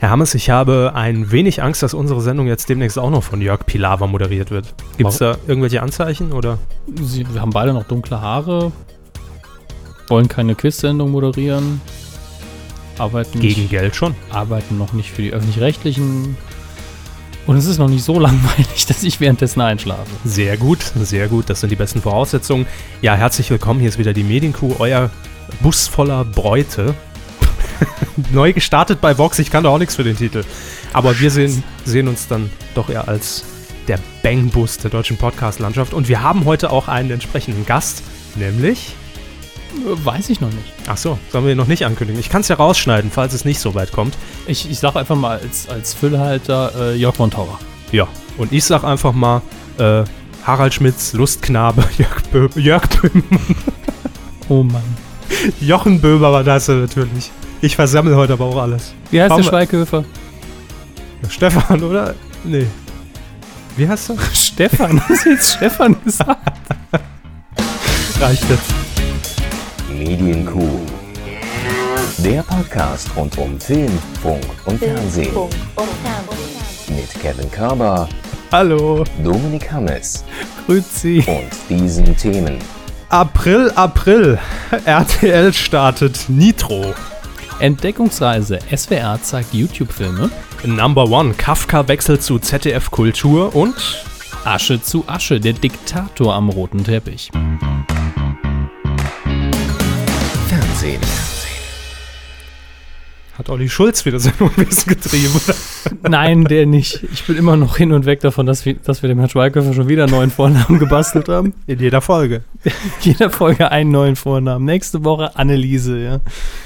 Herr Hammes, ich habe ein wenig Angst, dass unsere Sendung jetzt demnächst auch noch von Jörg Pilawa moderiert wird. Gibt es da irgendwelche Anzeichen oder? Sie, wir haben beide noch dunkle Haare, wollen keine Quiz-Sendung moderieren, arbeiten Gegen nicht, Geld schon. arbeiten noch nicht für die öffentlich-rechtlichen. Und es ist noch nicht so langweilig, dass ich währenddessen einschlafe. Sehr gut, sehr gut. Das sind die besten Voraussetzungen. Ja, herzlich willkommen. Hier ist wieder die Medienkuh, euer Bus voller Bräute. Neu gestartet bei Vox. Ich kann da auch nichts für den Titel. Aber wir sehen, sehen uns dann doch eher als der Bangbus der deutschen Podcast-Landschaft. Und wir haben heute auch einen entsprechenden Gast, nämlich. Weiß ich noch nicht. Ach so, sollen wir ihn noch nicht ankündigen? Ich kann es ja rausschneiden, falls es nicht so weit kommt. Ich, ich sage einfach mal als, als Füllhalter äh, Jörg von Tauer. Ja, und ich sag einfach mal, äh, Harald Schmitz, Lustknabe, Jörg, Bö Jörg Böhmermann, Oh Mann. Jochen Böhmerer, das ist er natürlich. Ich versammle heute aber auch alles. Wie heißt Warum- der Schweighöfer? Stefan, oder? Nee. Wie heißt er? Stefan. Hast du jetzt Stefan gesagt? Reicht jetzt. Medienkuh. Der Podcast rund um Film, Funk und Fernsehen. Funk und Fernsehen. Mit Kevin Körber, Hallo. Dominik Hammes Grüezi. und diesen Themen. April, April. RTL startet Nitro. Entdeckungsreise. SWR zeigt YouTube-Filme. Number One. Kafka wechselt zu ZDF Kultur und Asche zu Asche. Der Diktator am roten Teppich. Fernsehen. Hat Olli Schulz wieder sein Unwesen getrieben. Nein, der nicht. Ich bin immer noch hin und weg davon, dass wir, dass wir dem Herrn Schweighöfer schon wieder einen neuen Vornamen gebastelt haben. In jeder Folge. Jeder Folge einen neuen Vornamen. Nächste Woche Anneliese, ja.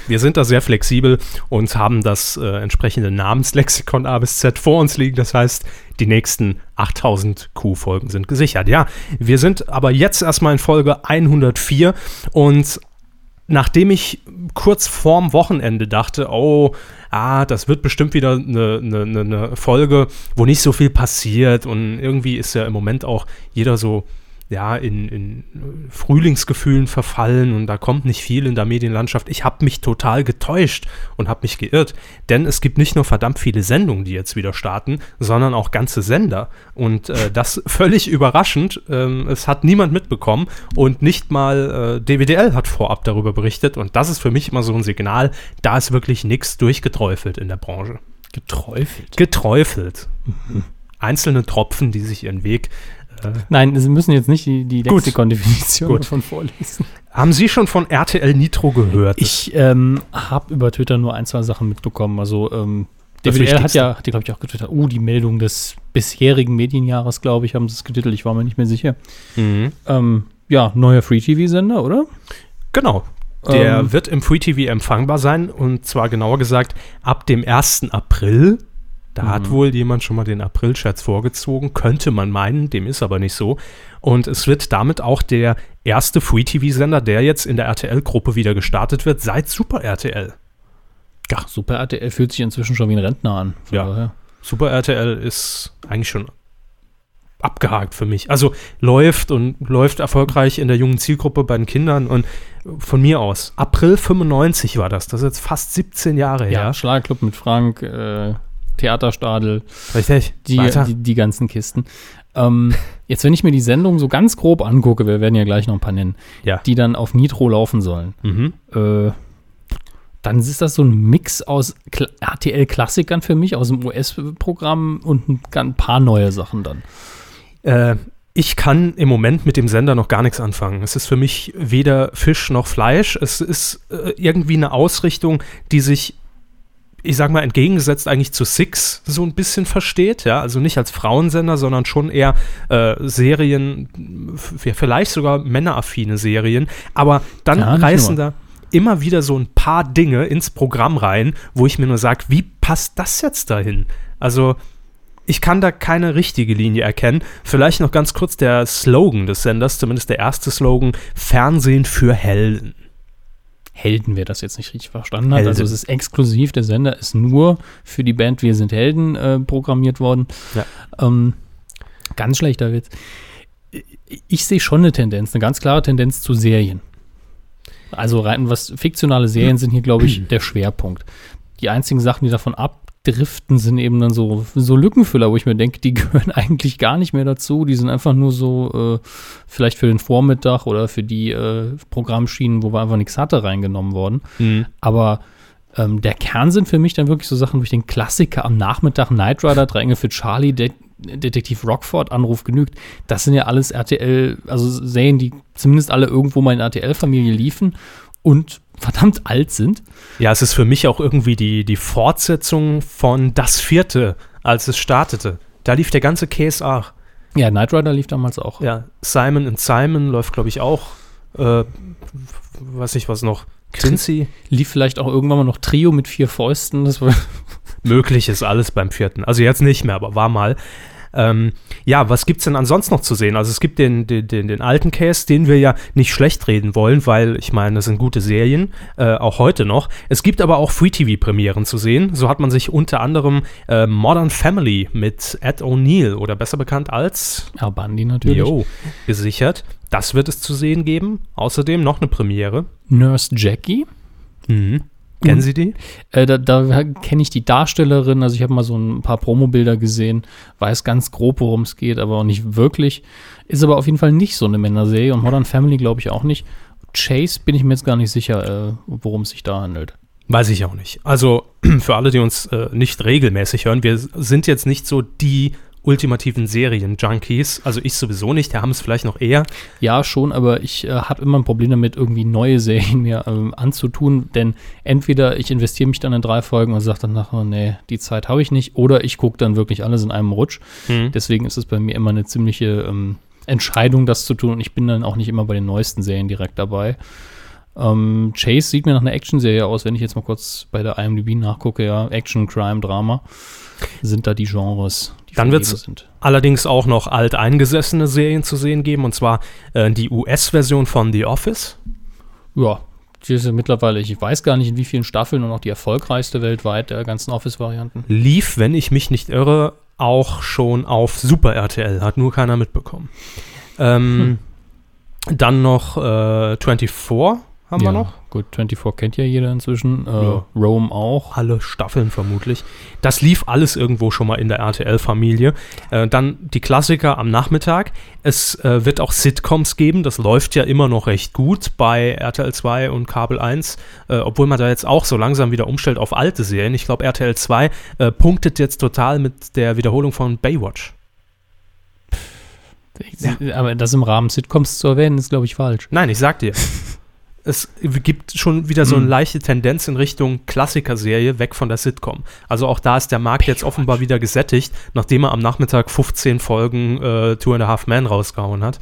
Wir sind da sehr flexibel und haben das äh, entsprechende Namenslexikon A bis Z vor uns liegen. Das heißt, die nächsten 8000 Q-Folgen sind gesichert. Ja, wir sind aber jetzt erstmal in Folge 104 und nachdem ich kurz vorm Wochenende dachte, oh, ah, das wird bestimmt wieder eine, eine, eine- Folge, wo nicht so viel passiert und irgendwie ist ja im Moment auch jeder so ja, in, in Frühlingsgefühlen verfallen und da kommt nicht viel in der Medienlandschaft. Ich habe mich total getäuscht und habe mich geirrt, denn es gibt nicht nur verdammt viele Sendungen, die jetzt wieder starten, sondern auch ganze Sender. Und äh, das völlig überraschend. Ähm, es hat niemand mitbekommen und nicht mal äh, DWDL hat vorab darüber berichtet und das ist für mich immer so ein Signal, da ist wirklich nichts durchgeträufelt in der Branche. Geträufelt. Geträufelt. Einzelne Tropfen, die sich ihren Weg Nein, Sie müssen jetzt nicht die, die. Lexikon-Definition davon vorlesen. Haben Sie schon von RTL Nitro gehört? Ich ähm, habe über Twitter nur ein, zwei Sachen mitbekommen. Also, ähm, DWDL hat ja, hat glaube ich, auch getwittert, uh, die Meldung des bisherigen Medienjahres, glaube ich, haben sie es getitelt. Ich war mir nicht mehr sicher. Mhm. Ähm, ja, neuer Free-TV-Sender, oder? Genau. Der Ähm. wird im Free TV empfangbar sein und zwar genauer gesagt ab dem 1. April. Da hat wohl jemand schon mal den April-Scherz vorgezogen, könnte man meinen, dem ist aber nicht so. Und es wird damit auch der erste Free TV-Sender, der jetzt in der RTL-Gruppe wieder gestartet wird, seit Super RTL. Ja, Super RTL fühlt sich inzwischen schon wie ein Rentner an. Ja. daher. Super RTL ist eigentlich schon abgehakt für mich. Also läuft und läuft erfolgreich in der jungen Zielgruppe bei den Kindern und von mir aus. April 95 war das. Das ist jetzt fast 17 Jahre Ja, her. Schlagerclub mit Frank, äh, Theaterstadel, Richtig. die, die, die ganzen Kisten. Ähm, jetzt, wenn ich mir die Sendung so ganz grob angucke, wir werden ja gleich noch ein paar nennen, Ja. die dann auf Nitro laufen sollen, Mhm. äh, dann ist das so ein Mix aus Kla RTL-Klassikern für mich, aus dem US-Programm und ein, ein paar neue Sachen dann. Äh, ich kann im Moment mit dem Sender noch gar nichts anfangen. Es ist für mich weder Fisch noch Fleisch. Es ist äh, irgendwie eine Ausrichtung, die sich, ich sag mal, entgegengesetzt eigentlich zu Six so ein bisschen versteht. Ja, also nicht als Frauensender, sondern schon eher äh, Serien, vielleicht sogar männeraffine Serien. Aber dann Ja, reißen da immer wieder so ein paar Dinge ins Programm rein, wo ich mir nur sage, wie passt das jetzt dahin? Also ich kann da keine richtige Linie erkennen. Vielleicht noch ganz kurz der Slogan des Senders, zumindest der erste Slogan, Fernsehen für Helden. Helden, wer das jetzt nicht richtig verstanden hat. Helden. Also es ist exklusiv, der Sender ist nur für die Band Wir sind Helden äh, programmiert worden. Ja. Ähm, ganz schlechter Witz. Ich sehe schon eine Tendenz, eine ganz klare Tendenz zu Serien. Also rein was fiktionale Serien sind hier, glaube ich, der Schwerpunkt. Die einzigen Sachen, die davon ab driften, sind eben dann so, so Lückenfüller, wo ich mir denke, die gehören eigentlich gar nicht mehr dazu. Die sind einfach nur so äh, vielleicht für den Vormittag oder für die äh, Programmschienen, wo wir einfach nichts hatte, reingenommen worden. Aber ähm, der Kern sind für mich dann wirklich so Sachen, wo ich den Klassiker am Nachmittag Knight Rider, Dränge für Charlie, De Detektiv Rockford, Anruf genügt. Das sind ja alles RTL, also Serien, die zumindest alle irgendwo mal in RTL-Familie liefen und verdammt alt sind. Ja, es ist für mich auch irgendwie die, die Fortsetzung von Das Vierte, als es startete. Da lief der ganze Case auch. Ja, Knight Rider lief damals auch. Ja, Simon and Simon läuft, glaube ich, auch. Äh, weiß ich was noch. Quincy. Lief vielleicht auch irgendwann mal noch Trio mit vier Fäusten. Das war Möglich ist alles beim vierten. Also jetzt nicht mehr, aber war mal. Ähm, ja, was gibt's denn ansonsten noch zu sehen? Also es gibt den, den, den, den alten Case, den wir ja nicht schlecht reden wollen, weil ich meine, das sind gute Serien, äh, auch heute noch. Es gibt aber auch Free-TV-Premieren zu sehen. So hat man sich unter anderem äh, Modern Family mit Ed O'Neill oder besser bekannt als ja, Bundy natürlich. Jo, gesichert. Das wird es zu sehen geben. Außerdem noch eine Premiere. Nurse Jackie. Kennen Sie die? Äh, da da kenne ich die Darstellerin, also ich habe mal so ein paar Promobilder gesehen, weiß ganz grob, worum es geht, aber auch nicht wirklich. Ist aber auf jeden Fall nicht so eine Männerserie und Modern Family glaube ich auch nicht. Chase bin ich mir jetzt gar nicht sicher, äh, worum es sich da handelt. Weiß ich auch nicht. Also für alle, die uns äh, nicht regelmäßig hören, wir sind jetzt nicht so die ultimativen Serien-Junkies. Also ich sowieso nicht, der haben es vielleicht noch eher. Ja, schon, aber ich äh, habe immer ein Problem damit, irgendwie neue Serien mir ähm, anzutun, denn entweder ich investiere mich dann in drei Folgen und sage dann nachher, nee, die Zeit habe ich nicht, oder ich gucke dann wirklich alles in einem Rutsch. Deswegen ist es bei mir immer eine ziemliche ähm, Entscheidung, das zu tun und ich bin dann auch nicht immer bei den neuesten Serien direkt dabei. Ähm, Chase sieht mir nach einer Actionserie aus, wenn ich jetzt mal kurz bei der IMDb nachgucke, ja, Action, Crime, Drama sind da die Genres, die Dann vergeben sind. Allerdings auch noch alteingesessene Serien zu sehen geben, und zwar äh, die US-Version von The Office. Ja, die ist ja mittlerweile, ich weiß gar nicht, in wie vielen Staffeln und auch die erfolgreichste weltweit der ganzen Office-Varianten. Lief, wenn ich mich nicht irre, auch schon auf Super RTL, hat nur keiner mitbekommen. Ähm, Dann noch äh, 24 haben wir noch. Gut, 24 kennt ja jeder inzwischen. Äh, Ja. Rome auch. alle Staffeln vermutlich. Das lief alles irgendwo schon mal in der RTL-Familie. Äh, dann die Klassiker am Nachmittag. Es äh, wird auch Sitcoms geben. Das läuft ja immer noch recht gut bei RTL 2 und Kabel 1, äh, obwohl man da jetzt auch so langsam wieder umstellt auf alte Serien. Ich glaube, RTL 2 äh, punktet jetzt total mit der Wiederholung von Baywatch. Aber das im Rahmen Sitcoms zu erwähnen, ist, glaube ich, falsch. Nein, ich sag dir. Es gibt schon wieder so eine Hm. leichte Tendenz in Richtung Klassikerserie weg von der Sitcom. Also auch da ist der Markt jetzt offenbar wieder gesättigt, nachdem er am Nachmittag 15 Folgen äh, Two and a Half Men rausgehauen hat.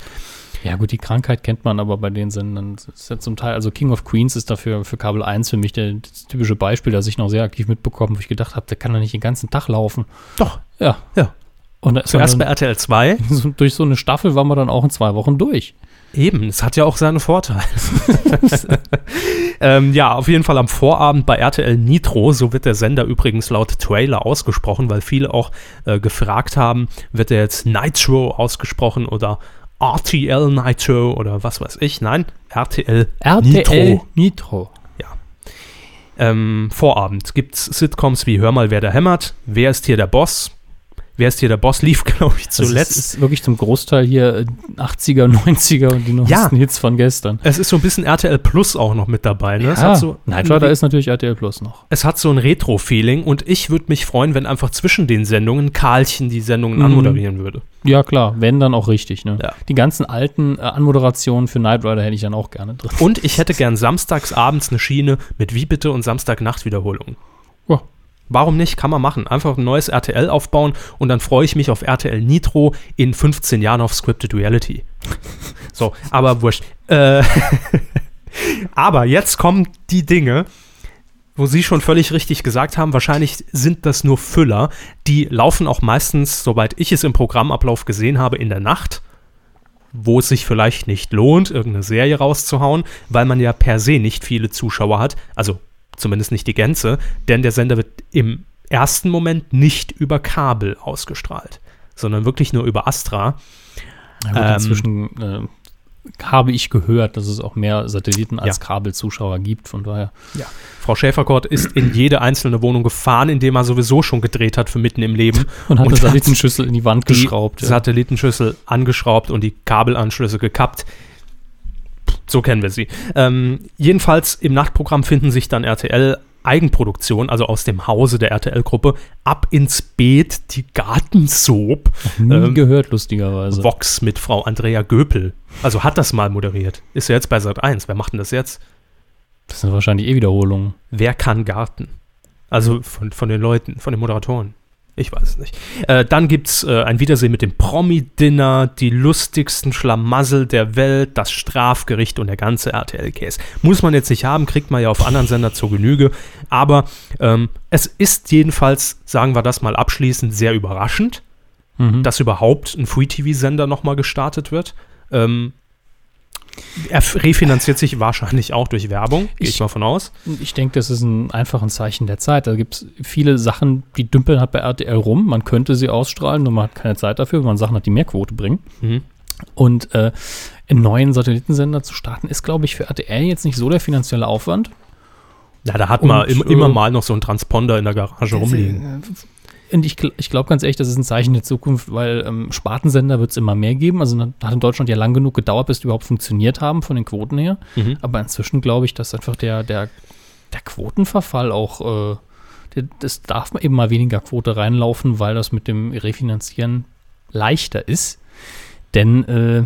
Ja, gut, die Krankheit kennt man aber bei den Sendern. Das ist ja zum Teil, also King of Queens ist dafür für Kabel 1 für mich der, das typische Beispiel, das ich noch sehr aktiv mitbekommen, wo ich gedacht habe, der kann doch nicht den ganzen Tag laufen. Doch, Ja. ja. Und Zuerst bei man RTL 2. dann, so, durch so eine Staffel waren wir dann auch in zwei Wochen durch. Eben, es hat ja auch seine Vorteile. ähm, ja, auf jeden Fall am Vorabend bei RTL Nitro, so wird der Sender übrigens laut Trailer ausgesprochen, weil viele auch äh, gefragt haben, wird er jetzt Nitro ausgesprochen oder RTL Nitro oder was weiß ich. Nein, RTL, RTL Nitro. Nitro. Ähm, Vorabend gibt es Sitcoms wie Hör mal, wer da hämmert, Wer ist hier der Boss? Wer ist hier der Boss lief, glaube ich, Das zuletzt. ist, ist wirklich zum Großteil hier äh, 80er, 90er und die neuesten Ja. Hits von gestern. es ist so ein bisschen RTL Plus auch noch mit dabei. Ne? Ja, so Knight Rider ist natürlich RTL Plus noch. Es hat so ein Retro-Feeling und ich würde mich freuen, wenn einfach zwischen den Sendungen Karlchen die Sendungen Mhm. anmoderieren würde. Ja, klar, wenn dann auch richtig. Ne? Ja. Die ganzen alten äh, Anmoderationen für Knight Rider hätte ich dann auch gerne drin. Und ich hätte gern samstags abends eine Schiene mit Wie bitte und Samstagnacht-Wiederholungen. Ja. Warum nicht? Kann man machen. Einfach ein neues RTL aufbauen und dann freue ich mich auf RTL Nitro in 15 Jahren auf Scripted Reality. So, aber wurscht. Äh, aber jetzt kommen die Dinge, wo Sie schon völlig richtig gesagt haben, wahrscheinlich sind das nur Füller. Die laufen auch meistens, soweit ich es im Programmablauf gesehen habe, in der Nacht, wo es sich vielleicht nicht lohnt, irgendeine Serie rauszuhauen, weil man ja per se nicht viele Zuschauer hat, also zumindest nicht die Gänze, denn der Sender wird im ersten Moment nicht über Kabel ausgestrahlt, sondern wirklich nur über Astra. Ja, gut, Ähm, inzwischen äh, habe ich gehört, dass es auch mehr Satelliten als Ja. Kabelzuschauer gibt. Von daher. Frau Schäferkort ist in jede einzelne Wohnung gefahren, in der er sowieso schon gedreht hat für mitten im Leben. Und hat Und eine Satellitenschüssel in die Wand die geschraubt. ja. Satellitenschüssel angeschraubt und die Kabelanschlüsse gekappt. So kennen wir sie. Ähm, jedenfalls im Nachtprogramm finden sich dann RTL Eigenproduktionen, also aus dem Hause der RTL-Gruppe, ab ins Beet, die Gartensoap, Nie ähm, gehört, lustigerweise. Vox mit Frau Andrea Göpel. Also hat das mal moderiert. Ist ja jetzt bei Sat 1. Wer macht denn das jetzt? Das sind wahrscheinlich eh Wiederholungen. Wer kann Garten? Also von, von den Leuten, von den Moderatoren. Ich weiß es nicht. Äh, dann gibt es äh, ein Wiedersehen mit dem Promi-Dinner, die lustigsten Schlamassel der Welt, das Strafgericht und der ganze RTL-Case. Muss man jetzt nicht haben, kriegt man ja auf anderen Sender zur Genüge. Aber ähm, es ist jedenfalls, sagen wir das mal abschließend, sehr überraschend, Mhm. dass überhaupt ein Free-TV-Sender nochmal gestartet wird. Ähm, er refinanziert sich wahrscheinlich auch durch Werbung, gehe ich, Ich- mal von aus. Ich denke, das ist ein einfach ein Zeichen der Zeit. Da gibt es viele Sachen, die dümpeln halt bei RTL rum. Man könnte sie ausstrahlen, nur man hat keine Zeit dafür, weil man Sachen hat, die mehr Quote bringen. Mhm. Und äh, einen neuen Satellitensender zu starten, ist, glaube ich, für RTL jetzt nicht so der finanzielle Aufwand. Ja, da hat man Und, im, äh, immer mal noch so einen Transponder in der Garage rumliegen. Und ich, ich glaube ganz ehrlich, das ist ein Zeichen der Zukunft, weil ähm, Spartensender wird es immer mehr geben. Also hat in Deutschland ja lang genug gedauert, bis die überhaupt funktioniert haben von den Quoten her. Mhm. Aber inzwischen glaube ich, dass einfach der, der, der Quotenverfall auch, äh, der, das darf man eben mal weniger Quote reinlaufen, weil das mit dem Refinanzieren leichter ist. Denn, äh,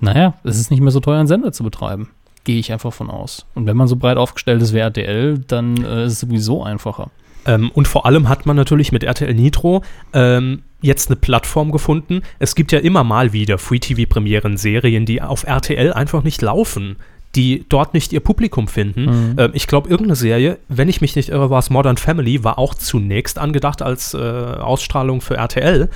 naja, es ist nicht mehr so teuer, einen Sender zu betreiben. Gehe ich einfach von aus. Und wenn man so breit aufgestellt ist wie RTL, dann äh, ist es sowieso einfacher. Ähm, und vor allem hat man natürlich mit RTL Nitro ähm, jetzt eine Plattform gefunden. Es gibt ja immer mal wieder Free-TV-Premieren, Serien, die auf RTL einfach nicht laufen, die dort nicht ihr Publikum finden. Mhm. Ähm, ich glaube, irgendeine Serie, wenn ich mich nicht irre, war es Modern Family, war auch zunächst angedacht als äh, Ausstrahlung für RTL.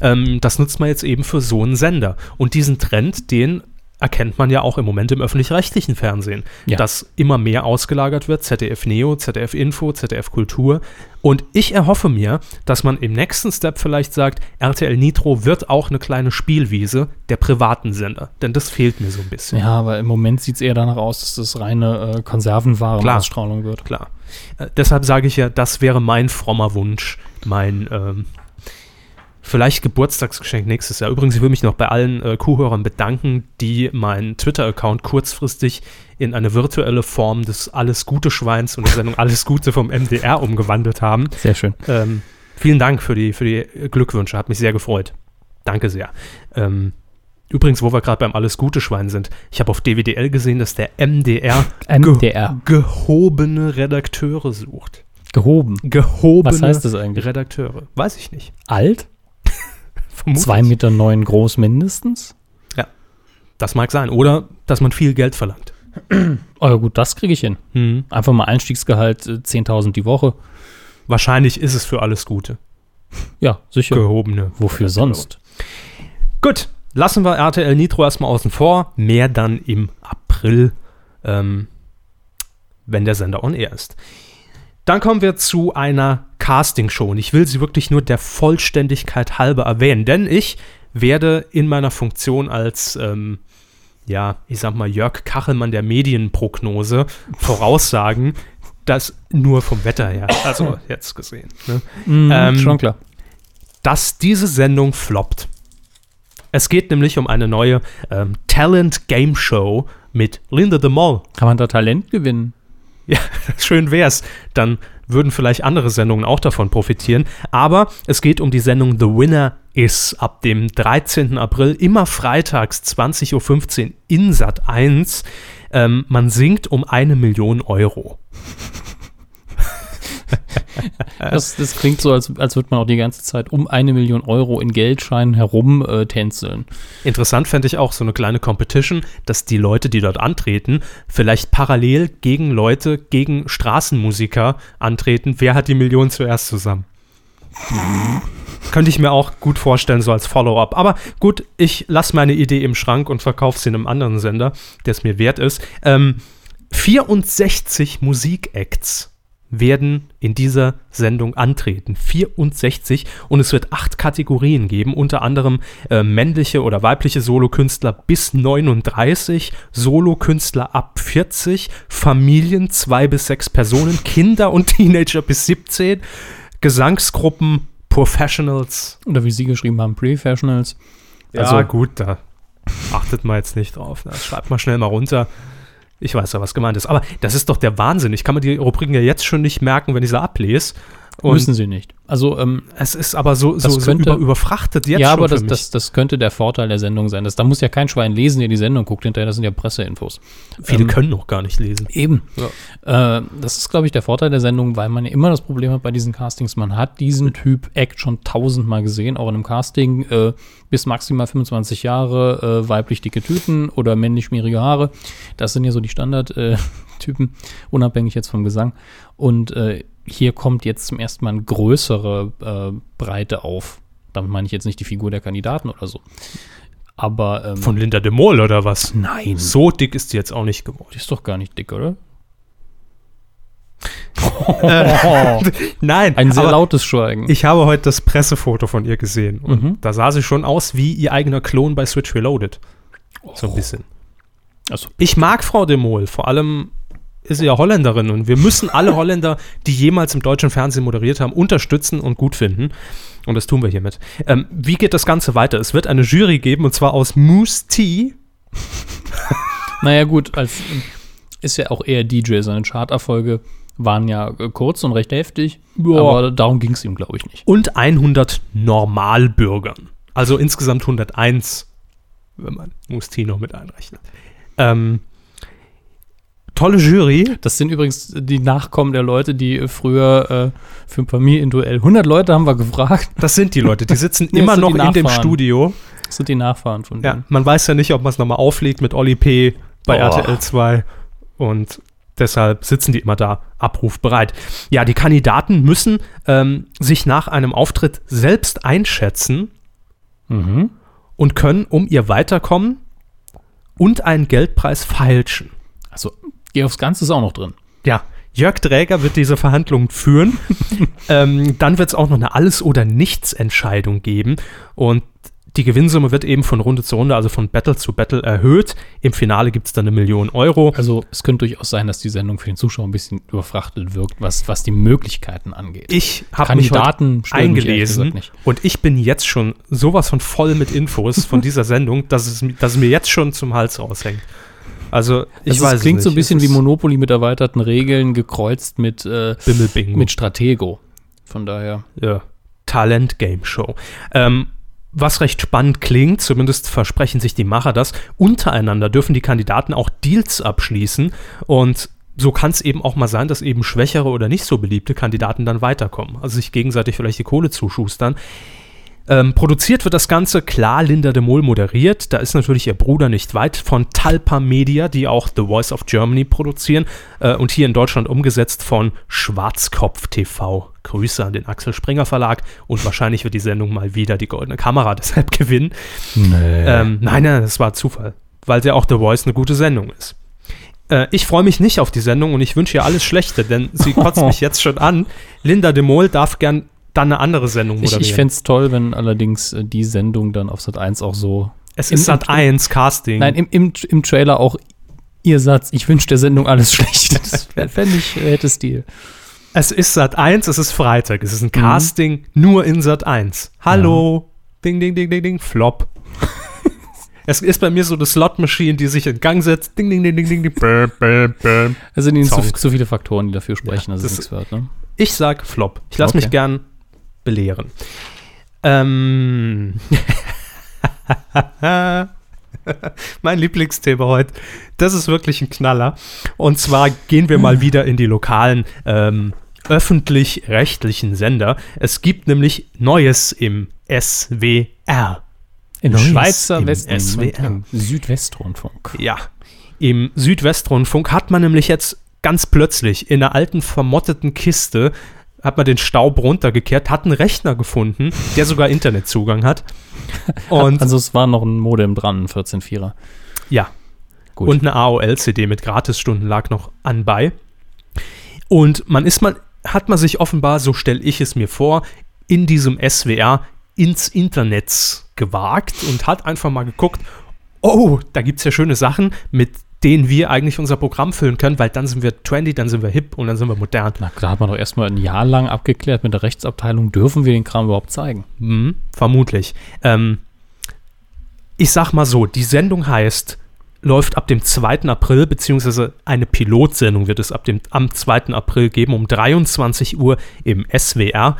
Ähm, das nutzt man jetzt eben für so einen Sender. Und diesen Trend, den erkennt man ja auch im Moment im öffentlich-rechtlichen Fernsehen, Ja. dass immer mehr ausgelagert wird, ZDF Neo, ZDF Info, ZDF Kultur. Und ich erhoffe mir, dass man im nächsten Step vielleicht sagt, RTL Nitro wird auch eine kleine Spielwiese der privaten Sender. Denn das fehlt mir so ein bisschen. Ja, aber im Moment sieht es eher danach aus, dass das reine äh, Konservenwaren-Ausstrahlung wird. Klar. Äh, deshalb sage ich ja, das wäre mein frommer Wunsch, mein ähm, vielleicht Geburtstagsgeschenk nächstes Jahr. Übrigens, ich will mich noch bei allen äh, Kuhhörern bedanken, die meinen Twitter-Account kurzfristig in eine virtuelle Form des Alles Gute Schweins und der Sendung Alles Gute vom MDR umgewandelt haben. Sehr schön. Ähm, vielen Dank für die, für die Glückwünsche, hat mich sehr gefreut. Danke sehr. Ähm, übrigens, wo wir gerade beim Alles Gute Schwein sind, ich habe auf DWDL gesehen, dass der MDR MDR. Ge gehobene Redakteure sucht. Gehoben. Gehobene Was heißt das eigentlich? Redakteure. Weiß ich nicht. Alt? Vermutlich. Zwei Meter neun groß mindestens? Das mag sein. Oder, dass man viel Geld verlangt. Oh ja, gut, das kriege ich hin. Hm. Einfach mal Einstiegsgehalt äh, 10.000 die Woche. Wahrscheinlich ist es für alles Gute. Ja, sicher. Gehobene. Wofür sonst? Gut, lassen wir RTL Nitro erstmal außen vor. Mehr dann im April, ähm, wenn der Sender on air ist. Dann kommen wir zu einer Castingshow. Und ich will sie wirklich nur der Vollständigkeit halber erwähnen, denn ich werde in meiner Funktion als, ähm, ja, ich sag mal, Jörg Kachelmann der Medienprognose voraussagen, dass nur vom Wetter her, also jetzt gesehen, ne, Mhm, Ähm, schon klar. dass diese Sendung floppt. Es geht nämlich um eine neue ähm, Talent Game Show mit Linda de Mol. Kann man da Talent gewinnen? Ja, schön wär's. Dann würden vielleicht andere Sendungen auch davon profitieren. Aber es geht um die Sendung The Winner Is ab dem 13. April, immer freitags 20.15 Uhr in Sat 1. Ähm, man singt um eine Million Euro. Das, das klingt so, als, als würde man auch die ganze Zeit um eine Million Euro in Geldscheinen herum äh, tänzeln. Interessant fände ich auch so eine kleine Competition, dass die Leute, die dort antreten, vielleicht parallel gegen Leute, gegen Straßenmusiker antreten. Wer hat die Million zuerst zusammen? Könnte ich mir auch gut vorstellen, so als Follow-up. Aber gut, ich lasse meine Idee im Schrank und verkaufe sie in einem anderen Sender, der es mir wert ist. Ähm, 64 Musikacts werden in dieser Sendung antreten. 64 und es wird acht Kategorien geben, unter anderem äh, männliche oder weibliche Solokünstler bis 39, Solokünstler ab 40, Familien zwei bis sechs Personen, Kinder und Teenager bis 17, Gesangsgruppen, Professionals. Oder wie Sie geschrieben haben, Professionals. Ja, Also- gut, da achtet mal jetzt nicht drauf. Das schreibt mal schnell mal runter. Ich weiß ja, was gemeint ist. Aber das ist doch der Wahnsinn. Ich kann mir die Rubriken ja jetzt schon nicht merken, wenn ich sie ablese. Und Müssen Sie nicht. Also, ähm, es ist aber so, so, Das so könnte- über, überfrachtet jetzt ja, schon aber das, das, das könnte der Vorteil der Sendung sein. Das, da muss ja kein Schwein lesen, der die Sendung guckt hinterher. Das sind ja Presseinfos. Viele ähm, können noch gar nicht lesen. Eben. Äh, das ist, glaube ich, der Vorteil der Sendung, weil man ja immer das Problem hat bei diesen Castings, man hat diesen Typ Act schon tausendmal gesehen, auch in einem Casting, äh, bis maximal 25 Jahre, äh, weiblich dicke Tüten oder männlich schmierige Haare. Das sind ja so die Standardtypen, unabhängig jetzt vom Gesang. Und äh, hier kommt jetzt zum ersten Mal eine größere äh, Breite auf. Damit meine ich jetzt nicht die Figur der Kandidaten oder so. Aber ähm, Von Linda de Mol oder was? nein, So dick ist die jetzt auch nicht geworden. die ist doch gar nicht dick, oder? Nein, Ein sehr lautes Schweigen. ich habe heute das Pressefoto von ihr gesehen. Und Mhm. da sah sie schon aus wie ihr eigener Klon bei Switch Reloaded. So ein bisschen. Also, Ich mag Frau de Mol, vor allem ist sie ja Holländerin und wir müssen alle Holländer, die jemals im deutschen Fernsehen moderiert haben, unterstützen und gut finden. Und das tun wir hiermit. Ähm, wie geht das Ganze weiter? Es wird eine Jury geben und zwar aus Moose Tea. naja, gut, als ist ja auch eher DJ. Seine Charterfolge waren ja äh, kurz und recht heftig. Aber darum ging es ihm, glaube ich, nicht. und 100 Normalbürgern. Also insgesamt 101, wenn man Mustino mit einrechnet. Ähm, tolle Jury. Das sind übrigens die Nachkommen der Leute, die früher äh, für ein Familienduell 100 Leute haben wir gefragt. Das sind die Leute, die sitzen Nee, immer noch in dem. Studio. Das sind die Nachfahren von Ja, denen. man weiß ja nicht, ob man es nochmal auflegt mit Oli P. bei Oh. RTL 2 und deshalb sitzen die immer da abrufbereit. Ja, die Kandidaten müssen ähm, sich nach einem Auftritt selbst einschätzen Mhm. und können um ihr Weiterkommen und einen Geldpreis feilschen. Also, Geh aufs Ganze ist auch noch drin. Ja, Jörg Dräger wird diese Verhandlungen führen. ähm, dann wird es auch noch eine Alles- oder Nichts-Entscheidung geben. Und die Gewinnsumme wird eben von Runde zu Runde, also von Battle zu Battle erhöht. Im Finale gibt es dann eine Million Euro. Also, es könnte durchaus sein, dass die Sendung für den Zuschauer ein bisschen überfrachtet wirkt, was, was die Möglichkeiten angeht. Ich habe mich mich ehrlich eingelesen nicht. und ich bin jetzt schon sowas von voll mit Infos von dieser Sendung, dass es, dass es mir jetzt schon zum Hals raushängt. Also, ich Also weiß es klingt es so ein nicht. bisschen wie Monopoly mit erweiterten Regeln, gekreuzt mit, äh, mit Stratego. Von daher. ja, Talent-Game-Show. Ähm, was recht spannend klingt, zumindest versprechen sich die Macher das, untereinander dürfen die Kandidaten auch Deals abschließen und so kann es eben auch mal sein, dass eben schwächere oder nicht so beliebte Kandidaten dann weiterkommen, also sich gegenseitig vielleicht die Kohle zuschustern. Ähm, produziert wird das Ganze, klar, Linda de Mol moderiert. Da ist natürlich ihr Bruder nicht weit von Talpa Media, die auch The Voice of Germany produzieren äh, und hier in Deutschland umgesetzt von Schwarzkopf TV. Grüße an den Axel Springer Verlag und wahrscheinlich wird die Sendung mal wieder die goldene Kamera deshalb gewinnen. Nee. Ähm, nein, nein, das war Zufall, weil ja auch The Voice eine gute Sendung ist. Äh, ich freue mich nicht auf die Sendung und ich wünsche ihr alles Schlechte, denn sie kotzt mich jetzt schon an. Linda de Mol darf gern dann eine andere Sendung ich moderieren. ich fände es toll, wenn allerdings äh, die Sendung dann auf Sat 1 auch so. Es Im- ist Sat 1 Casting. Nein, im, im, im Trailer auch ihr Satz, ich wünsche der Sendung alles Schlechte. Das fände ich, hätte Stil. es ist Sat 1, es ist Freitag. Es ist Mhm. ein Casting nur in Sat 1. Hallo. Ding, ding, ding, ding, ding. Flop. es ist bei mir so eine Slot-Machine, die sich in Gang setzt. Ding, ding, ding, ding, ding, ding. Es sind ihnen zu, zu viele Faktoren, die dafür sprechen, dass das es nichts wird. Ne? Ich sag Flop. Ich lasse Okay. mich gern belehren. Ähm. mein Lieblingsthema heute. Das ist wirklich ein Knaller. Und zwar gehen wir mal wieder in die lokalen ähm, öffentlich-rechtlichen Sender. Es gibt nämlich Neues im SWR. Im Neues Schweizer Westen, SWR. im Südwestrundfunk. Ja, im Südwestrundfunk hat man nämlich jetzt ganz plötzlich in einer alten vermotteten Kiste hat man den Staub runtergekehrt, hat einen Rechner gefunden, der sogar Internetzugang hat. Und also es war noch ein Modem dran, ein 14.4er. ja, Gut. und eine AOL-CD mit Gratisstunden lag noch anbei. Und man ist mal, hat man sich offenbar, so stelle ich es mir vor, in diesem SWR ins Internet gewagt und hat einfach mal geguckt, oh, da gibt es ja schöne Sachen, mit denen wir eigentlich unser Programm füllen können, weil dann sind wir trendy, dann sind wir hip und dann sind wir modern. Na, da hat man doch erstmal ein Jahr lang abgeklärt mit der Rechtsabteilung, dürfen wir den Kram überhaupt zeigen? Hm, vermutlich. Ähm, ich sag mal so, die Sendung heißt, läuft ab dem 2. April, beziehungsweise eine Pilotsendung wird es ab dem, am 2. April geben, um 23 Uhr im SWR.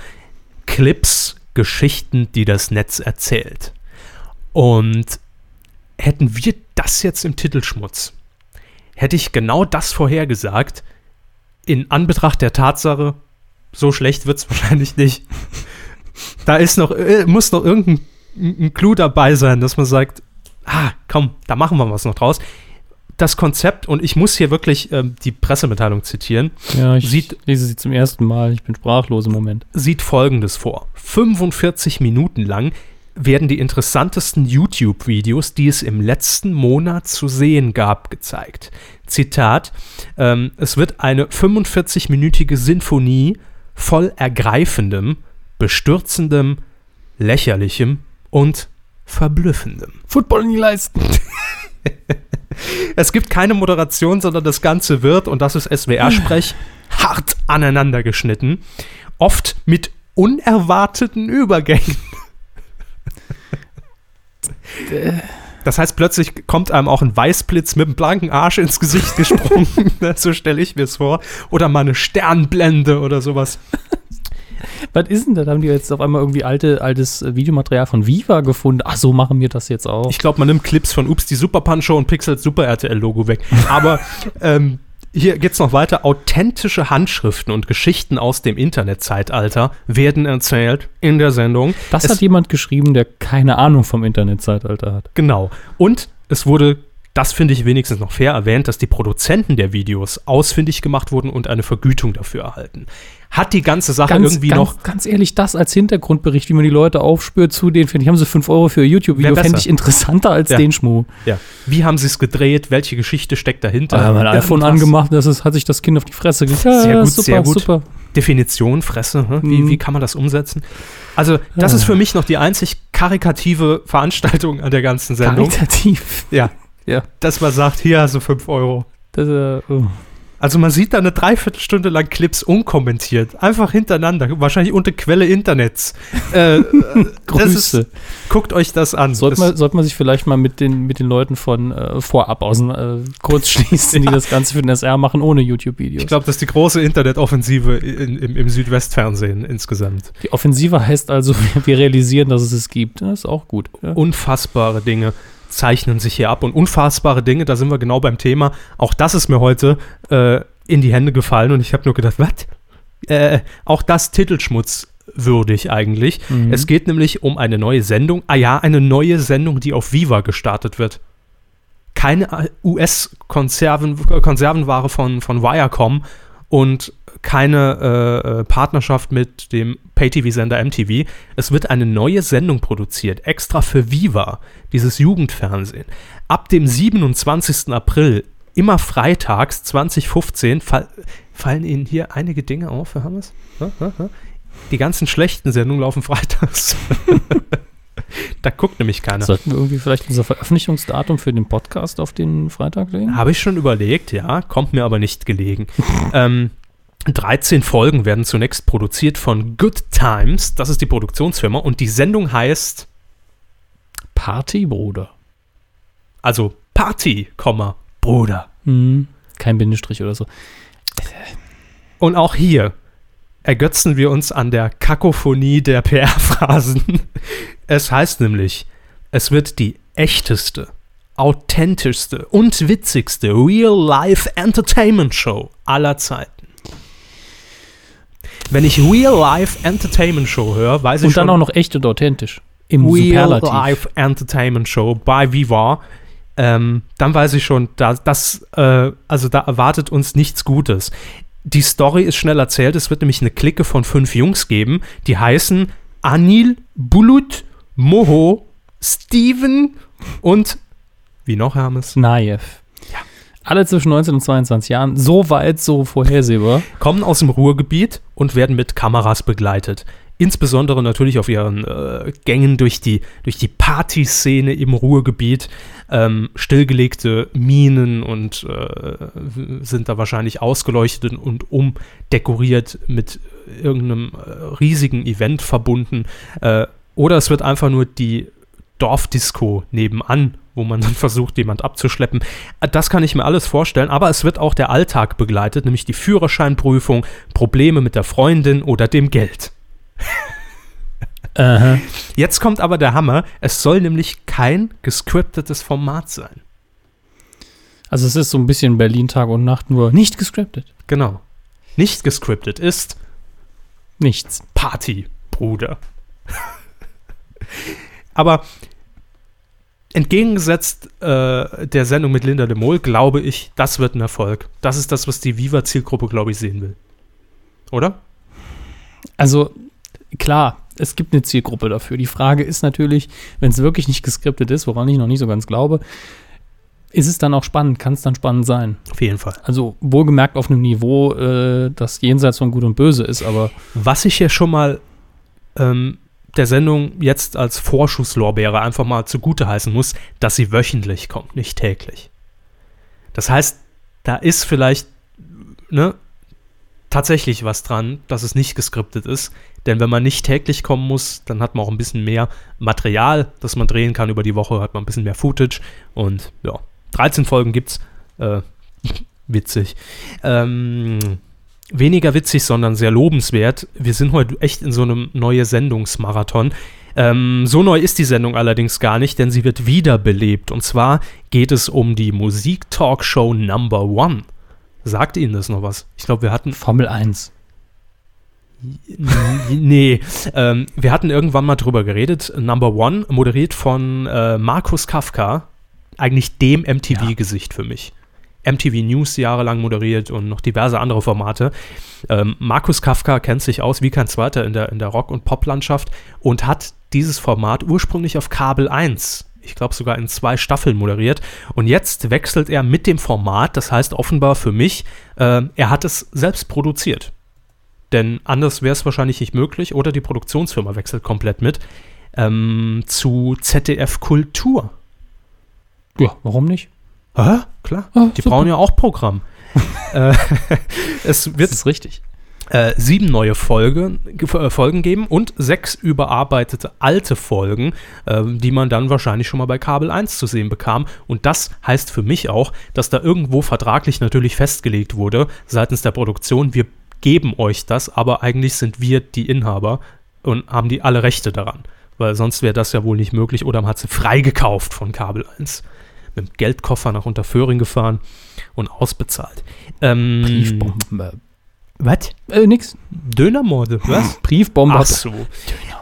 Clips, Geschichten, die das Netz erzählt. Und hätten wir das jetzt im Titelschmutz, hätte ich genau das vorhergesagt, in Anbetracht der Tatsache, so schlecht wird es wahrscheinlich nicht. Da ist noch, äh, muss noch irgendein ein Clou dabei sein, dass man sagt, ah, komm, da machen wir was noch draus. Das Konzept, und ich muss hier wirklich ähm, die Pressemitteilung zitieren, Ja, ich Sieht- lese sie zum ersten Mal. Ich bin sprachlos im Moment. sieht folgendes vor. 45 Minuten lang werden die interessantesten YouTube-Videos, die es im letzten Monat zu sehen gab, gezeigt. Zitat, ähm, es wird eine 45-minütige Sinfonie voll ergreifendem, bestürzendem, lächerlichem und verblüffendem. Football in die Leisten. Es gibt keine Moderation, sondern das Ganze wird, und das ist SWR-Sprech, hart aneinander geschnitten. Oft mit unerwarteten Übergängen. Das heißt, plötzlich kommt einem auch ein Weißblitz mit einem blanken Arsch ins Gesicht gesprungen. so stelle ich mir es vor. Oder mal eine Sternblende oder sowas. Was ist denn das? Haben die jetzt auf einmal irgendwie alte, altes Videomaterial von Viva gefunden? Ach so, machen wir das jetzt auch. Ich glaube, man nimmt Clips von Ups, die Super Punch und pixelt Super RTL-Logo weg. Aber ähm, hier geht's noch weiter. Authentische Handschriften und Geschichten aus dem Internetzeitalter werden erzählt in der Sendung. das es, hat jemand geschrieben, der keine Ahnung vom Internetzeitalter hat. Genau. Und es wurde, das finde ich wenigstens noch fair erwähnt, dass die Produzenten der Videos ausfindig gemacht wurden und eine Vergütung dafür erhalten. Hat die ganze Sache irgendwie ganz, noch. Ganz ehrlich, das als Hintergrundbericht, wie man die Leute aufspürt zu denen, finde ich, haben sie 5 Euro für YouTube-Video, fände ich interessanter als Ja. den Schmuh. Ja. Wie haben sie es gedreht? Welche Geschichte steckt dahinter? Da haben wir ein iPhone angemacht, das ist, hat sich das Kind auf die Fresse gekriegt. Ja, Sehr ja, gut, super, sehr gut. super. Definition, Fresse, hä? wie, Mhm. wie kann man das umsetzen? Also, das Ah. ist für mich noch die einzig karikative Veranstaltung an der ganzen Sendung. Karitativ. Ja. Ja. Dass man sagt, hier hast du 5 Euro. Das, äh, oh. Also man sieht da eine Dreiviertelstunde lang Clips unkommentiert. Einfach hintereinander. Wahrscheinlich unter Quelle Internets. Äh, äh, das ist, Grüße. guckt euch das an. Sollte man, sollte man sich vielleicht mal mit den, mit den Leuten von äh, vorab außen äh, kurz schließen, die das Ganze für den SR machen, ohne YouTube-Videos. ich glaube, das ist die große Internetoffensive in, im, im Südwestfernsehen insgesamt. Die Offensive heißt also, wir realisieren, dass es es gibt. Das ist auch gut. Ja. unfassbare Dinge zeichnen sich hier ab. Und unfassbare Dinge, da sind wir genau beim Thema. Auch das ist mir heute äh, in die Hände gefallen und ich habe nur gedacht, was? Äh, auch das Titelschmutz würdig eigentlich. Mhm. Es geht nämlich um eine neue Sendung. Ah ja, eine neue Sendung, die auf Viva gestartet wird. Keine US-Konservenware von, von Viacom und keine äh, äh, Partnerschaft mit dem Pay-TV-Sender MTV. Es wird eine neue Sendung produziert, extra für Viva, dieses Jugendfernsehen. Ab dem 27. April, immer freitags 2015, fall, fallen Ihnen hier einige Dinge auf, Herr Hammers? Die ganzen schlechten Sendungen laufen freitags. da guckt nämlich keiner. Sollten wir irgendwie vielleicht unser Veröffentlichungsdatum für den Podcast auf den Freitag legen? Habe ich schon überlegt, ja, kommt mir aber nicht gelegen. ähm, 13 Folgen werden zunächst produziert von Good Times, das ist die Produktionsfirma, und die Sendung heißt, Party, Bruder. also Party, Bruder. Mhm. Kein Bindestrich oder so. Und auch hier ergötzen wir uns an der Kakophonie der PR-Phrasen. Es heißt nämlich, es wird die echteste, authentischste und witzigste Real-Life-Entertainment-Show aller Zeiten. Wenn ich Real-Life-Entertainment-Show höre, weiß ich Und dann schon, auch noch echt und authentisch. Im Superlativ. Real-Life Entertainment Show bei Viva, ähm, dann weiß ich schon, da, das, äh, also da erwartet uns nichts Gutes. Die Story ist schnell erzählt. Es wird nämlich eine Clique von fünf Jungs geben, die heißen Anil, Bulut, Moho, Steven und wie noch, Hermes? Najev. Alle zwischen 19 und 22 Jahren, so weit, so vorhersehbar. kommen aus dem Ruhrgebiet und werden mit Kameras begleitet. Insbesondere natürlich auf ihren äh, Gängen durch die, durch die Partyszene im Ruhrgebiet. Ähm, stillgelegte Minen und äh, sind da wahrscheinlich ausgeleuchtet und umdekoriert mit irgendeinem äh, riesigen Event verbunden. Äh, oder es wird einfach nur die Dorfdisco nebenan, wo man dann versucht, jemand abzuschleppen. Das kann ich mir alles vorstellen, aber es wird auch der Alltag begleitet, nämlich die Führerscheinprüfung, Probleme mit der Freundin oder dem Geld. Aha. Jetzt kommt aber der Hammer, es soll nämlich kein gescriptetes Format sein. Also es ist so ein bisschen Berlin Tag und Nacht, nur nicht gescriptet. Genau. Nicht gescriptet ist Nichts. Party, Bruder. Aber entgegengesetzt äh, der Sendung mit Linda de Mol, glaube ich, das wird ein Erfolg. Das ist das, was die Viva-Zielgruppe, glaube ich, sehen will. Oder? Also klar, es gibt eine Zielgruppe dafür. Die Frage ist natürlich, wenn es wirklich nicht geskriptet ist, woran ich noch nicht so ganz glaube, ist es dann auch spannend? Kann es dann spannend sein? Auf jeden Fall. Also wohlgemerkt auf einem Niveau, äh, das jenseits von Gut und Böse ist, aber Was ich hier schon mal ähm, der Sendung jetzt als Vorschusslorbeere einfach mal zugute heißen muss, dass sie wöchentlich kommt, nicht täglich. Das heißt, da ist vielleicht ne, tatsächlich was dran, dass es nicht geskriptet ist. Denn wenn man nicht täglich kommen muss, dann hat man auch ein bisschen mehr Material, das man drehen kann über die Woche, hat man ein bisschen mehr Footage. Und ja, 13 Folgen gibt's. Äh, witzig. Ähm, weniger witzig, sondern sehr lobenswert. Wir sind heute echt in so einem neue Sendungsmarathon. Ähm, so neu ist die Sendung allerdings gar nicht, denn sie wird wiederbelebt. Und zwar geht es um die Musik-Talkshow Number One. Sagt Ihnen das noch was? Ich glaube, wir hatten. Formel 1. nee, ähm, wir hatten irgendwann mal drüber geredet. Number One, moderiert von äh, Markus Kafka, eigentlich dem MTV-Gesicht für mich. MTV News jahrelang moderiert und noch diverse andere Formate. Ähm, Markus Kafka kennt sich aus wie kein zweiter in der, in der Rock- und Poplandschaft und hat dieses Format ursprünglich auf Kabel 1, ich glaube sogar in zwei Staffeln moderiert. Und jetzt wechselt er mit dem Format, das heißt offenbar für mich, äh, er hat es selbst produziert. Denn anders wäre es wahrscheinlich nicht möglich oder die Produktionsfirma wechselt komplett mit ähm, zu ZDF Kultur. Ja, warum nicht? Hä? Klar. Ah, die super. brauchen ja auch Programm. äh, es wird Das ist richtig. äh, sieben neue Folge, ge- äh, Folgen geben und sechs überarbeitete alte Folgen, äh, die man dann wahrscheinlich schon mal bei Kabel 1 zu sehen bekam. Und das heißt für mich auch, dass da irgendwo vertraglich natürlich festgelegt wurde seitens der Produktion, wir geben euch das, aber eigentlich sind wir die Inhaber und haben die alle Rechte daran. Weil sonst wäre das ja wohl nicht möglich oder man hat sie freigekauft von Kabel 1. Mit dem Geldkoffer nach Unterföhring gefahren und ausbezahlt. Ähm, Briefbombe. Was? Äh, nix. Dönermorde, was? Briefbombe. Ach so.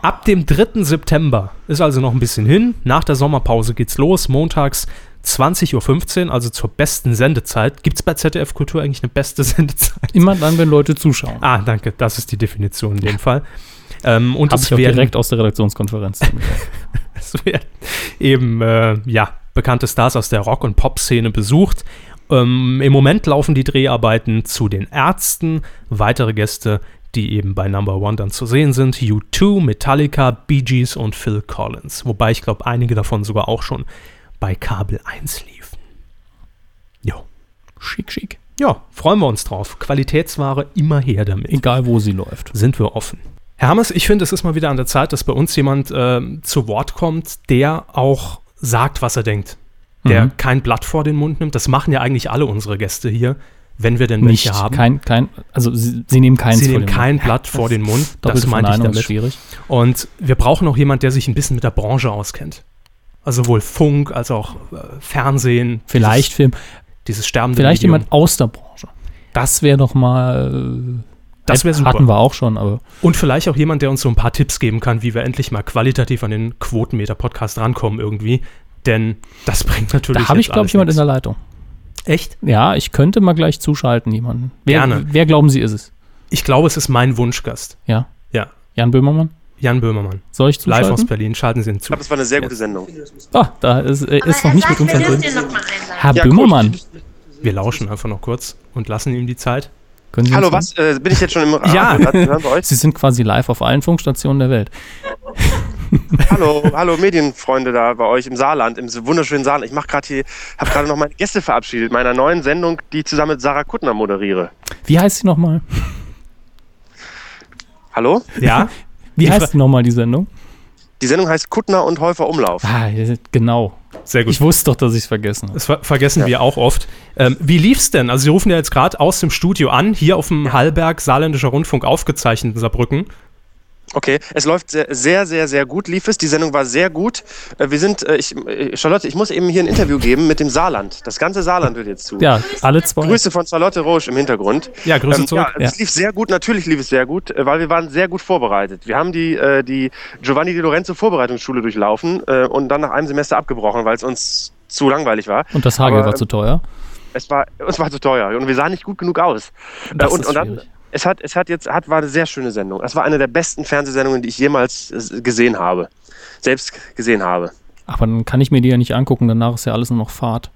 Ab dem 3. September ist also noch ein bisschen hin. Nach der Sommerpause geht's los. Montags 20.15 Uhr, also zur besten Sendezeit. Gibt es bei ZDF Kultur eigentlich eine beste Sendezeit? Immer dann, wenn Leute zuschauen. Ah, danke. Das ist die Definition in dem Fall. Ähm, und Habe es ich werden, direkt aus der Redaktionskonferenz. es werden eben äh, ja, bekannte Stars aus der Rock- und Pop-Szene besucht. Ähm, Im Moment laufen die Dreharbeiten zu den Ärzten. Weitere Gäste, die eben bei Number One dann zu sehen sind: U2, Metallica, Bee Gees und Phil Collins. Wobei ich glaube, einige davon sogar auch schon bei Kabel 1 liefen. Jo. schick, schick. Ja, freuen wir uns drauf. Qualitätsware immer her damit Egal, wo sie läuft. sind wir offen. Herr Hammers, ich finde, es ist mal wieder an der Zeit, dass bei uns jemand ähm, zu Wort kommt, der auch sagt, was er denkt. Der Mhm. kein Blatt vor den Mund nimmt. Das machen ja eigentlich alle unsere Gäste hier, wenn wir denn welche Nicht, haben. kein, kein, also sie, sie nehmen keins Sie nehmen kein Mund. Blatt vor den Mund. Das meinte ich damit. schwierig. Und wir brauchen auch jemand, der sich ein bisschen mit der Branche auskennt. Also sowohl Funk als auch äh, Fernsehen. Vielleicht Film. Dieses, dieses sterbende Vielleicht Medium. jemand aus der Branche. Das wäre doch mal. äh, Das wär super. Hatten wir auch schon, aber Und vielleicht auch jemand, der uns so ein paar Tipps geben kann, wie wir endlich mal qualitativ an den Quotenmeter-Podcast rankommen irgendwie. Denn das bringt natürlich. da habe ich, glaube ich, jemand in der Leitung. Echt? Ja, ich könnte mal gleich zuschalten, jemanden. Wer, Gerne. Wer glauben Sie, ist es? Ich glaube, es ist mein Wunschgast. Ja. Ja. Jan Böhmermann? Jan Böhmermann. Soll ich Live aus zuschalten? Berlin. Schalten Sie ihn Ich zu. glaube, es war eine sehr gute Sendung. Ah, da ist, äh, ist noch nicht mit uns drin. Herr Ja, Böhmermann, cool. Wir lauschen einfach noch kurz und lassen ihm die Zeit. Hallo, was? Äh, bin ich jetzt schon im Radio? Ja. Sie sind quasi live auf allen Funkstationen der Welt. Hallo, hallo Medienfreunde da bei euch im Saarland, im wunderschönen Saarland. Ich mache gerade hier, habe gerade noch meine Gäste verabschiedet, meiner neuen Sendung, die ich zusammen mit Sarah Kuttner moderiere. Wie heißt sie nochmal? Hallo? Ja? Wie heißt nochmal, die Sendung? Die Sendung heißt Kuttner und Häufer Umlauf. Ah, genau. Sehr gut. Ich wusste doch, dass ich es vergessen habe. Das ver vergessen wir auch oft. Ähm, wie lief's denn? Also Sie rufen ja jetzt gerade aus dem Studio an, hier auf dem Hallberg Saarländischer Rundfunk aufgezeichnet in Saarbrücken. Okay, es läuft sehr, sehr, sehr, sehr gut, lief es. Die Sendung war sehr gut. Äh, Wir sind, äh, ich, äh, Charlotte, ich muss eben hier ein Interview geben mit dem Saarland. Das ganze Saarland wird jetzt zu. Ja, alle zwei. Grüße von Charlotte Roche im Hintergrund. Ja, Grüße Ähm, zurück. ja, es Ja. lief sehr gut, natürlich lief es sehr gut, weil wir waren sehr gut vorbereitet. Wir haben die, die Giovanni Di Lorenzo Vorbereitungsschule durchlaufen und dann nach einem Semester abgebrochen, weil es uns zu langweilig war. Und das Hagel Aber, war zu teuer. Es war, es war zu teuer und wir sahen nicht gut genug aus. Das und, ist und dann, schwierig. Es hat, es hat jetzt, hat, war eine sehr schöne Sendung. Es war eine der besten Fernsehsendungen, die ich jemals äh, gesehen habe. Selbst gesehen habe. Aber dann kann ich mir die ja nicht angucken, danach ist ja alles nur noch Fahrt.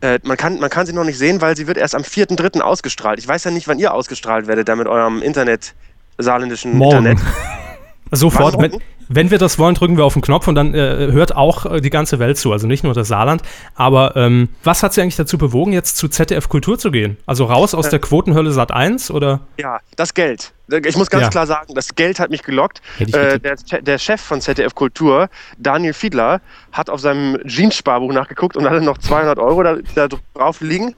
Äh, man, kann, man kann sie noch nicht sehen, weil sie wird erst am 4.3. ausgestrahlt. Ich weiß ja nicht, wann ihr ausgestrahlt werdet, da mit eurem Internet, saarländischen Morgen. Internet. Sofort, wenn? Wenn wir das wollen, drücken wir auf den Knopf und dann äh, hört auch äh, die ganze Welt zu, also nicht nur das Saarland. Aber ähm, was hat Sie eigentlich dazu bewogen, jetzt zu ZDF Kultur zu gehen? Also raus aus der Quotenhölle Sat 1 oder? Ja, das Geld. Ich muss ganz Ja. klar sagen, das Geld hat mich gelockt. Äh, der, der Chef von ZDF Kultur, Daniel Fiedler, hat auf seinem Jeans-Sparbuch nachgeguckt und hatte noch 200 Euro da, da drauf liegen.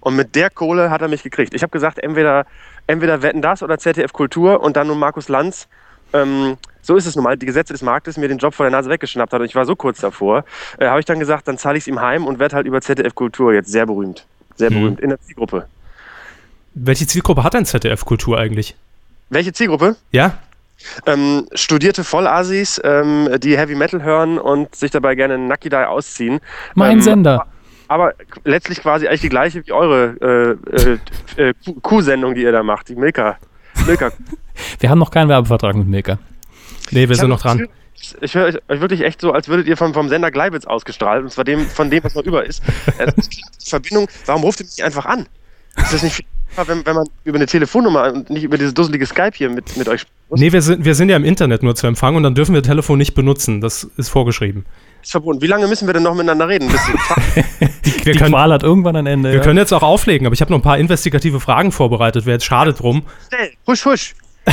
Und mit der Kohle hat er mich gekriegt. Ich habe gesagt, entweder, entweder Wetten das oder ZDF Kultur und dann nun Markus Lanz. Ähm, so ist es nun mal. Die Gesetze des Marktes mir den Job vor der Nase weggeschnappt hat und ich war so kurz davor. Äh, habe ich dann gesagt, dann zahle ich es ihm heim und werde halt über ZDF Kultur jetzt sehr berühmt. Sehr Mhm. berühmt in der Zielgruppe. Welche Zielgruppe hat denn ZDF Kultur eigentlich? Welche Zielgruppe? Ja? Ähm, studierte Vollasis, ähm, die Heavy Metal hören und sich dabei gerne Die ausziehen. Mein Ähm, Sender. Aber letztlich quasi eigentlich die gleiche wie eure äh, äh, äh, Kuh- Kuh-Sendung, die ihr da macht, die Milka. Milka. Wir haben noch keinen Werbevertrag mit Milka. Nee, wir Ich sind noch dran. Ich höre euch wirklich echt so, als würdet ihr vom, vom Sender Gleibitz ausgestrahlt, und zwar dem, von dem, was noch über ist. Die Verbindung, warum ruft ihr mich nicht einfach an? Ist das nicht viel einfacher, wenn, wenn man über eine Telefonnummer und nicht über dieses dusselige Skype hier mit, mit euch spricht? Nee, wir sind, wir sind ja im Internet nur zu empfangen und dann dürfen wir Telefon nicht benutzen. Das ist vorgeschrieben. Ist verboten. Wie lange müssen wir denn noch miteinander reden? Bis Wir Die können, Qual hat irgendwann ein Ende. wir ja. können jetzt auch auflegen, aber ich habe noch ein paar investigative Fragen vorbereitet. Wäre jetzt schade drum. schnell, husch, husch.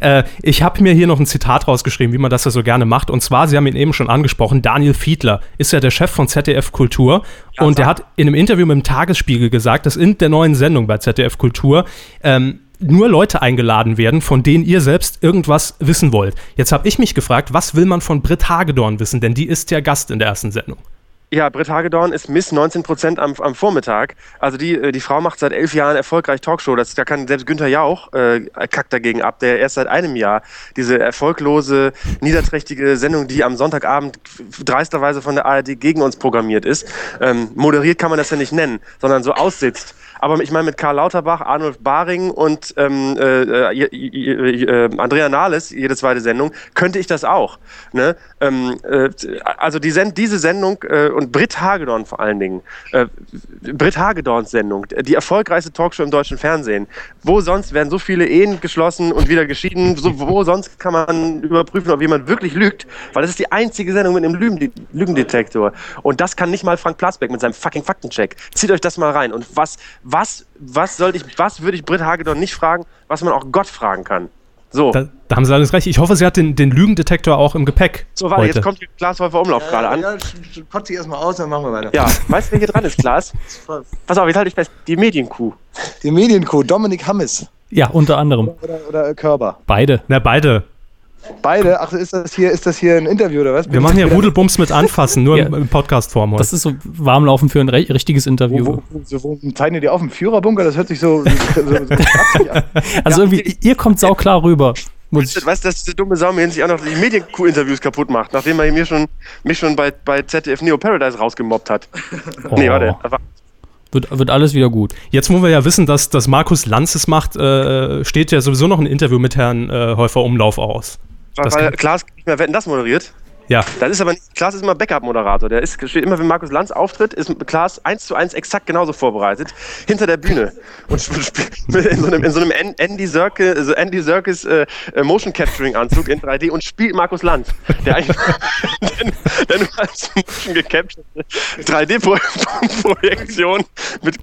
Äh, ich habe mir hier noch ein Zitat rausgeschrieben, wie man das ja so gerne macht. Und zwar, Sie haben ihn eben schon angesprochen, Daniel Fiedler ist ja der Chef von ZDF Kultur. und der hat in einem Interview mit dem Tagesspiegel gesagt, dass in der neuen Sendung bei ZDF Kultur ähm, nur Leute eingeladen werden, von denen ihr selbst irgendwas wissen wollt. Jetzt habe ich mich gefragt, was will man von Britt Hagedorn wissen? Denn die ist ja Gast in der ersten Sendung. Ja, Britt Hagedorn ist Miss 19 Prozent am, am Vormittag. Also die, äh, die Frau macht seit elf Jahren erfolgreich Talkshow. Das, da kann selbst Günther Jauch äh, kackt dagegen ab, der erst seit einem Jahr diese erfolglose, niederträchtige Sendung, die am Sonntagabend dreisterweise von der ARD gegen uns programmiert ist. Ähm, moderiert kann man das ja nicht nennen, sondern so aussitzt. Aber ich meine, mit Karl Lauterbach, Arnulf Baring und ähm, äh, äh, äh, äh, Andrea Nahles, jede zweite Sendung, könnte ich das auch. Ne? Ähm, äh, also die Send diese Sendung äh, und Britt Hagedorn vor allen Dingen, Britt Hagedorns Sendung, die erfolgreichste Talkshow im deutschen Fernsehen. Wo sonst werden so viele Ehen geschlossen und wieder geschieden? So, wo sonst kann man überprüfen, ob jemand wirklich lügt? Weil das ist die einzige Sendung mit einem Lügen Lügendetektor. Und das kann nicht mal Frank Plasbeck mit seinem fucking Faktencheck. Zieht euch das mal rein. Und was, was, was sollte ich, was würde ich Britt Hagedorn nicht fragen, was man auch Gott fragen kann? So. Da, da haben Sie alles recht. Ich hoffe, sie hat den, den Lügendetektor auch im Gepäck. So, warte, heute. jetzt kommt Klaas Wolfer Umlauf gerade an. Ja, kotze ich erstmal aus, dann machen wir weiter. Ja, weißt du, wer hier dran ist, Klaas? Pass auf, jetzt halte ich fest. Die Medienkuh. Die Medienkuh, Dominik Hammes Ja, unter anderem. oder, oder Körber. Beide. Na, beide. Beide, ach, ist das hier, ist das hier ein Interview oder was? Wir machen hier Rudelbums mit Anfassen, nur Ja. im, im Podcast-Form heute. Das ist so warmlaufen für ein richtiges Interview. Wo, wo, so, wo zeigen die die auf dem Führerbunker? Das hört sich so, so, so, an. Also irgendwie, ihr kommt sauklar rüber. Muss ich, Weißt du, dass diese dumme Sau mir sich auch noch die Medienkuh-Interviews kaputt macht, nachdem er mir schon, mich schon bei, bei ZDF Neo Paradise rausgemobbt hat. Nee, Oh. warte. das war- wird, wird alles wieder gut. Jetzt, wo wir ja wissen, dass, dass Markus Lanz es macht, äh, steht ja sowieso noch ein Interview mit Herrn äh, Häufer Umlauf aus. Weil kann- Klaas nicht mehr Wetten, das moderiert. Ja. Das ist aber nicht, Klaas ist immer Backup-Moderator. Der ist, steht immer, wenn Markus Lanz auftritt, ist Klaas eins zu eins exakt genauso vorbereitet, hinter der Bühne. Und sp- sp- in so einem, in so einem An- Andy Serkis, Andy Serkis äh, äh, Motion Capturing Anzug in 3D und spielt Markus Lanz. Der eigentlich, der, nur als Motion gecapturte 3D-Projektion mit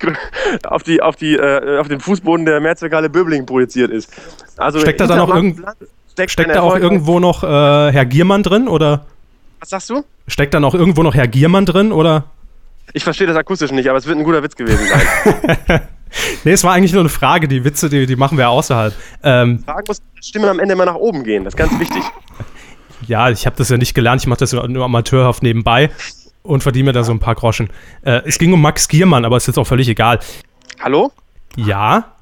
auf die, auf die, äh, auf den Fußboden der Mehrzweckhalle Böbling projiziert ist. Also Steckt da dann auch Markus irgend- Lanz steckt, Steckt da auch Erfolg- irgendwo noch äh, Herr Giermann drin oder Was sagst du? steckt da noch irgendwo noch Herr Giermann drin oder? Ich verstehe das akustisch nicht, aber es wird ein guter Witz gewesen sein. Nee, es war eigentlich nur eine Frage. Die Witze, die, die machen wir außerhalb. Ähm, Fragen muss die Stimme am Ende immer nach oben gehen. Das ist ganz wichtig. ja, ich habe das ja nicht gelernt. Ich mache das ja nur amateurhaft nebenbei und verdiene mir da so ein paar Groschen. Äh, es ging um Max Giermann, aber ist jetzt auch völlig egal. Hallo? Ja,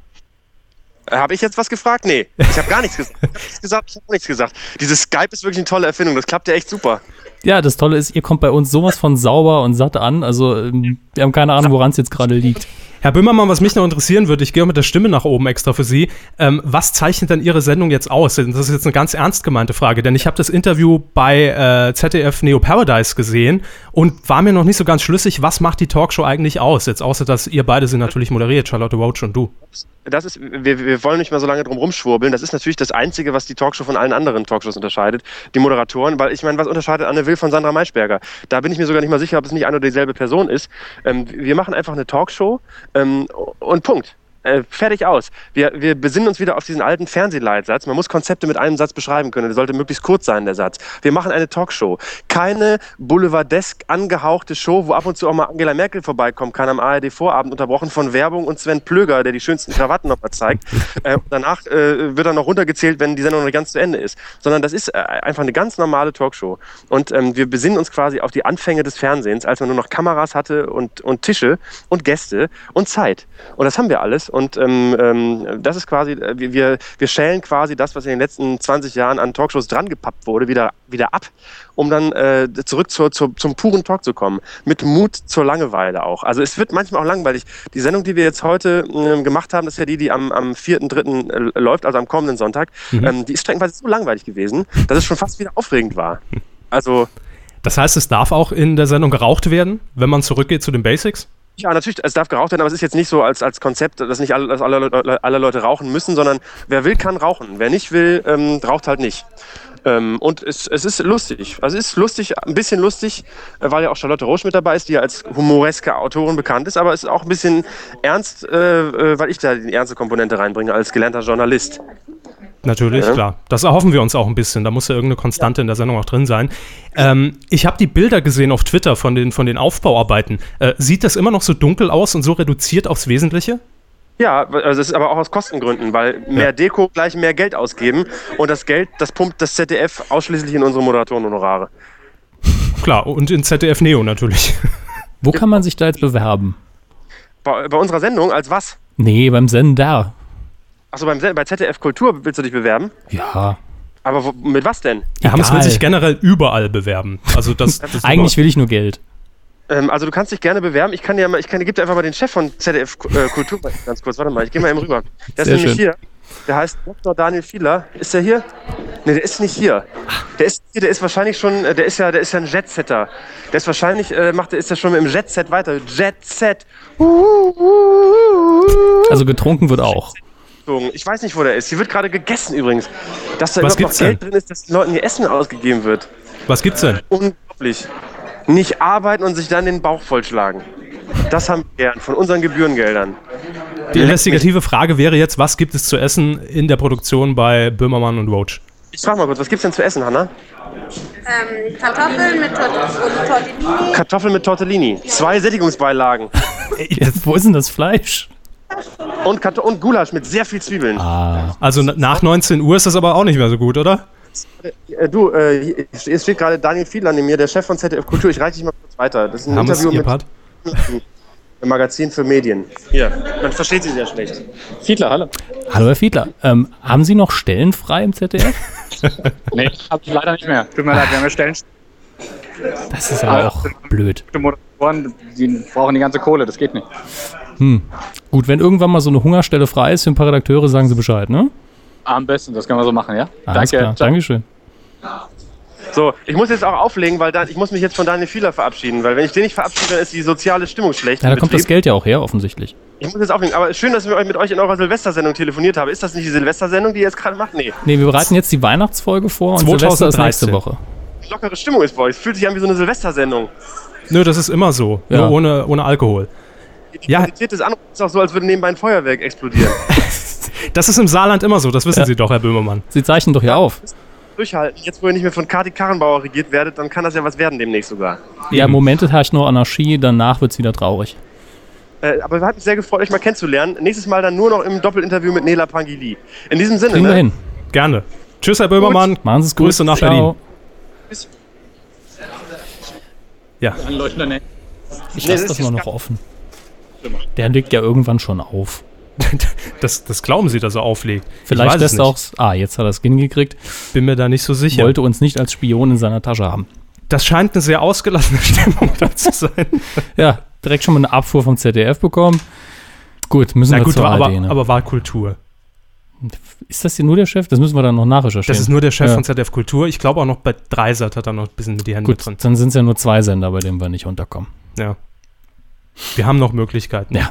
Habe ich jetzt was gefragt? Nee, ich habe gar nichts gesagt. Ich habe nichts gesagt, ich habe nichts gesagt. Dieses Skype ist wirklich eine tolle Erfindung. Das klappt ja echt super. Ja, das Tolle ist, ihr kommt bei uns sowas von sauber und satt an. Also, ähm, wir haben keine Ahnung, woran es jetzt gerade liegt. Herr Böhmermann, was mich noch interessieren würde, ich gehe auch mit der Stimme nach oben extra für Sie. Ähm, was zeichnet denn Ihre Sendung jetzt aus? Das ist jetzt eine ganz ernst gemeinte Frage, denn ich habe das Interview bei äh, ZDF Neo Paradise gesehen und war mir noch nicht so ganz schlüssig, was macht die Talkshow eigentlich aus? Jetzt außer, dass ihr beide sind natürlich moderiert, Charlotte Roach und du. Das ist, wir, wir wollen nicht mehr so lange drum rumschwurbeln. Das ist natürlich das Einzige, was die Talkshow von allen anderen Talkshows unterscheidet. Die Moderatoren, weil ich meine, was unterscheidet Anne Will von Sandra Maischberger? Da bin ich mir sogar nicht mal sicher, ob es nicht eine oder dieselbe Person ist. Ähm, wir machen einfach eine Talkshow ähm, und Punkt. Äh, fertig aus. Wir, wir besinnen uns wieder auf diesen alten Fernsehleitsatz. Man muss Konzepte mit einem Satz beschreiben können. Der sollte möglichst kurz sein, der Satz. Wir machen eine Talkshow. Keine boulevardesk angehauchte Show, wo ab und zu auch mal Angela Merkel vorbeikommen kann am ARD-Vorabend, unterbrochen von Werbung und Sven Plöger, der die schönsten Krawatten nochmal zeigt. Äh, danach äh, wird dann noch runtergezählt, wenn die Sendung noch nicht ganz zu Ende ist. Sondern das ist äh, einfach eine ganz normale Talkshow. Und ähm, wir besinnen uns quasi auf die Anfänge des Fernsehens, als man nur noch Kameras hatte und, und Tische und Gäste und Zeit. Und das haben wir alles. Und ähm, ähm, das ist quasi, äh, wir- wir, schälen quasi das, was in den letzten 20 Jahren an Talkshows dran gepappt wurde, wieder, wieder ab, um dann äh, zurück zur, zur, zum puren Talk zu kommen. Mit Mut zur Langeweile auch. Also es wird manchmal auch langweilig. Die Sendung, die wir jetzt heute ähm, gemacht haben, das ist ja die, die am, am 4.3. Äh, läuft, also am kommenden Sonntag, ähm, die ist streckenweise so langweilig gewesen, dass es schon fast wieder aufregend war. Also Das heißt, es darf auch in der Sendung geraucht werden, wenn man zurückgeht zu den Basics? Ja, natürlich, es darf geraucht werden, aber es ist jetzt nicht so als, als Konzept, dass nicht alle, dass alle, Leute- alle Leute rauchen müssen, sondern wer will, kann rauchen. Wer nicht will, ähm, raucht halt nicht. Ähm, und es, es ist lustig. Also es ist lustig, ein bisschen lustig, äh, weil ja auch Charlotte Roche mit dabei ist, die ja als humoreske Autorin bekannt ist, aber es ist auch ein bisschen ernst, äh, äh, weil ich da die ernste Komponente reinbringe als gelernter Journalist. Natürlich, Ja. klar. Das erhoffen wir uns auch ein bisschen. Da muss ja irgendeine Konstante in der Sendung auch drin sein. Ähm, ich habe die Bilder gesehen auf Twitter von den, von den Aufbauarbeiten. Äh, sieht das immer noch so dunkel aus und so reduziert aufs Wesentliche? Ja, also es ist aber auch aus Kostengründen, weil mehr Ja. Deko gleich mehr Geld ausgeben und das Geld, das pumpt das ZDF ausschließlich in unsere Moderatorenhonorare. Klar, und in ZDF Neo natürlich. Wo kann man sich da jetzt bewerben? Bei, bei unserer Sendung als was? Nee, beim Sender. Achso, bei ZDF Kultur willst du dich bewerben? Ja. Aber wo, mit was denn? Ja, Hammes will sich generell überall bewerben. Also das, das Eigentlich will ich nur Geld. Ähm, also du kannst dich gerne bewerben. Ich kann dir mal, ich kann, gib dir einfach mal den Chef von ZDF äh, Kultur ganz kurz. Warte mal, ich gehe mal eben rüber. Der Sehr ist nämlich schön. hier. Der heißt Dr. Daniel Fieler. Ist der hier? Nee, der ist nicht hier. Der ist hier, der ist wahrscheinlich schon, äh, der ist ja, der ist ja ein Jetsetter. Der ist wahrscheinlich, äh, macht, ist ja schon mit dem Jetset weiter. Jetset. Also getrunken wird auch. Ich weiß nicht, wo der ist. Hier wird gerade gegessen übrigens. Dass da Was überhaupt noch Geld denn? drin ist, dass den Leuten hier Essen ausgegeben wird. Was gibt's denn? Unglaublich. Nicht arbeiten und sich dann den Bauch vollschlagen. Das haben wir gern von unseren Gebührengeldern. Die investigative Frage wäre jetzt, was gibt es zu essen in der Produktion bei Böhmermann und Roach? Ich frag mal kurz, was gibt's denn zu essen, Hanna? Ähm, Kartoffeln mit Tort und Tortellini. Kartoffeln mit Tortellini. Zwei Sättigungsbeilagen. Jetzt, wo ist denn das Fleisch? Und, und Gulasch mit sehr viel Zwiebeln. Ah. Also nach 19 Uhr ist das aber auch nicht mehr so gut, oder? Äh, du, äh, es steht gerade Daniel Fiedler neben mir, der Chef von ZDF Kultur. Ich reiche dich mal kurz weiter. Das ist ein Hammes, Interview ihr mit Part? dem Magazin für Medien. Hier, man versteht sie sehr schlecht. Fiedler, hallo. Hallo Herr Fiedler, ähm, haben Sie noch Stellen frei im ZDF? Nee, hab ich leider nicht mehr. Tut mir leid, wir haben ja Stellen. Das ist aber auch blöd. Moderatoren, die brauchen die ganze Kohle, das geht nicht. Gut, wenn irgendwann mal so eine Hungerstelle frei ist für ein paar Redakteure, sagen Sie Bescheid, ne? Am besten, das können wir so machen, ja? Alles klar, ciao. Dankeschön. So, ich muss jetzt auch auflegen, weil dann, ich muss mich jetzt von Daniel Fieler verabschieden, weil wenn ich den nicht verabschiede, dann ist die soziale Stimmung schlecht. Ja, da kommt das. Geld ja auch her, offensichtlich. Ich muss jetzt auflegen, aber schön, dass ich mit euch- mit euch in eurer Silvestersendung telefoniert habe. Ist das nicht die Silvestersendung, die ihr jetzt gerade macht? Nee. Nee, wir bereiten jetzt die Weihnachtsfolge vor und Silvester ist 2013. nächste Woche. Lockere Stimmung ist bei euch. Es fühlt sich an wie so eine Silvestersendung. Nö, das ist immer so. Ja. Nur ohne, ohne Alkohol. Die Ja. Qualität des Anrufs ist auch so, als würde nebenbei ein Feuerwerk explodieren. Das ist im Saarland immer so, das wissen Ja. Sie doch, Herr Böhmermann. Sie zeichnen doch hier auf. Durchhalten. Jetzt, wo ihr nicht mehr von Kati Karrenbauer regiert werdet, dann kann das ja was werden demnächst sogar. Ja, im Moment herrscht nur Anarchie, danach wird es wieder traurig. Äh, aber wir hatten sehr gefreut, euch mal kennenzulernen. Nächstes Mal dann nur noch im Doppelinterview mit Nela Pangili. In diesem Sinne, Kriegen wir ne? hin. Gerne. Tschüss, Herr Böhmermann. Machen Sie es gut. Grüße nach Ciao. Berlin. Ja, Ein leuchtender Netz. Ich lasse das mal noch offen. Der legt ja irgendwann schon auf. das, das glauben Sie, dass er auflegt. ich Vielleicht lässt er auch. Ah, jetzt hat er es hingekriegt. Bin mir da nicht so sicher. Wollte uns nicht als Spion in seiner Tasche haben. Das scheint eine sehr ausgelassene Stimmung da zu sein. Ja, direkt schon mal eine Abfuhr vom ZDF bekommen. Gut, müssen Na wir gut, zur aber, ARD, ne? aber Wahlkultur. Ist das hier nur der Chef? Das müssen wir dann noch nachrecherchieren. Das ist nur der Chef Ja. von ZDF Kultur. Ich glaube auch noch bei Dreisat hat er noch ein bisschen die Hände Gut, drin. dann sind es ja nur zwei Sender, bei denen wir nicht unterkommen. Ja. Wir haben noch Möglichkeiten. Ja.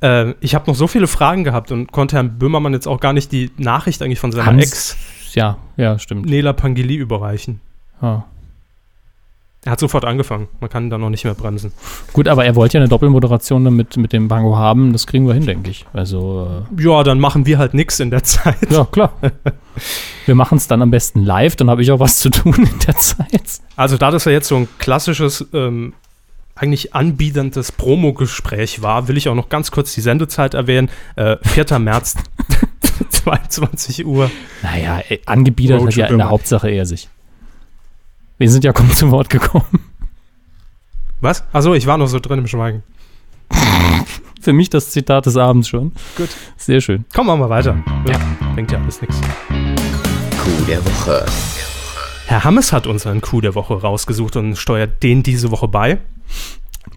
Äh, ich habe noch so viele Fragen gehabt und konnte Herrn Böhmermann jetzt auch gar nicht die Nachricht eigentlich von seiner Hans- Ex, Ja, ja, stimmt. Nela Pangili, überreichen. Ja. Er hat sofort angefangen. Man kann da noch nicht mehr bremsen. Gut, aber er wollte ja eine Doppelmoderation mit, mit dem Bango haben. Das kriegen wir hin, denke ich. Also, Ja, dann machen wir halt nichts in der Zeit. äh, ja, klar. wir machen es dann am besten live, dann habe ich auch was zu tun in der Zeit. Also da das ja jetzt so ein klassisches, ähm, eigentlich anbieterndes Promo-Gespräch war, will ich auch noch ganz kurz die Sendezeit erwähnen. Äh, 4. März, 22 Uhr. Naja, ey, angebiedert Road hat ja in der. Hauptsache er sich. Wir sind ja kaum zu Wort gekommen. Was? Achso, ich war noch so drin im Schweigen. Für mich das Zitat des Abends schon. Gut. Sehr schön. Kommen wir mal weiter. Ja. Bringt ja alles nichts. Coup der Woche. Herr Hammes hat uns einen Coup der Woche rausgesucht und steuert den diese Woche bei.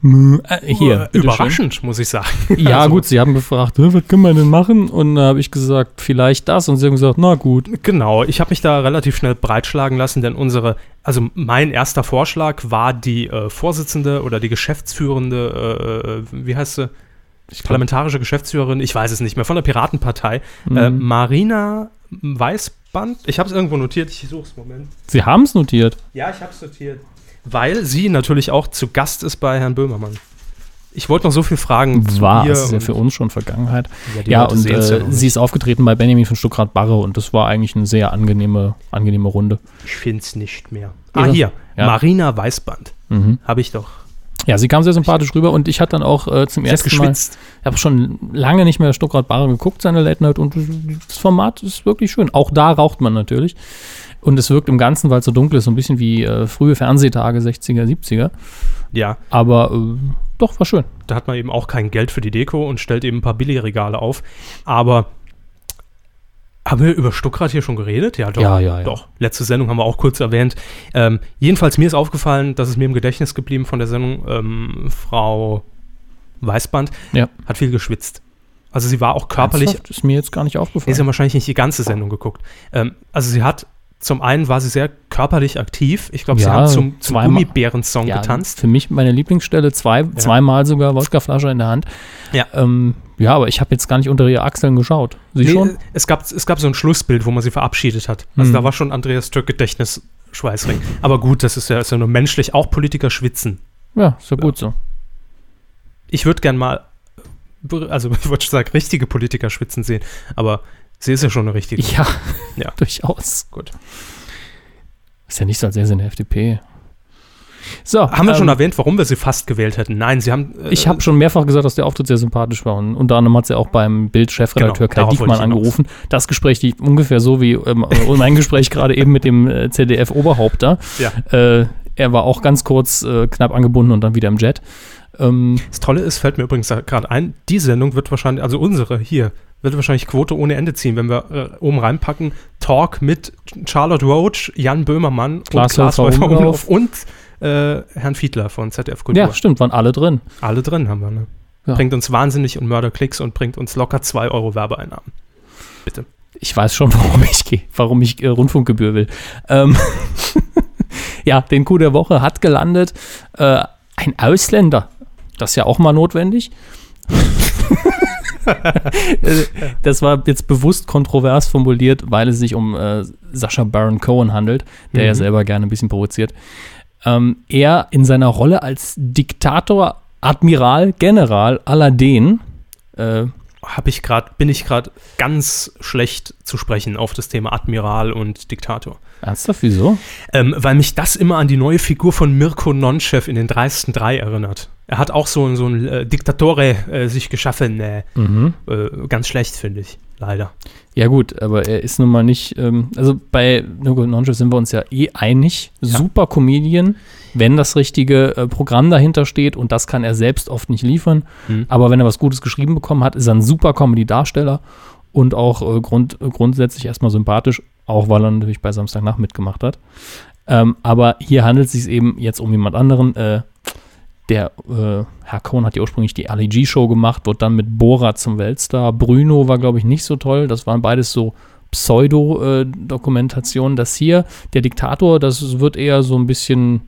Äh, hier. Äh, überraschend, muss ich sagen. Ja, Also, gut, sie haben gefragt, "Hä, was können wir denn machen? Und da habe ich gesagt, vielleicht das. Und sie haben gesagt, na gut. Genau, ich habe mich da relativ schnell breitschlagen lassen, denn unsere, also mein erster Vorschlag war die äh, Vorsitzende oder die geschäftsführende, äh, wie heißt sie? Parlamentarische Geschäftsführerin, ich weiß es nicht mehr, von der Piratenpartei, äh, Mhm. Marina Weißband. Ich habe es irgendwo notiert, ich suche es, Moment. Sie haben es notiert. Ja, ich habe es notiert. Weil sie natürlich auch zu Gast ist bei Herrn Böhmermann. Ich wollte noch so viel fragen War, es ist ja für uns schon Vergangenheit. Ja, Ja, und ja äh, noch sie ist aufgetreten bei Benjamin von Stuckrad-Barre und das war eigentlich eine sehr angenehme, angenehme Runde. Ich finde es nicht mehr. Ah, hier. Ja. Marina Weißband. Mhm. Habe ich doch. Ja, sie kam sehr sympathisch rüber und ich hatte dann auch äh, zum Sie ersten Mal, ich habe schon lange nicht mehr Stuckrad-Barre geguckt, seine Late Night und das Format ist wirklich schön. Auch da raucht man natürlich. Und es wirkt im Ganzen, weil es so dunkel ist, so ein bisschen wie äh, frühe Fernsehtage, 60er, 70er. Ja, Aber äh, doch, war schön. da hat man eben auch kein Geld für die Deko und stellt eben ein paar Billigregale auf. Aber haben wir über Stuckrad hier schon geredet? Ja, doch. Ja, ja, ja. Doch. Letzte Sendung haben wir auch kurz erwähnt. Ähm, jedenfalls, mir ist aufgefallen, das ist mir im Gedächtnis geblieben von der Sendung, ähm, Frau Weißband Ja. hat viel geschwitzt. Also sie war auch körperlich Ernsthaft? Ist mir jetzt gar nicht Nee, aufgefallen. sie haben wahrscheinlich nicht die ganze Sendung geguckt. Ähm, also sie hat, zum einen war sie sehr körperlich aktiv. Ich glaube, sie Ja, hat zum, zum Gummibären-Song ja, getanzt. Für mich meine Lieblingsstelle, zwei, zweimal sogar Wodkaflasche in der Hand. Ja. Ähm, ja, aber ich habe jetzt gar nicht unter ihre Achseln geschaut. Sie Nee, schon? Es gab, es gab so ein Schlussbild, wo man sie verabschiedet hat. Also Hm. da war schon Andreas Türk Gedächtnis Schweißring. Aber gut, das ist ja, ist ja nur menschlich. Auch Politiker schwitzen. Ja, ist ja gut so. Ich würde gern mal, also ich schon sagen, richtige Politiker schwitzen sehen. Aber sie ist ja schon eine richtige. Ja, Ja. durchaus. Gut. Ist ja nicht so, als wäre sie in der FDP. So, Haben wir schon ähm, erwähnt, warum wir sie fast gewählt hätten? Nein, sie haben. äh, Ich habe schon mehrfach gesagt, dass der Auftritt sehr sympathisch war. Und unter anderem hat sie auch beim Bild-Chefredakteur Genau, Kai Diekmann angerufen. Das Gespräch lief ungefähr so wie ähm, mein Gespräch gerade eben mit dem äh, ZDF-Oberhaupt da. Ja. Äh, er war auch ganz kurz äh, knapp angebunden und dann wieder im Jet. Ähm, Das Tolle ist, fällt mir übrigens gerade ein, die Sendung wird wahrscheinlich, also unsere hier, wird wahrscheinlich Quote ohne Ende ziehen, wenn wir äh, oben reinpacken, Talk mit Charlotte Roach, Jan Böhmermann Klaas und Klaas Umlauf. Umlauf und äh, Herrn Fiedler von ZDF Kultur. ja, stimmt, waren alle drin. Alle drin haben wir, ne? Ja. Bringt uns wahnsinnig und Mörderklicks und bringt uns locker 2 Euro Werbeeinnahmen. Bitte. Ich weiß schon, warum ich gehe, warum ich äh, Rundfunkgebühr will. Ähm, Ja, den Coup der Woche hat gelandet äh, ein Ausländer. Das ist ja auch mal notwendig. Das war jetzt bewusst kontrovers formuliert, weil es sich um äh, Sascha Baron Cohen handelt, der ja selber gerne ein bisschen provoziert. Ähm, er in seiner Rolle als Diktator, Admiral, General Aladdin, äh, Hab ich grad, bin ich gerade ganz schlecht zu sprechen auf das Thema Admiral und Diktator. ernsthaft, wieso? Ähm, weil mich das immer an die neue Figur von Mirko Nonchev in den dreisten drei erinnert. Er hat auch so, so ein äh, Diktatore äh, sich geschaffen. Äh, Mhm. äh, ganz schlecht, finde ich. Leider. Ja, gut, aber er ist nun mal nicht. Ähm, also bei Nurko Nonchev sind wir uns ja eh einig. Super Comedian, wenn das richtige äh, Programm dahinter steht und das kann er selbst oft nicht liefern. Mhm. Aber wenn er was Gutes geschrieben bekommen hat, ist er ein super Comedy-Darsteller und auch äh, grund, grundsätzlich erstmal sympathisch, auch weil er natürlich bei Samstagnacht mitgemacht hat. Ähm, aber hier handelt es sich eben jetzt um jemand anderen. Äh, der äh, Herr Cohn hat ja ursprünglich die Ali G-Show gemacht, wurde dann mit Bora zum Weltstar. Bruno war, glaube ich, nicht so toll. Das waren beides so Pseudo-Dokumentationen. das hier, der Diktator, das wird eher so ein bisschen,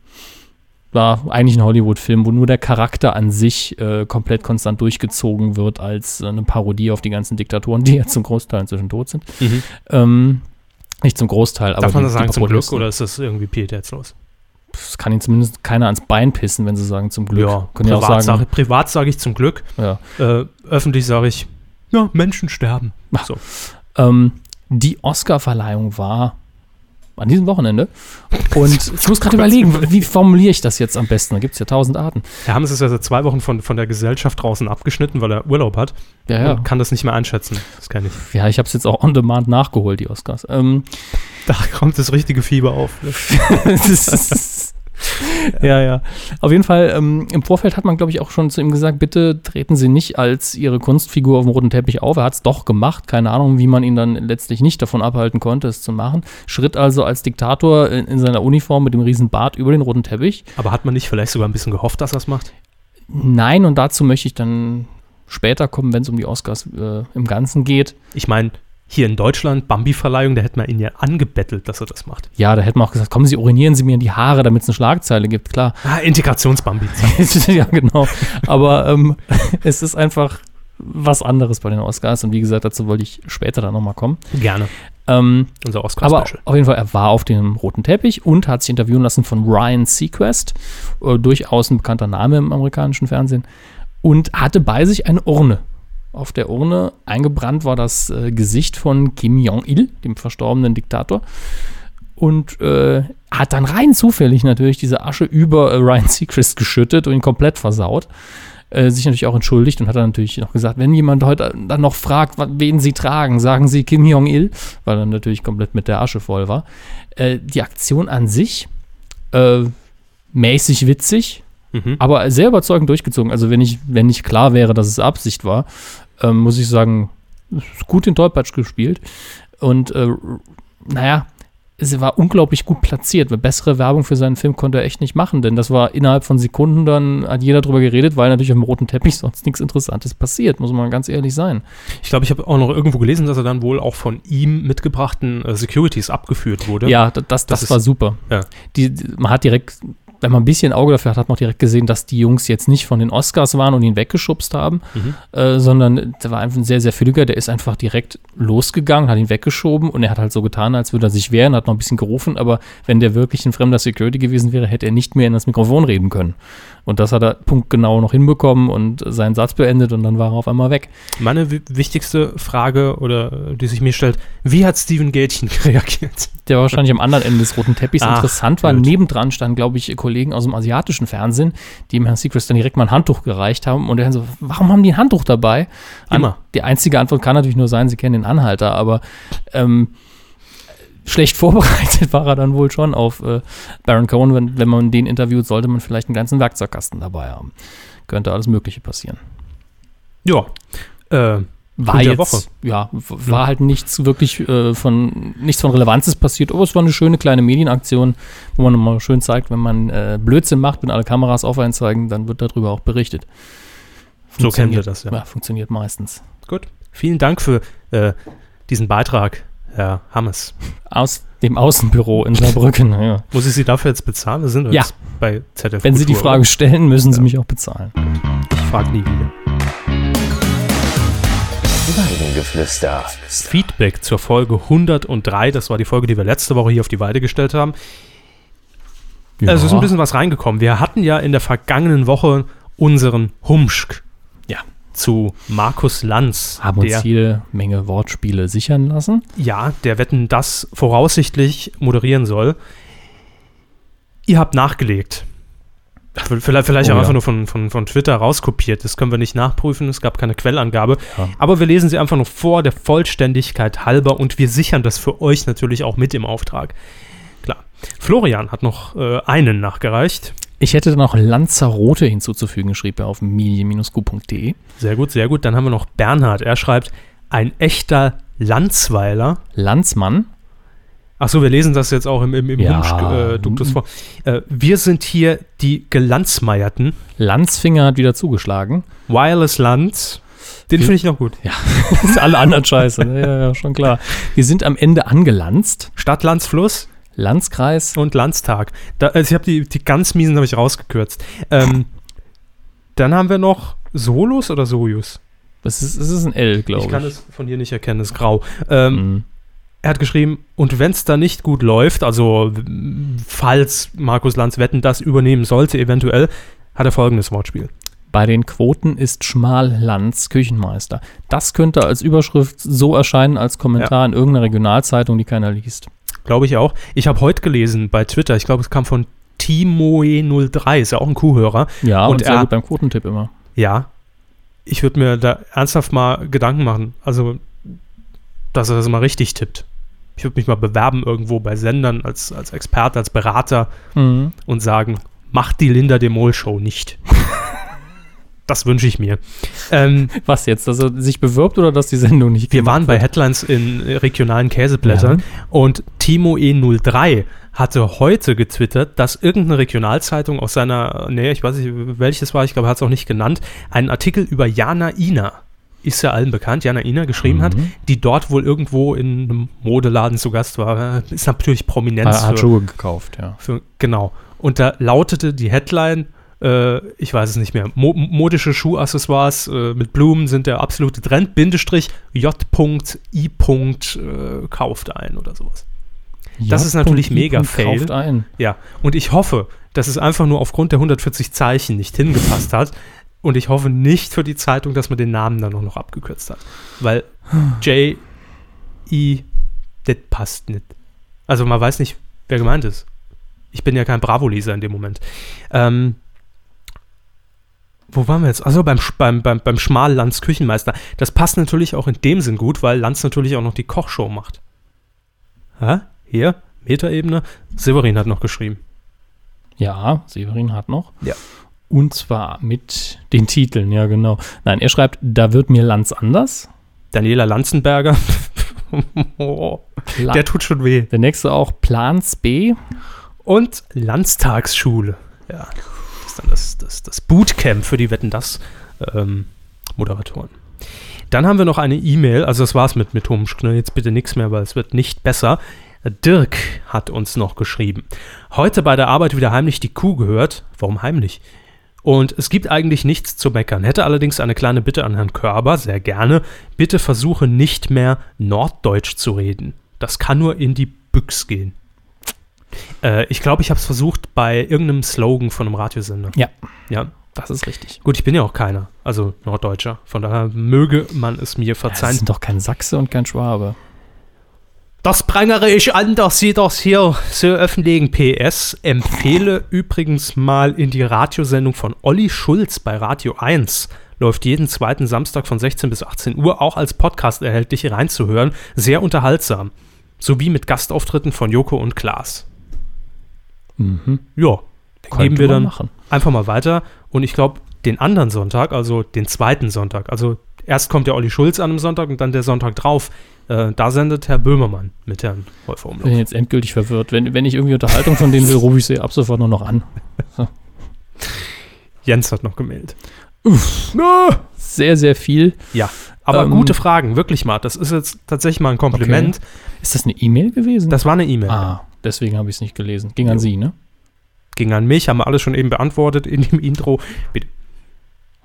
war eigentlich ein Hollywood-Film, wo nur der Charakter an sich äh, komplett konstant durchgezogen wird als äh, eine Parodie auf die ganzen Diktatoren, die ja zum Großteil inzwischen tot sind. Ähm, nicht zum Großteil, aber Darf man das sagen zum Glück oder ist das irgendwie pietätslos? Es kann ihnen zumindest keiner ans Bein pissen, wenn sie sagen zum Glück. Können ja auch privat sagen, sage privat sage ich zum Glück. ja. Äh, öffentlich sage ich, ja, Menschen sterben. So. Ähm, die Oscar-Verleihung war an diesem Wochenende. Und ich muss gerade überlegen, wie formuliere ich das jetzt am besten? Da gibt es ja tausend Arten. Herr Hammes ist ja seit zwei Wochen von, von der Gesellschaft draußen abgeschnitten, weil er Urlaub hat. Ja, ja. Und kann das nicht mehr einschätzen. Das kann ich. Ja, ich habe es jetzt auch on demand nachgeholt, die Oscars. Ähm, Da kommt das richtige Fieber auf. ne? das ist- ja, ja. Auf jeden Fall, ähm, im Vorfeld hat man, glaube ich, auch schon zu ihm gesagt, bitte treten Sie nicht als Ihre Kunstfigur auf dem roten Teppich auf. Er hat es doch gemacht. Keine Ahnung, wie man ihn dann letztlich nicht davon abhalten konnte, es zu machen. Schritt also als Diktator in, in seiner Uniform mit dem riesen Bart über den roten Teppich. Aber hat man nicht vielleicht sogar ein bisschen gehofft, dass er es macht? Nein, und dazu möchte ich dann später kommen, wenn es um die Oscars äh, im Ganzen geht. Ich meine, hier in Deutschland, Bambi-Verleihung, da hätte man ihn ja angebettelt, dass er das macht. Ja, da hätte man auch gesagt, kommen Sie, urinieren Sie mir in die Haare, damit es eine Schlagzeile gibt, klar. Ah, Integrationsbambi. ja, genau. Aber ähm, es ist einfach was anderes bei den Oscars. Und wie gesagt, dazu wollte ich später dann nochmal kommen. Gerne. Ähm, Unser aber Oscar-Special. auf jeden Fall, er war auf dem roten Teppich und hat sich interviewen lassen von Ryan Seacrest, äh, durchaus ein bekannter Name im amerikanischen Fernsehen, und hatte bei sich eine Urne. Auf der Urne eingebrannt war das äh, Gesicht von Kim Jong-il, dem verstorbenen Diktator. Und äh, hat dann rein zufällig natürlich diese Asche über äh, Ryan Seacrest geschüttet und ihn komplett versaut. Äh, sich natürlich auch entschuldigt und hat dann natürlich noch gesagt, wenn jemand heute dann noch fragt, wen sie tragen, sagen sie Kim Jong-il, weil er natürlich komplett mit der Asche voll war. Äh, die Aktion an sich, äh, mäßig witzig, Mhm. aber sehr überzeugend durchgezogen. Also wenn ich, wenn nicht klar wäre, dass es Absicht war, ähm, muss ich sagen, gut den Tollpatsch gespielt. Und äh, naja, es war unglaublich gut platziert. Weil Bessere Werbung für seinen Film konnte er echt nicht machen, denn das war innerhalb von Sekunden, dann hat jeder drüber geredet, weil natürlich auf dem roten Teppich sonst nichts Interessantes passiert, muss man ganz ehrlich sein. Ich glaube, ich habe auch noch irgendwo gelesen, dass er dann wohl auch von ihm mitgebrachten äh, Securities abgeführt wurde. Ja, da- das, das, Das war ist- super. Ja. Die, die, man hat direkt, wenn man ein bisschen Auge dafür hat, hat man auch direkt gesehen, dass die Jungs jetzt nicht von den Oscars waren und ihn weggeschubst haben, Mhm. äh, sondern der war einfach ein sehr, sehr fülliger, der ist einfach direkt losgegangen, hat ihn weggeschoben und er hat halt so getan, als würde er sich wehren, hat noch ein bisschen gerufen, aber wenn der wirklich ein fremder Security gewesen wäre, hätte er nicht mehr in das Mikrofon reden können. Und das hat er punktgenau noch hinbekommen und seinen Satz beendet und dann war er auf einmal weg. Meine wi- wichtigste Frage, oder die sich mir stellt, wie hat Steven Gätchen reagiert? der wahrscheinlich am anderen Ende des roten Teppichs Ach, interessant war. blöd. Nebendran standen, glaube ich, Kollegen aus dem asiatischen Fernsehen, die dem Herrn Seacrest dann direkt mal ein Handtuch gereicht haben. Und er so, warum haben die ein Handtuch dabei? Immer. die einzige Antwort kann natürlich nur sein, sie kennen den Anhalter, aber ähm, schlecht vorbereitet war er dann wohl schon auf äh, Baron Cohen. Wenn, wenn man den interviewt, sollte man vielleicht einen ganzen Werkzeugkasten dabei haben. Könnte alles Mögliche passieren. Ja. Äh, War jetzt, Woche. ja, war halt nichts wirklich äh, von, nichts von Relevanzes passiert, aber es war eine schöne kleine Medienaktion, wo man mal schön zeigt, wenn man äh, Blödsinn macht, wenn alle Kameras auf einen zeigen, dann wird darüber auch berichtet. So kennen wir das, ja. ja. Funktioniert meistens. gut. Vielen Dank für äh, diesen Beitrag, Herr Hammes. Aus dem Außenbüro in Saarbrücken. Ja. Muss ich Sie dafür jetzt bezahlen? Wir sind Ja. jetzt bei ZDF Wenn Sie die Kultur, Frage stellen, müssen Sie Ja. mich auch bezahlen. oder? Ich frag nie wieder. Weidengeflüster. Feedback zur Folge 103. Das war die Folge, die wir letzte Woche hier auf die Weide gestellt haben. Also es ist ein bisschen was reingekommen. Wir hatten ja in der vergangenen Woche unseren Humschk Ja. Zu Markus Lanz. haben uns jede Menge Wortspiele sichern lassen. ja, der Wetten das voraussichtlich moderieren soll. Ihr habt nachgelegt. Vielleicht, vielleicht Oh auch ja. einfach nur von, von, von Twitter rauskopiert. Das können wir nicht nachprüfen. Es gab keine Quellangabe. Ja. Aber wir lesen sie einfach nur vor, der Vollständigkeit halber. Und wir sichern das für euch natürlich auch mit im Auftrag. Klar. Florian hat noch äh, einen nachgereicht. Ich hätte noch Lanzarote hinzuzufügen, schrieb er auf medien-q.de. Sehr gut, sehr gut. Dann haben wir noch Bernhard. Er schreibt, ein echter Landsweiler. Landsmann, Achso, wir lesen das jetzt auch im, im, im Ja. Äh, Duktus vor. Äh, wir sind hier die Gelandsmeierten. Landsfinger hat wieder zugeschlagen. Wireless Lands. Den finde ich noch gut. Alle anderen scheiße, ne? ja, ja, schon klar. Wir sind am Ende angelanzt. Stadt, Lands, Fluss Landskreis, und Landstag. Da, also ich habe die, die ganz miesen habe ich rausgekürzt. Ähm, dann haben wir noch Solus oder Sojus? das ist, es ist ein L, Ich glaube ich. kann es von hier nicht erkennen, es ist grau. Ähm, Mhm. Er hat geschrieben, und wenn es da nicht gut läuft, also falls Markus Lanz Wetten das übernehmen sollte, eventuell, hat er folgendes Wortspiel. Bei den Quoten ist Schmallands Küchenmeister. Das könnte als Überschrift so erscheinen als Kommentar in irgendeiner Regionalzeitung, die keiner liest. Glaube ich auch. Ich habe heute gelesen bei Twitter, ich glaube, es kam von Timoe03, ist ja auch ein Kuhhörer. Ja, und, Und sehr er- gut beim Quotentipp immer. Ja, ich würde mir da ernsthaft mal Gedanken machen. Also, dass er das mal richtig tippt. Ich würde mich mal bewerben irgendwo bei Sendern als, als Experte, als Berater Mhm. und sagen, macht die Linda de Mol Show nicht. das wünsche ich mir. Ähm, Was jetzt, dass er sich bewirbt oder dass die Sendung nicht wir waren bei? Headlines in regionalen Käseblättern Ja. und Timo E03 hatte heute getwittert, dass irgendeine Regionalzeitung aus seiner, nee, ich weiß nicht, welches war, ich glaube, er hat es auch nicht genannt, einen Artikel über Jana Ina, ist ja allen bekannt, Jana Ina geschrieben hat, Mhm. die dort wohl irgendwo in einem Modeladen zu Gast war. Ist natürlich Prominenz Er hat für, Schuhe gekauft, ja. für, genau. Und da lautete die Headline, äh, ich weiß es nicht mehr, Mo modische Schuhaccessoires äh, mit Blumen sind der absolute Trend, Bindestrich J.I. Äh, kauft ein oder sowas. Das ist natürlich mega fail. Kauft ein. Ja, und ich hoffe, dass es einfach nur aufgrund der 140 Zeichen nicht hingepasst hat. Und ich hoffe nicht für die Zeitung, dass man den Namen dann auch noch abgekürzt hat. Weil J.I. das passt nicht. Also man weiß nicht, wer gemeint ist. Ich bin ja kein Bravo-Leser in dem Moment. Ähm, wo waren wir jetzt? Also beim, beim, beim, beim Schmallands Küchenmeister. Das passt natürlich auch in dem Sinn gut, weil Lanz natürlich auch noch die Kochshow macht. Hä? Hier, Metaebene. Severin hat noch geschrieben. Ja, Severin hat noch. Ja. Und zwar mit den Titeln, ja genau. Nein, er schreibt, da wird mir Lanz anders. Daniela Lanzenberger. Oh, der tut schon weh. der nächste auch Plans B. Und Landtagsschule. Ja, ist dann das, das, das Bootcamp für die Wetten das ähm, Moderatoren. Dann haben wir noch eine E-Mail, also das war's mit, mit Humschk, ne? jetzt bitte nichts mehr, weil es wird nicht besser. Dirk hat uns noch geschrieben. Heute bei der Arbeit wieder heimlich die Kuh gehört. Warum heimlich? Und es gibt eigentlich nichts zu meckern. Hätte allerdings eine kleine Bitte an Herrn Körber, sehr gerne. Bitte versuche nicht mehr Norddeutsch zu reden. Das kann nur in die Büchs gehen. Äh, ich glaube, ich habe es versucht bei irgendeinem Slogan von einem Radiosender. Ja. Ja. Das ist richtig. Gut, ich bin ja auch keiner, also Norddeutscher. Von daher möge man es mir Ja, verzeihen. sind doch kein Sachse und kein Schwabe. Das prangere ich an, dass Sie das hier so öffentlichen PS. Empfehle übrigens mal in die Radiosendung von Olli Schulz bei Radio 1. Läuft jeden zweiten Samstag von 16 bis 18 Uhr, auch als Podcast erhältlich reinzuhören. Sehr unterhaltsam. Sowie mit Gastauftritten von Joko und Klaas. Mhm. Ja, Könnte geben wir dann machen. einfach mal weiter. Und ich glaube, den anderen Sonntag, also den zweiten Sonntag, also erst kommt der Olli Schulz an einem Sonntag und dann der Sonntag drauf, äh, da sendet Herr Böhmermann mit Herrn Häufer Ich bin Umlauf. jetzt endgültig verwirrt. Wenn, wenn ich irgendwie Unterhaltung von denen will, rufe ich sie ab sofort nur noch an. Jens hat noch gemeldet. Sehr, sehr viel. Ja. Aber Ähm, gute Fragen, wirklich mal. Das ist jetzt tatsächlich mal ein Kompliment. Ist das eine E-Mail gewesen? Das war eine E-Mail. ah, deswegen habe ich es nicht gelesen. Ging an Sie, ne? Ging an mich, haben wir alles schon eben beantwortet in dem Intro. Bitte.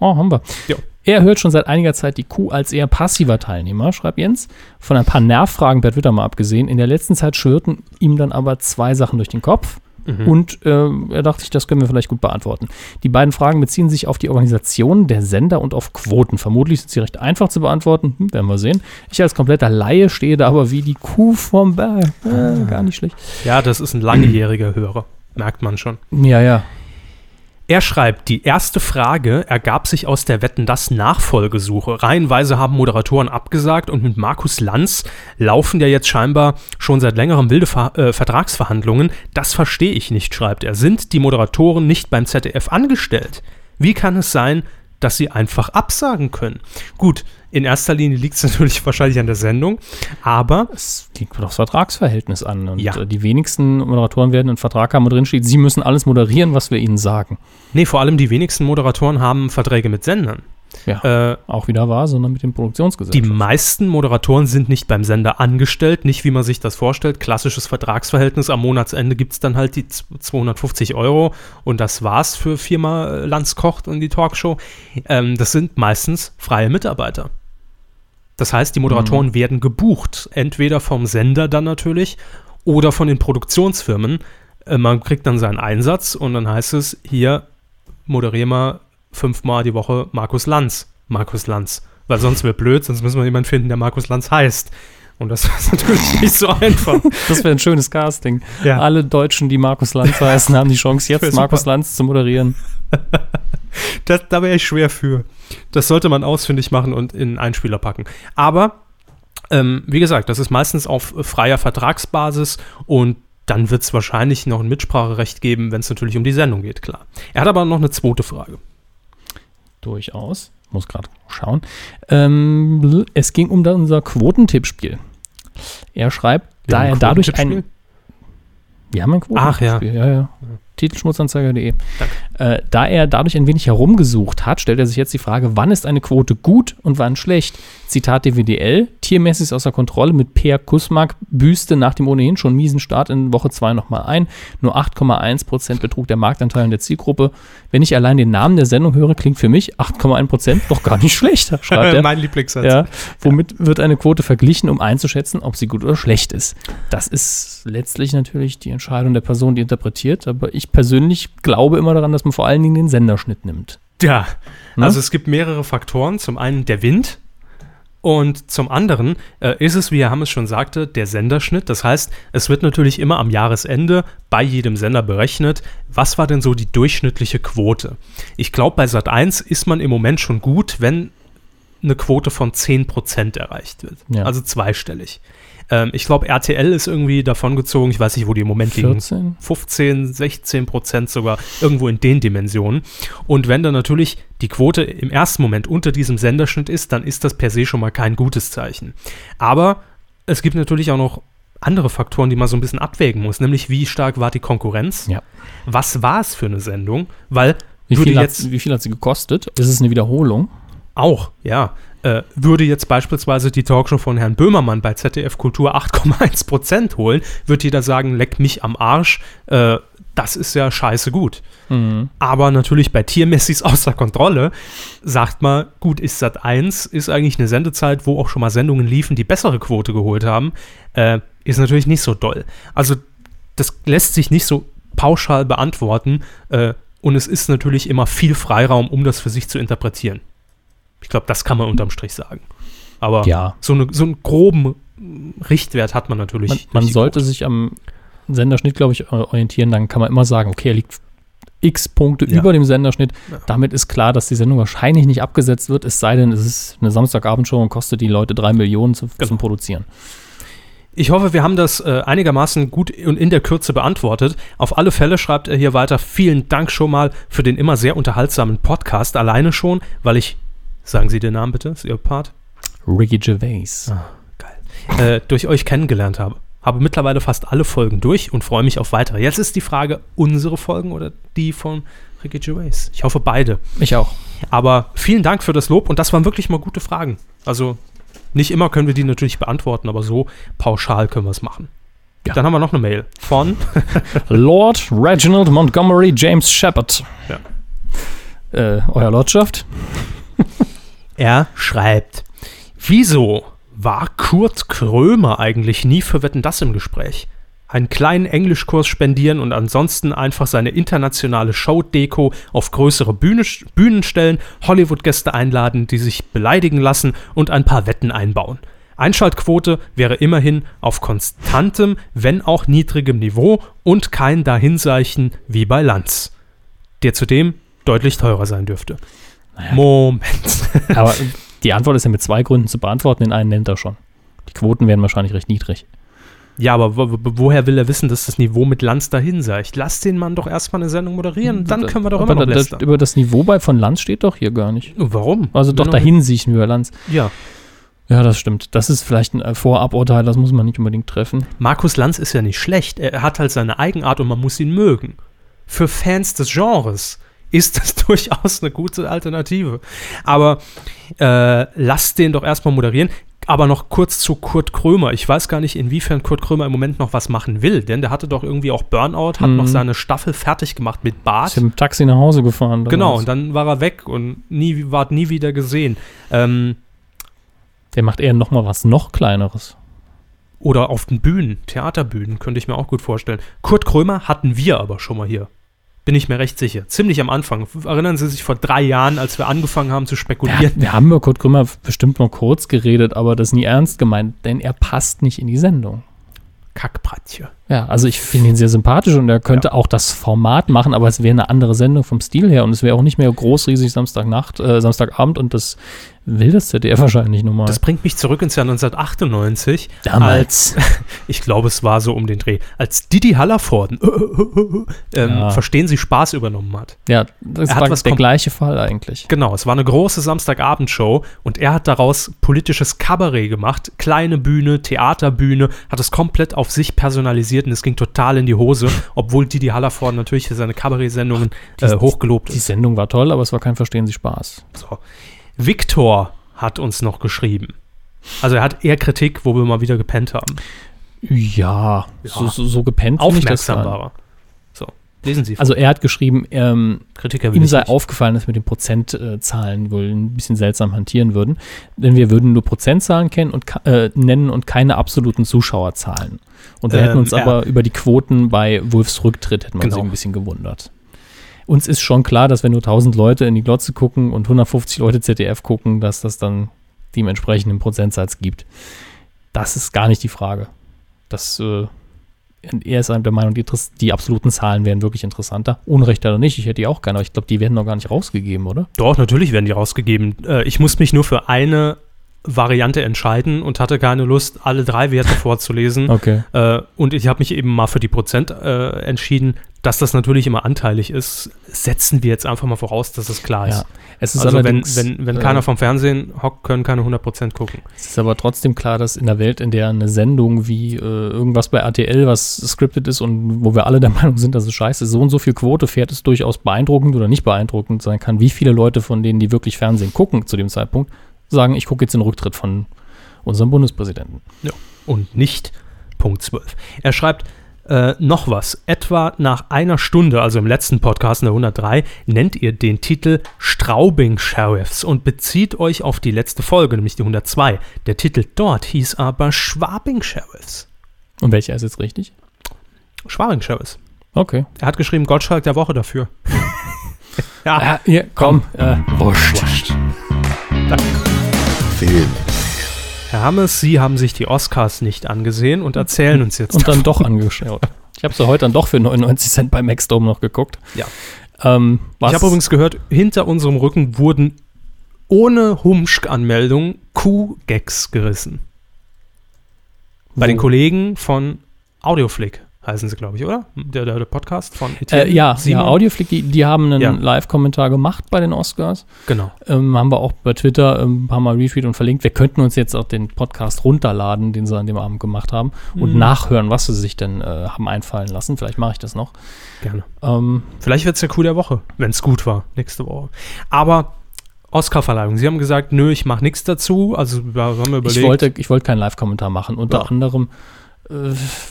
Oh, haben wir. Ja. Er hört schon seit einiger Zeit die Kuh als eher passiver Teilnehmer, schreibt Jens. Von ein paar Nervfragen Bert Witter mal abgesehen. In der letzten Zeit schwirrten ihm dann aber zwei Sachen durch den Kopf. Und äh, er dachte sich, das können wir vielleicht gut beantworten. Die beiden Fragen beziehen sich auf die Organisation der Sender und auf Quoten. Vermutlich sind sie recht einfach zu beantworten. Hm, werden wir sehen. Ich als kompletter Laie stehe da aber wie die Kuh vom Berg. Äh, gar nicht schlecht. Ja, das ist ein langjähriger Hörer. Merkt man schon. Ja, ja. Er schreibt, die erste Frage ergab sich aus der Wetten das Nachfolgesuche. Reihenweise haben Moderatoren abgesagt und mit Markus Lanz laufen ja jetzt scheinbar schon seit längerem wilde Ver äh, Vertragsverhandlungen. Das verstehe ich nicht, schreibt er. Sind die Moderatoren nicht beim ZDF angestellt? Wie kann es sein, dass sie einfach absagen können? Gut, in erster Linie liegt es natürlich wahrscheinlich an der Sendung, aber Es liegt das Vertragsverhältnis an. Und Ja. äh, die wenigsten Moderatoren werden einen Vertrag haben, wo drin steht, sie müssen alles moderieren, was wir ihnen sagen. nee, vor allem die wenigsten Moderatoren haben Verträge mit Sendern. Ja, Äh, auch wieder wahr, sondern mit dem Produktionsgesetz. Die meisten Moderatoren sind nicht beim Sender angestellt, nicht wie man sich das vorstellt. Klassisches Vertragsverhältnis. Am Monatsende gibt es dann halt die z- 250 Euro und das war's für Firma Lanz kocht und die Talkshow. Ähm, das sind meistens freie Mitarbeiter. Das heißt, die Moderatoren werden gebucht, entweder vom Sender dann natürlich oder von den Produktionsfirmen. Äh, man kriegt dann seinen Einsatz und dann heißt es, hier moderier mal fünfmal die Woche Markus Lanz. Markus Lanz. Weil sonst wäre blöd, sonst müssen wir jemanden finden, der Markus Lanz heißt. Und das ist natürlich nicht so einfach. Das wäre ein schönes Casting. Ja. Alle Deutschen, die Markus Lanz heißen, haben die Chance, jetzt super. Markus Lanz zu moderieren. Das, da wäre ich schwer für. Das sollte man ausfindig machen und in einen Einspieler packen. Aber, ähm, wie gesagt, das ist meistens auf freier Vertragsbasis und dann wird es wahrscheinlich noch ein Mitspracherecht geben, wenn es natürlich um die Sendung geht, klar. Er hat aber noch eine zweite Frage. Durchaus. Muss gerade schauen. Ähm, es ging um unser Quotentippspiel. Er schreibt, da er dadurch ein. Wir haben ein Ach, ja. Quotentippspiel. ja. ja. Titelschmutzanzeiger.de. Äh, da er dadurch ein wenig herumgesucht hat, stellt er sich jetzt die Frage, wann ist eine Quote gut und wann schlecht? Zitat DWDL, tiermäßig ist außer Kontrolle mit Per Kussmark, Büste nach dem ohnehin schon miesen Start in Woche 2 nochmal ein. Nur 8,1% betrug der Marktanteil in der Zielgruppe. Wenn ich allein den Namen der Sendung höre, klingt für mich 8,1% doch gar nicht schlecht, schreibt er. mein Lieblingssatz. Ja, womit wird eine Quote verglichen, um einzuschätzen, ob sie gut oder schlecht ist? Das ist letztlich natürlich die Entscheidung der Person, die interpretiert, aber ich persönlich glaube immer daran, dass man vor allen Dingen den Senderschnitt nimmt. Ja, Ne? also es gibt mehrere Faktoren. Zum einen der Wind und zum anderen äh, ist es, wie Herr Hammes schon sagte, der Senderschnitt. Das heißt, es wird natürlich immer am Jahresende bei jedem Sender berechnet, was war denn so die durchschnittliche Quote. Ich glaube, bei Sat1 ist man im Moment schon gut, wenn eine Quote von 10% erreicht wird. Ja. Also zweistellig. Ähm, ich glaube, RTL ist irgendwie davon gezogen, ich weiß nicht, wo die im Moment liegen. 14? 15, 16 Prozent sogar irgendwo in den Dimensionen. Und wenn dann natürlich die Quote im ersten Moment unter diesem Senderschnitt ist, dann ist das per se schon mal kein gutes Zeichen. Aber es gibt natürlich auch noch andere Faktoren, die man so ein bisschen abwägen muss, nämlich wie stark war die Konkurrenz? Ja. Was war es für eine Sendung? Weil Wie viel, jetzt hat, wie viel hat sie gekostet? Ist es eine Wiederholung? auch, ja. Äh, würde jetzt beispielsweise die Talkshow von Herrn Böhmermann bei ZDF Kultur 8,1 Prozent holen, wird jeder sagen, leck mich am Arsch, äh, das ist ja scheiße gut. Aber natürlich bei Tiermessis außer Kontrolle sagt man, gut, ist Sat 1, ist eigentlich eine Sendezeit, wo auch schon mal Sendungen liefen, die bessere Quote geholt haben, äh, ist natürlich nicht so doll. Also das lässt sich nicht so pauschal beantworten äh, und es ist natürlich immer viel Freiraum, um das für sich zu interpretieren. Ich glaube, das kann man unterm Strich sagen. Aber Ja. so, eine, so einen groben Richtwert hat man natürlich. Man, man sollte sich am Senderschnitt, glaube ich, orientieren. Dann kann man immer sagen, okay, er liegt x Punkte Ja. über dem Senderschnitt. Ja. Damit ist klar, dass die Sendung wahrscheinlich nicht abgesetzt wird, es sei denn, es ist eine Samstagabendshow und kostet die Leute drei Millionen zu, Genau. zum Produzieren. Ich hoffe, wir haben das äh, einigermaßen gut und in der Kürze beantwortet. Auf alle Fälle schreibt er hier weiter. Vielen Dank schon mal für den immer sehr unterhaltsamen Podcast. Alleine schon, weil ich, sagen Sie den Namen bitte, ist Ihr Part, Ricky Gervais. geil, äh, durch euch kennengelernt habe. habe mittlerweile fast alle Folgen durch und freue mich auf weitere. Jetzt ist die Frage, unsere Folgen oder die von Ricky Gervais? Ich hoffe beide. Ich auch. Aber vielen Dank für das Lob und das waren wirklich mal gute Fragen. Also nicht immer können wir die natürlich beantworten, aber so pauschal können wir es machen. Ja. Dann haben wir noch eine Mail von Lord Reginald Montgomery James Shepard. Ja. Äh, Euer Lordschaft? Er schreibt, wieso war Kurt Krömer eigentlich nie für Wetten das im Gespräch? Einen kleinen Englischkurs spendieren und ansonsten einfach seine internationale Show-Deko auf größere Bühne, Bühnen stellen, Hollywood-Gäste einladen, die sich beleidigen lassen und ein paar Wetten einbauen. Einschaltquote wäre immerhin auf konstantem, wenn auch niedrigem Niveau und kein Dahinseichen wie bei Lanz, der zudem deutlich teurer sein dürfte. Moment. Aber die Antwort ist ja mit zwei Gründen zu beantworten. Den einen nennt er schon. Die Quoten wären wahrscheinlich recht niedrig. Ja, aber wo, wo- woher will er wissen, dass das Niveau mit Lanz dahin sei? Lass den Mann doch erstmal eine Sendung moderieren, dann können wir doch Aber immer noch da, über das Niveau bei von Lanz steht doch hier gar nicht. Warum? Also doch dahin sehe ich über Lanz. Ja. Ja, das stimmt. Das ist vielleicht ein äh, Voraburteil, das muss man nicht unbedingt treffen. Markus Lanz ist ja nicht schlecht. Er hat halt seine Eigenart und man muss ihn mögen. Für Fans des Genres ist das durchaus eine gute Alternative. Aber äh, lass den doch erstmal moderieren. Aber noch kurz zu Kurt Krömer. Ich weiß gar nicht, inwiefern Kurt Krömer im Moment noch was machen will, denn der hatte doch irgendwie auch Burnout, hat Mhm. noch seine Staffel fertig gemacht mit Bart. Ist dem Taxi nach Hause gefahren. Genau, und dann war er weg und nie, ward nie wieder gesehen. Ähm, Der macht eher noch mal was noch kleineres. oder auf den Bühnen, Theaterbühnen, könnte ich mir auch gut vorstellen. Kurt Krömer hatten wir aber schon mal hier. Bin ich mir recht sicher. Ziemlich am Anfang. Erinnern Sie sich vor drei Jahren, als wir angefangen haben zu Ja, spekulieren? wir haben über Kurt Krümmer bestimmt mal kurz geredet, aber das nie ernst gemeint, denn er passt nicht in die Sendung. Kackbratje. Ja, also ich finde ihn sehr sympathisch und er könnte auch das Format machen, aber es wäre eine andere Sendung vom Stil her und es wäre auch nicht mehr großriesig Samstagnacht, äh, Samstagabend und das will das ZDF wahrscheinlich nun mal. Das bringt mich zurück ins Jahr 1998. Damals. Als, ich glaube, es war so um den Dreh. Als Didi Hallervorden, ähm, Ja. verstehen Sie, Spaß übernommen hat. ja, das Er war der gleiche Fall eigentlich. Genau, es war eine große Samstagabendshow und er hat daraus politisches Kabarett gemacht. Kleine Bühne, Theaterbühne, hat es komplett auf sich personalisiert und es ging total in die Hose, obwohl Didi Hallervorden natürlich für seine Kabarett-Sendungen äh, hochgelobt Die ist. Sendung war toll, aber es war kein Verstehen Sie Spaß. So. Viktor hat uns noch geschrieben. Also er hat eher Kritik, wo wir mal wieder gepennt haben. Ja, Ja. So, so, so gepennt Aufmerksam war er. Lesen Sie. Also er hat geschrieben, ähm, ihm sei nicht. aufgefallen, dass wir mit den Prozentzahlen wohl ein bisschen seltsam hantieren würden. Denn wir würden nur Prozentzahlen kennen und, äh, nennen und keine absoluten Zuschauerzahlen. Und wir Ähm, hätten uns ja. aber über die Quoten bei Wolfs Rücktritt hätten wir uns Genau. ein bisschen gewundert. Uns ist schon klar, dass wenn nur 1000 Leute in die Glotze gucken und 150 Leute ZDF gucken, dass das dann dementsprechend einen Prozentsatz gibt. Das ist gar nicht die Frage. Das, äh, er ist der Meinung, die, die absoluten Zahlen wären wirklich interessanter. Unrecht oder nicht, ich hätte die auch gerne, aber ich glaube, die werden noch gar nicht rausgegeben, oder? Doch, natürlich werden die rausgegeben. Äh, ich muss mich nur für eine Variante entscheiden und hatte keine Lust, alle drei Werte vorzulesen. Okay. Äh, und ich habe mich eben mal für die Prozent äh, entschieden, dass das natürlich immer anteilig ist. Setzen wir jetzt einfach mal voraus, dass es klar ist. Ja. Es ist also wenn, wenn, wenn äh, keiner vom Fernsehen hockt, können keine 100% gucken. Es ist aber trotzdem klar, dass in der Welt, in der eine Sendung wie äh, irgendwas bei RTL, was scripted ist und wo wir alle der Meinung sind, dass es scheiße ist, so und so viel Quote fährt, es durchaus beeindruckend oder nicht beeindruckend sein kann, wie viele Leute von denen, die wirklich Fernsehen gucken zu dem Zeitpunkt, sagen, ich gucke jetzt den Rücktritt von unserem Bundespräsidenten. und nicht Punkt 12. Er schreibt äh, noch was. Etwa nach einer Stunde, also im letzten Podcast in der 103, nennt ihr den Titel Straubing Sheriffs und bezieht euch auf die letzte Folge, nämlich die 102. Der Titel dort hieß aber Schwabing Sheriffs. Und welcher ist jetzt richtig? Schwabing Sheriffs. Okay. Er hat geschrieben Gottschalk der Woche dafür. ja, Ah, hier, komm. Äh, Wurscht. Film. Herr Hammes, Sie haben sich die Oscars nicht angesehen und erzählen uns jetzt. und dann doch angeschaut. Ich habe sie heute dann doch für 99 Cent bei Maxdome noch geguckt. Ja. Ähm, was, Ich habe übrigens gehört, hinter unserem Rücken wurden ohne Humschk-Anmeldung Q-Gags gerissen. Bei den Kollegen von Audioflick heißen sie, glaube ich, oder? Der, der, der Podcast von Äh, Etienne ja, Simon. ja, Audioflick, die, die haben einen Ja. Live-Kommentar gemacht bei den Oscars. Genau. Ähm, haben wir auch bei Twitter ähm, ein paar Mal retweet und verlinkt. Wir könnten uns jetzt auch den Podcast runterladen, den sie an dem Abend gemacht haben, und Mhm. nachhören, was sie sich denn äh, haben einfallen lassen. Vielleicht mache ich das noch. Gerne. Ähm, Vielleicht wird es der Coup der Woche, wenn es gut war, nächste Woche. Aber Oscar-Verleihung. Sie haben gesagt, nö, ich mache nichts dazu. Also wir haben wir überlegt. ich wollte, ich wollte keinen Live-Kommentar machen. Unter Ja. anderem, äh,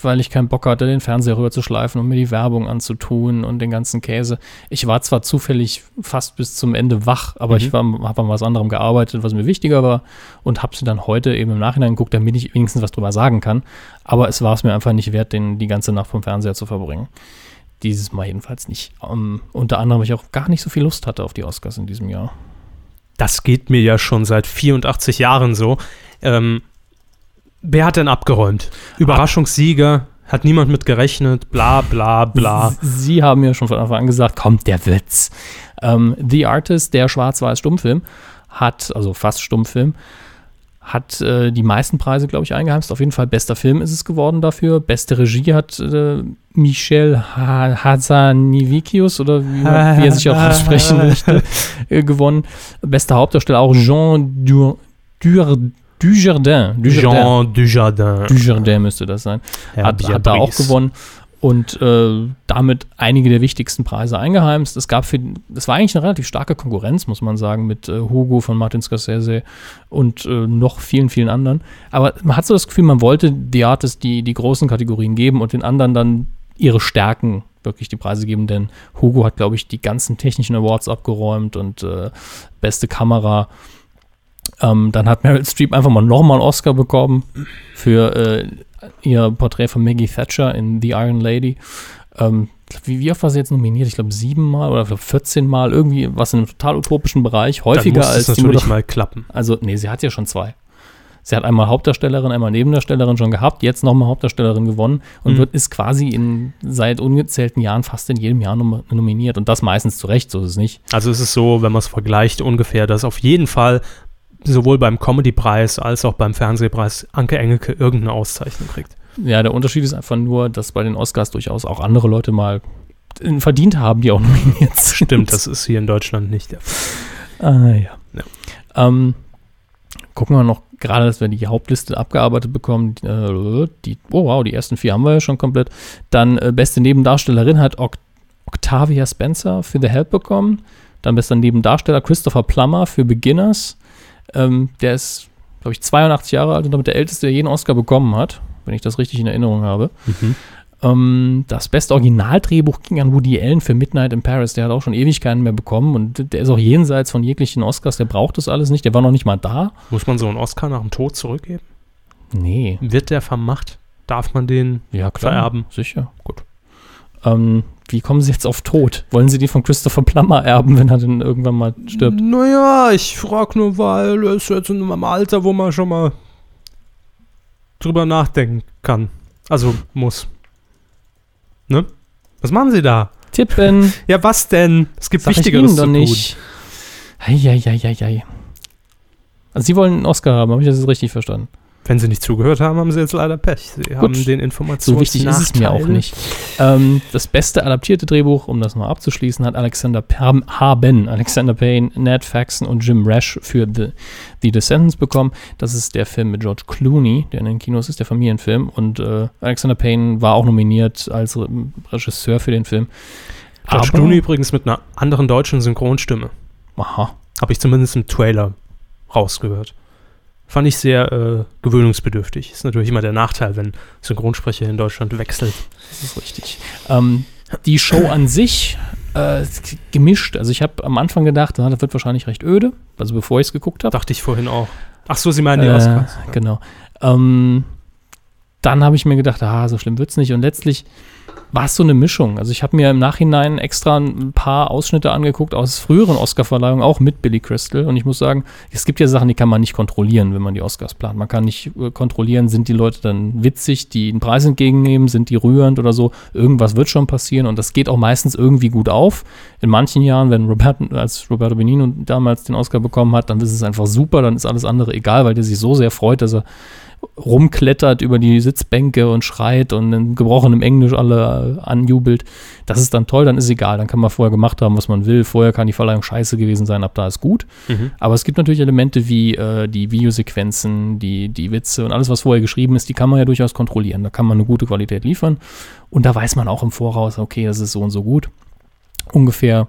weil ich keinen Bock hatte, den Fernseher rüber zu schleifen und mir die Werbung anzutun und den ganzen Käse. Ich war zwar zufällig fast bis zum Ende wach, aber Mhm. ich habe an was anderem gearbeitet, was mir wichtiger war und habe sie dann heute eben im Nachhinein geguckt, damit ich wenigstens was drüber sagen kann. Aber es war es mir einfach nicht wert, den die ganze Nacht vom Fernseher zu verbringen. Dieses Mal jedenfalls nicht. Ähm, unter anderem, weil ich auch gar nicht so viel Lust hatte auf die Oscars in diesem Jahr. das geht mir ja schon seit 84 Jahren so. Ähm, wer hat denn abgeräumt? Überraschungssieger, hat niemand mit gerechnet, bla bla bla. Sie haben ja schon von Anfang an gesagt, kommt der Witz. Ähm, The Artist, der Schwarz-Weiß-Stummfilm, hat, also fast Stummfilm, hat äh, die meisten Preise, glaube ich, eingeheimst. Auf jeden Fall bester Film ist es geworden dafür. Beste Regie hat äh, Michel ha Hazanivikius oder wie, man, wie er sich auch aussprechen möchte, äh, gewonnen. Bester Hauptdarsteller auch Jean Dur Dur Dujardin. Dujardin. Jean Dujardin. Dujardin müsste das sein Herr hat, hat da auch gewonnen und äh, damit einige der wichtigsten Preise eingeheimst. Es gab für, das war eigentlich eine relativ starke Konkurrenz, muss man sagen, mit äh, Hugo von Martin Scorsese und äh, noch vielen, vielen anderen. Aber man hat so das Gefühl, man wollte The Artist die, die großen Kategorien geben und den anderen dann ihre Stärken wirklich die Preise geben, denn Hugo hat, glaube ich, die ganzen technischen Awards abgeräumt und äh, beste Kamera. Ähm, dann hat Meryl Streep einfach mal nochmal einen Oscar bekommen für äh, ihr Porträt von Maggie Thatcher in The Iron Lady. Ähm, wie, wie oft war sie jetzt nominiert? Ich glaube siebenmal oder 14 Mal, irgendwie was in einem total utopischen Bereich, Dann häufiger muss als es die natürlich Moder- mal klappen. Also, nee, sie hat ja schon zwei. Sie hat einmal Hauptdarstellerin, einmal Nebendarstellerin schon gehabt, jetzt nochmal Hauptdarstellerin gewonnen und Mhm. wird, ist quasi in, seit ungezählten Jahren fast in jedem Jahr nom nominiert und das meistens zu Recht, so ist es nicht. Also es ist so, wenn man es vergleicht, ungefähr, dass auf jeden Fall sowohl beim Comedy-Preis als auch beim Fernsehpreis Anke Engelke irgendeine Auszeichnung kriegt. Ja, der Unterschied ist einfach nur, dass bei den Oscars durchaus auch andere Leute mal verdient haben, die auch nominiert sind. Stimmt, das ist hier in Deutschland nicht der Fall. Ah, ja. Ja. Ähm, gucken wir noch gerade, dass wir die Hauptliste abgearbeitet bekommen. Äh, die, oh wow, die ersten vier haben wir ja schon komplett. Dann äh, beste Nebendarstellerin hat Oct Octavia Spencer für The Help bekommen. Dann bester Nebendarsteller Christopher Plummer für Beginners. Ähm, der ist, glaube ich, 82 Jahre alt und damit der älteste, der jeden Oscar bekommen hat, wenn ich das richtig in Erinnerung habe. Ähm, das beste Originaldrehbuch ging an Woody Allen für Midnight in Paris. Der hat auch schon ewig keinen mehr bekommen und der ist auch jenseits von jeglichen Oscars. Der braucht das alles nicht. Der war noch nicht mal da. Muss man so einen Oscar nach dem Tod zurückgeben? Nee. Wird der vermacht? Darf man den Ja, klar. vererben? Sicher. Gut. Ähm, wie kommen Sie jetzt auf Tod? Wollen Sie die von Christopher Plummer erben, wenn er denn irgendwann mal stirbt? Naja, ich frag nur, weil er ist jetzt in einem Alter, wo man schon mal drüber nachdenken kann. Also muss. Ne? Was machen Sie da? Tippen. Ja, was denn? Es gibt Sag ich Wichtigeres Ihnen zu doch nicht. Eieieiei. Also Sie wollen einen Oscar haben, habe ich das jetzt richtig verstanden? Wenn Sie nicht zugehört haben, haben Sie jetzt leider Pech. Sie haben den So Informationen. wichtig ist es mir auch nicht. Ähm, das beste adaptierte Drehbuch, um das mal abzuschließen, hat Alexander haben- haben Alexander Payne, Ned Faxon und Jim Rash für The, The Descendants bekommen. Das ist der Film mit George Clooney, der in den Kinos ist, der Familienfilm. Und äh, Alexander Payne war auch nominiert als Re Regisseur für den Film. George Aber- Clooney übrigens mit einer anderen deutschen Synchronstimme. Aha. Habe ich zumindest im Trailer rausgehört. Fand ich sehr äh, gewöhnungsbedürftig. Ist natürlich immer der Nachteil, wenn Synchronsprecher in Deutschland wechselt. Das ist richtig. Ähm, die Show an sich äh, gemischt. Also ich habe am Anfang gedacht, na, das wird wahrscheinlich recht öde, also bevor ich es geguckt habe. Dachte ich vorhin auch. Ach so, Sie meinen die Äh, Oscars. Genau. Ähm, dann habe ich mir gedacht, ah, so schlimm wird es nicht. Und letztlich war es so eine Mischung. Also ich habe mir im Nachhinein extra ein paar Ausschnitte angeguckt aus früheren Oscarverleihungen, auch mit Billy Crystal. Und ich muss sagen, es gibt ja Sachen, die kann man nicht kontrollieren, wenn man die Oscars plant. Man kann nicht äh, kontrollieren, sind die Leute dann witzig, die einen Preis entgegennehmen, sind die rührend oder so. Irgendwas wird schon passieren und das geht auch meistens irgendwie gut auf. In manchen Jahren, wenn Robert, als Roberto Benigno damals den Oscar bekommen hat, dann ist es einfach super, dann ist alles andere egal, weil der sich so sehr freut, dass er rumklettert über die Sitzbänke und schreit und in gebrochenem Englisch alle äh, anjubelt. Das ist dann toll, dann ist es egal. Dann kann man vorher gemacht haben, was man will. Vorher kann die Verleihung scheiße gewesen sein, ab da ist gut. Mhm. Aber es gibt natürlich Elemente wie äh, die Videosequenzen, die, die Witze und alles, was vorher geschrieben ist, die kann man ja durchaus kontrollieren. Da kann man eine gute Qualität liefern. Und da weiß man auch im Voraus, okay, das ist so und so gut. Ungefähr.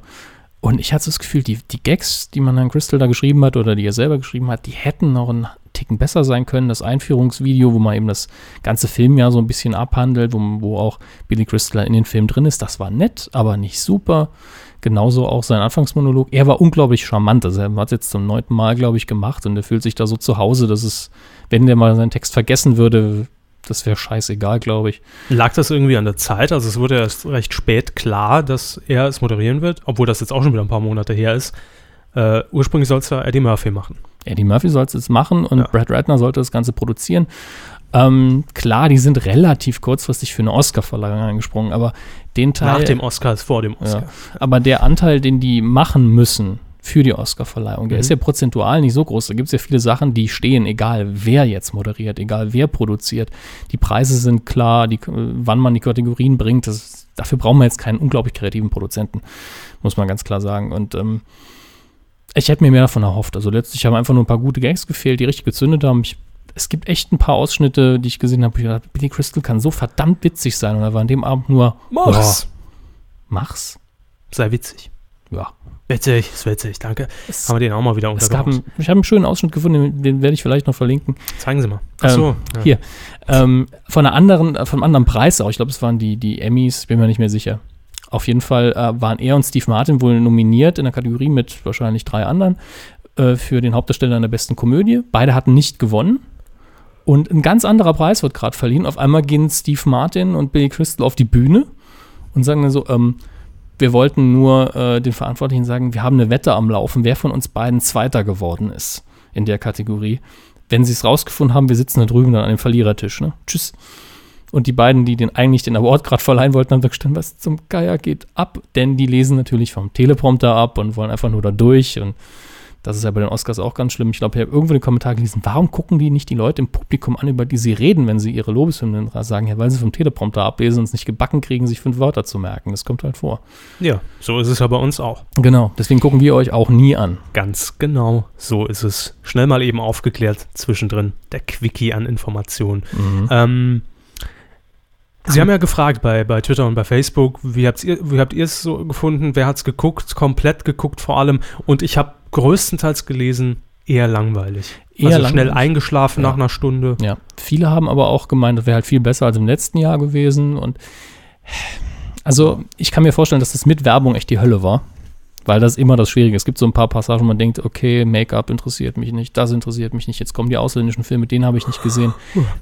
Und ich hatte das Gefühl, die, die Gags, die man an Crystal da geschrieben hat oder die er selber geschrieben hat, die hätten noch einen Ticken besser sein können. Das Einführungsvideo, wo man eben das ganze Filmjahr so ein bisschen abhandelt, wo, wo auch Billy Crystal in den Film drin ist, das war nett, aber nicht super. Genauso auch sein Anfangsmonolog. Er war unglaublich charmant. Also er hat es jetzt zum neunten Mal, glaube ich, gemacht und er fühlt sich da so zu Hause, dass es, wenn der mal seinen Text vergessen würde, das wäre scheißegal, glaube ich. Lag das irgendwie an der Zeit? Also es wurde erst recht spät klar, dass er es moderieren wird, obwohl das jetzt auch schon wieder ein paar Monate her ist. Äh, ursprünglich soll es ja Eddie Murphy machen. Eddie Murphy sollte es machen und Ja. Brad Ratner sollte das Ganze produzieren. Ähm, klar, die sind relativ kurzfristig für eine Oscar-Verleihung eingesprungen, aber den Teil. Nach dem Oscar ist vor dem Oscar. Ja. Aber der Anteil, den die machen müssen für die Oscar-Verleihung, der Mhm. ist ja prozentual nicht so groß. Da gibt es ja viele Sachen, die stehen, egal wer jetzt moderiert, egal wer produziert. Die Preise sind klar, die, wann man die Kategorien bringt. Das, dafür brauchen wir jetzt keinen unglaublich kreativen Produzenten, muss man ganz klar sagen. Und ähm, ich hätte mir mehr davon erhofft. Also letztlich haben einfach nur ein paar gute Gags gefehlt, die richtig gezündet haben. Ich, es gibt echt ein paar Ausschnitte, die ich gesehen habe, wo ich gedacht, Billy Crystal kann so verdammt witzig sein. Und da war an dem Abend nur, Mach's. Ja, mach's. Sei witzig. Ja. Witzig, ist witzig, danke. Es, Haben wir den auch mal wieder untergebracht. einen, ich habe einen schönen Ausschnitt gefunden, den, den werde ich vielleicht noch verlinken. Zeigen Sie mal. Ähm, Achso. ja. Hier. Ähm, von einer anderen, äh, von einem anderen Preis auch. Ich glaube, es waren die, die Emmys, bin mir nicht mehr sicher. Auf jeden Fall äh, waren er und Steve Martin wohl nominiert in der Kategorie mit wahrscheinlich drei anderen äh, für den Hauptdarsteller in der besten Komödie. Beide hatten nicht gewonnen. Und ein ganz anderer Preis wird gerade verliehen. Auf einmal gehen Steve Martin und Billy Crystal auf die Bühne und sagen dann so, ähm, wir wollten nur äh, den Verantwortlichen sagen, wir haben eine Wette am Laufen, wer von uns beiden Zweiter geworden ist in der Kategorie. Wenn sie es rausgefunden haben, wir sitzen da drüben dann an dem Verlierertisch. Ne? Tschüss. Und die beiden, die den eigentlich den Award gerade verleihen wollten, haben da gestanden, was zum Geier geht ab? Denn die lesen natürlich vom Teleprompter ab und wollen einfach nur da durch. Und das ist ja bei den Oscars auch ganz schlimm. Ich glaube, ich habe irgendwo in den Kommentaren gelesen, warum gucken die nicht die Leute im Publikum an, über die sie reden, wenn sie ihre Lobeshymnen sagen? Ja, weil sie vom Teleprompter ablesen und es nicht gebacken kriegen, sich fünf Wörter zu merken. Das kommt halt vor. ja, so ist es ja bei uns auch. Genau, deswegen gucken wir euch auch nie an. Ganz genau, so ist es. Schnell mal eben aufgeklärt zwischendrin. Der Quickie an Informationen. Ähm, Sie haben ja gefragt bei, bei Twitter und bei Facebook, wie habt ihr wie habt ihr es so gefunden? Wer hat's geguckt? Komplett geguckt vor allem. Und ich habe größtenteils gelesen, eher langweilig. Eher also schnell langweilig. eingeschlafen Ja. nach einer Stunde. Ja, viele haben aber auch gemeint, das wäre halt viel besser als im letzten Jahr gewesen. Und also ich kann mir vorstellen, dass das mit Werbung echt die Hölle war. Weil das ist immer das Schwierige. Es gibt so ein paar Passagen, wo man denkt, okay, Make-up interessiert mich nicht, das interessiert mich nicht, jetzt kommen die ausländischen Filme, den habe ich nicht gesehen.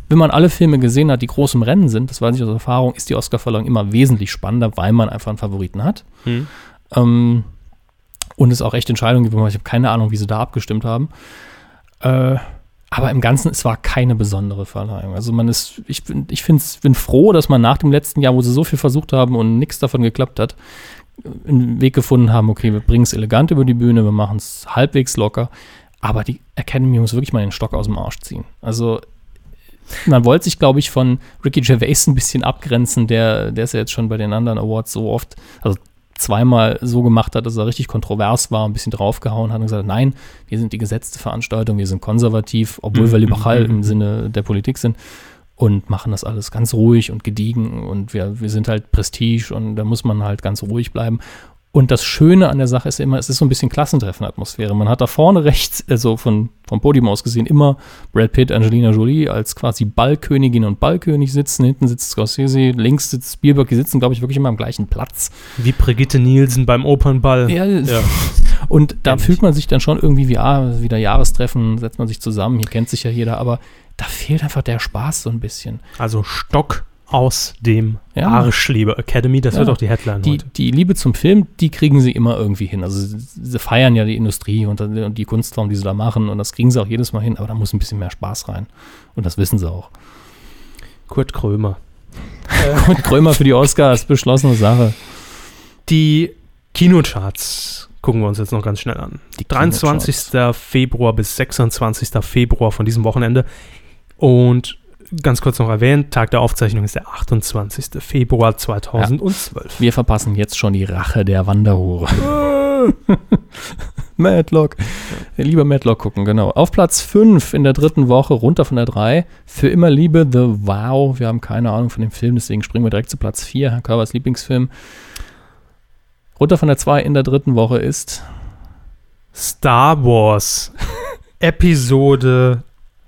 Wenn man alle Filme gesehen hat, die groß im Rennen sind, das weiß ich aus Erfahrung, ist die Oscarverleihung immer wesentlich spannender, weil man einfach einen Favoriten hat. Hm. Ähm, und es auch echt Entscheidungen gibt, ich habe keine Ahnung, wie sie da abgestimmt haben. Äh, aber im Ganzen, es war keine besondere Verleihung. Also man ist, ich bin, ich find's, bin froh, dass man nach dem letzten Jahr, wo sie so viel versucht haben und nichts davon geklappt hat, einen Weg gefunden haben, okay, wir bringen es elegant über die Bühne, wir machen es halbwegs locker, aber die Academy muss wirklich mal den Stock aus dem Arsch ziehen. Also man wollte sich, glaube ich, von Ricky Gervais ein bisschen abgrenzen, der, der ist ja jetzt schon bei den anderen Awards so oft, also zweimal so gemacht hat, dass er richtig kontrovers war, ein bisschen draufgehauen hat und gesagt, nein, wir sind die gesetzte Veranstaltung, wir sind konservativ, obwohl wir liberal im Sinne der Politik sind und machen das alles ganz ruhig und gediegen und wir, wir sind halt Prestige und da muss man halt ganz ruhig bleiben. Und das Schöne an der Sache ist ja immer, es ist so ein bisschen Klassentreffenatmosphäre. Man hat da vorne rechts, also von, vom Podium aus gesehen, immer Brad Pitt, Angelina Jolie als quasi Ballkönigin und Ballkönig sitzen. Hinten sitzt Scorsese, links sitzt Spielberg. Die sitzen, glaube ich, wirklich immer am gleichen Platz. Wie Brigitte Nielsen beim Opernball. Ja, Ja. Und da Ähnlich. fühlt man sich dann schon irgendwie wie, ah, wieder Jahrestreffen, setzt man sich zusammen, hier kennt sich ja jeder, aber da fehlt einfach der Spaß so ein bisschen. Also Stock aus dem Ja. Arschliebe Academy, das Ja. wird auch die Headline Die, heute. die Liebe zum Film, die kriegen sie immer irgendwie hin. Also sie, sie feiern ja die Industrie und, und die Kunstform, die sie da machen und das kriegen sie auch jedes Mal hin, aber da muss ein bisschen mehr Spaß rein. Und das wissen sie auch. Kurt Krömer. Und Krömer für die Oscars, beschlossene Sache. Die Kinocharts gucken wir uns jetzt noch ganz schnell an. Die 23. Februar bis 26. Februar von diesem Wochenende. Und ganz kurz noch erwähnt, Tag der Aufzeichnung ist der 28. Februar 2012. Wir verpassen jetzt schon die Rache der Wanderhure. Madlock. Lieber Madlock gucken, genau. Auf Platz 5 in der dritten Woche, runter von der 3. Für immer Liebe, The Wow. Wir haben keine Ahnung von dem Film, deswegen springen wir direkt zu Platz 4. Herr Körvers Lieblingsfilm. Runter von der 2 in der dritten Woche ist Star Wars Episode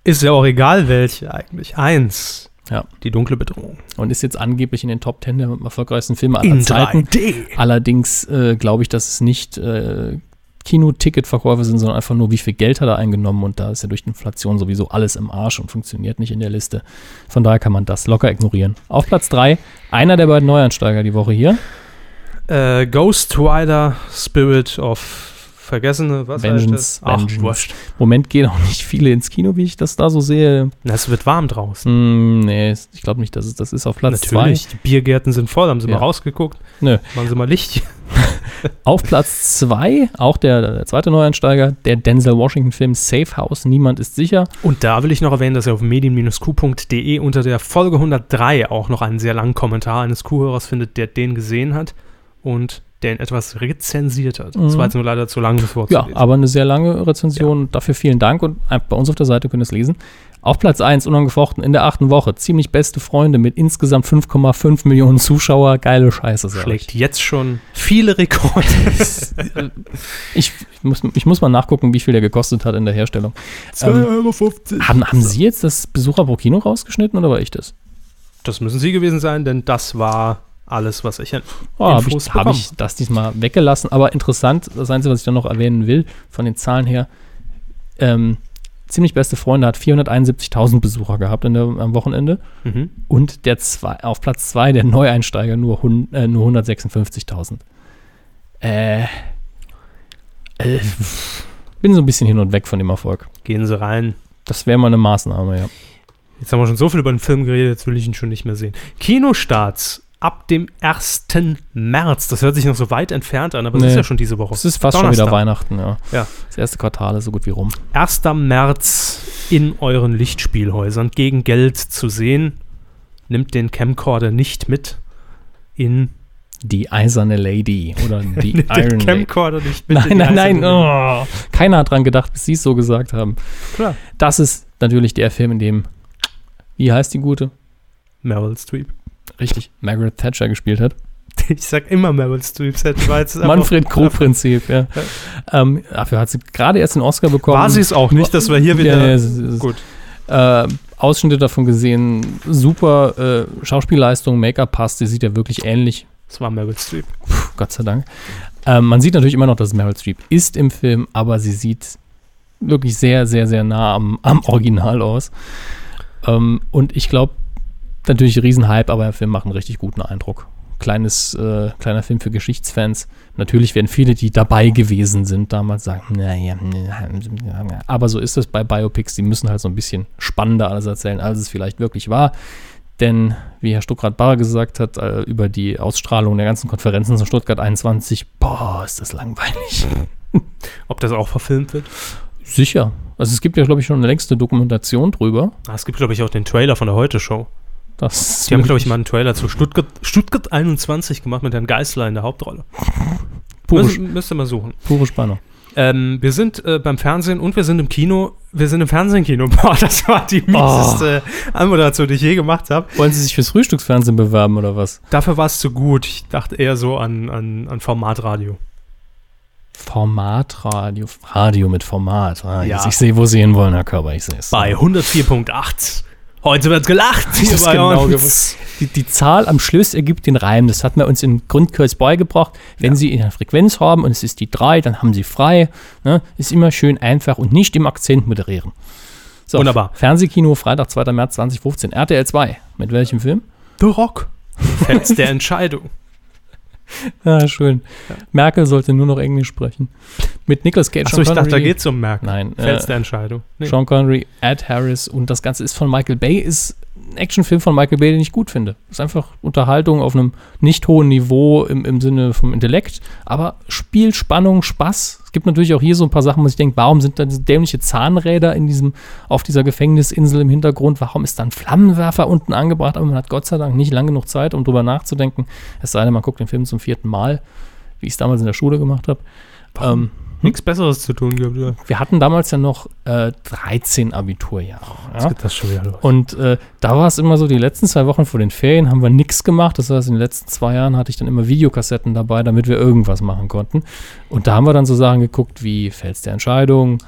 ist ja auch egal welche eigentlich. Eins. Ja. Die dunkle Bedrohung. und ist jetzt angeblich in den Top 10 der erfolgreichsten Filme aller In Zeiten. 3D. Allerdings äh, glaube ich, dass es nicht äh, Kinoticketverkäufe sind, sondern einfach nur, wie viel Geld hat er eingenommen und da ist ja durch Inflation sowieso alles im Arsch und funktioniert nicht in der Liste. Von daher kann man das locker ignorieren. Auf Platz 3, einer der beiden Neuansteiger die Woche hier. Äh, Ghost Rider Spirit of Vergessene, was Vengeance, heißt das? Ach, wurscht. Moment gehen auch nicht viele ins Kino, wie ich das da so sehe. Na, Es wird warm draußen. Hm, nee, ich glaube nicht, dass es das ist auf Platz 2. Natürlich, die Biergärten sind voll. Haben Sie Ja. mal rausgeguckt? Nö. Machen Sie mal Licht. Auf Platz 2, auch der, der zweite Neuansteiger, der Denzel Washington-Film Safe House, Niemand ist sicher. Und da will ich noch erwähnen, dass ihr auf medien-q.de unter der Folge 103 auch noch einen sehr langen Kommentar eines Kuhhörers findet, der den gesehen hat und der ihn etwas rezensiert hat. Das Mhm. war jetzt nur leider zu lang, das Wort Ja, zu lesen. aber eine sehr lange Rezension. Dafür vielen Dank und bei uns auf der Seite könnt ihr es lesen. Auf Platz 1, unangefochten in der achten Woche. Ziemlich beste Freunde mit insgesamt 5,5 Millionen Zuschauer. Geile Scheiße. sag Schlägt jetzt schon viele Rekorde. Ich, ich, muss, ich muss mal nachgucken, wie viel der gekostet hat in der Herstellung. Ähm, 2,50 Euro. haben, haben Sie jetzt das Besucher pro Kino rausgeschnitten oder war ich das? Das müssen Sie gewesen sein, denn das war alles, was ich an Oh, habe Infos ich, hab ich das diesmal weggelassen. Aber interessant, das Einzige, was ich dann noch erwähnen will, von den Zahlen her, ähm, Ziemlich Beste Freunde hat 471.000 Besucher gehabt in der, am Wochenende. Mhm. Und der zwei, auf Platz 2 der Neueinsteiger nur, hun, äh, nur 156.000. Äh, äh, bin so ein bisschen hin und weg von dem Erfolg. Gehen Sie rein. Das wäre mal eine Maßnahme, ja. Jetzt haben wir schon so viel über den Film geredet, jetzt will ich ihn schon nicht mehr sehen. Kinostarts ab dem 1. März. Das hört sich noch so weit entfernt an, aber es Nee. ist ja schon diese Woche. Es ist fast schon wieder Donnerstag. Weihnachten, ja. Ja. Das erste Quartal ist so gut wie rum. 1. März in euren Lichtspielhäusern gegen Geld zu sehen. Nimmt den Camcorder nicht mit in Die eiserne Lady oder die Iron den Lady. Camcorder nicht mit Nein, nein, nein. Oh. Keiner hat dran gedacht, bis sie es so gesagt haben. Klar. Das ist natürlich der Film, in dem, wie heißt die gute? Meryl Streep. Richtig, Margaret Thatcher gespielt hat. Ich sag immer Meryl Streep. Manfred Krug-Prinzip, ja. Ähm, dafür hat sie gerade erst den Oscar bekommen. War sie es auch nicht, dass wir hier wieder. Ja, ja, Gut. Äh, Ausschnitte davon gesehen, super äh, Schauspielleistung, Make-up passt, sie sieht ja wirklich ähnlich, Es war Meryl Streep. Puh, Gott sei Dank. Ähm, man sieht natürlich immer noch, dass es Meryl Streep ist im Film, aber sie sieht wirklich sehr, sehr, sehr nah am, am Original aus. Ähm, und ich glaube, natürlich Riesenhype, aber der Film macht einen richtig guten Eindruck. Kleines, äh, kleiner Film für Geschichtsfans. Natürlich werden viele, die dabei gewesen sind, damals sagen, naja, aber so ist es bei Biopics, die müssen halt so ein bisschen spannender alles erzählen, als es vielleicht wirklich war. Denn, wie Herr Stuckrad-Barre gesagt hat, äh, über die Ausstrahlung der ganzen Konferenzen zu Stuttgart 21, boah, ist das langweilig. Ob das auch verfilmt wird? Sicher. Also es gibt ja, glaube ich, schon eine längste Dokumentation drüber. Ah, es gibt, glaube ich, auch den Trailer von der Heute-Show. Das Die haben, glaube ich, mal einen Trailer zu Stuttgart, Stuttgart 21 gemacht mit Herrn Geißler in der Hauptrolle. pure, Müsst, müsst ihr mal suchen. pure Spannung. Ähm, wir sind äh, beim Fernsehen und wir sind im Kino. Wir sind im Fernsehkino. Boah, das war die mieseste Anmoderation, die ich je gemacht habe. Wollen Sie sich fürs Frühstücksfernsehen bewerben oder was? Dafür war es zu gut. Ich dachte eher so an, an, an Formatradio. Formatradio. Radio mit Format. Ah, Ja. ich sehe, wo Sie hinwollen, Herr Körber. Ich sehe es. Bei 104.8. Heute wird gelacht. Das ist genau gewusst. Die, die Zahl am Schluss ergibt den Reim. Das hat man uns in Grundkurs beigebracht. Wenn Sie eine Frequenz haben und es ist die 3, dann haben Sie frei. Ne? Ist immer schön einfach und nicht im Akzent moderieren. So, Wunderbar. Fernsehkino, Freitag, 2. März 2015. RTL 2. Mit welchem Film? The Rock. Fans der Entscheidung. Ja, schön. Merkel sollte nur noch Englisch sprechen. Mit Nicolas Cage. Achso, ich dachte, da Connery. geht's um Merk. Nein, Fels äh, der Entscheidung. Nee. Sean Connery, Ed Harris und das Ganze ist von Michael Bay, ist ein Actionfilm von Michael Bay, den ich gut finde. Ist einfach Unterhaltung auf einem nicht hohen Niveau im, im Sinne vom Intellekt, aber Spiel, Spannung, Spaß. Es gibt natürlich auch hier so ein paar Sachen, wo ich denke, warum sind da diese dämliche Zahnräder in diesem, auf dieser Gefängnisinsel im Hintergrund? Warum ist da ein Flammenwerfer unten angebracht? Aber man hat Gott sei Dank nicht lang genug Zeit, um drüber nachzudenken. Es sei denn, man guckt den Film zum vierten Mal, wie ich es damals in der Schule gemacht habe. Ähm, Nichts Besseres zu tun gehabt. Ja. wir hatten damals ja noch äh, 13 Abiturjahre. Jetzt Ja? geht das schon wieder los. Und äh, da war es immer so, die letzten zwei Wochen vor den Ferien haben wir nichts gemacht. Das heißt, in den letzten zwei Jahren hatte ich dann immer Videokassetten dabei, damit wir irgendwas machen konnten. Und da haben wir dann so Sachen geguckt wie Fels der Entscheidung,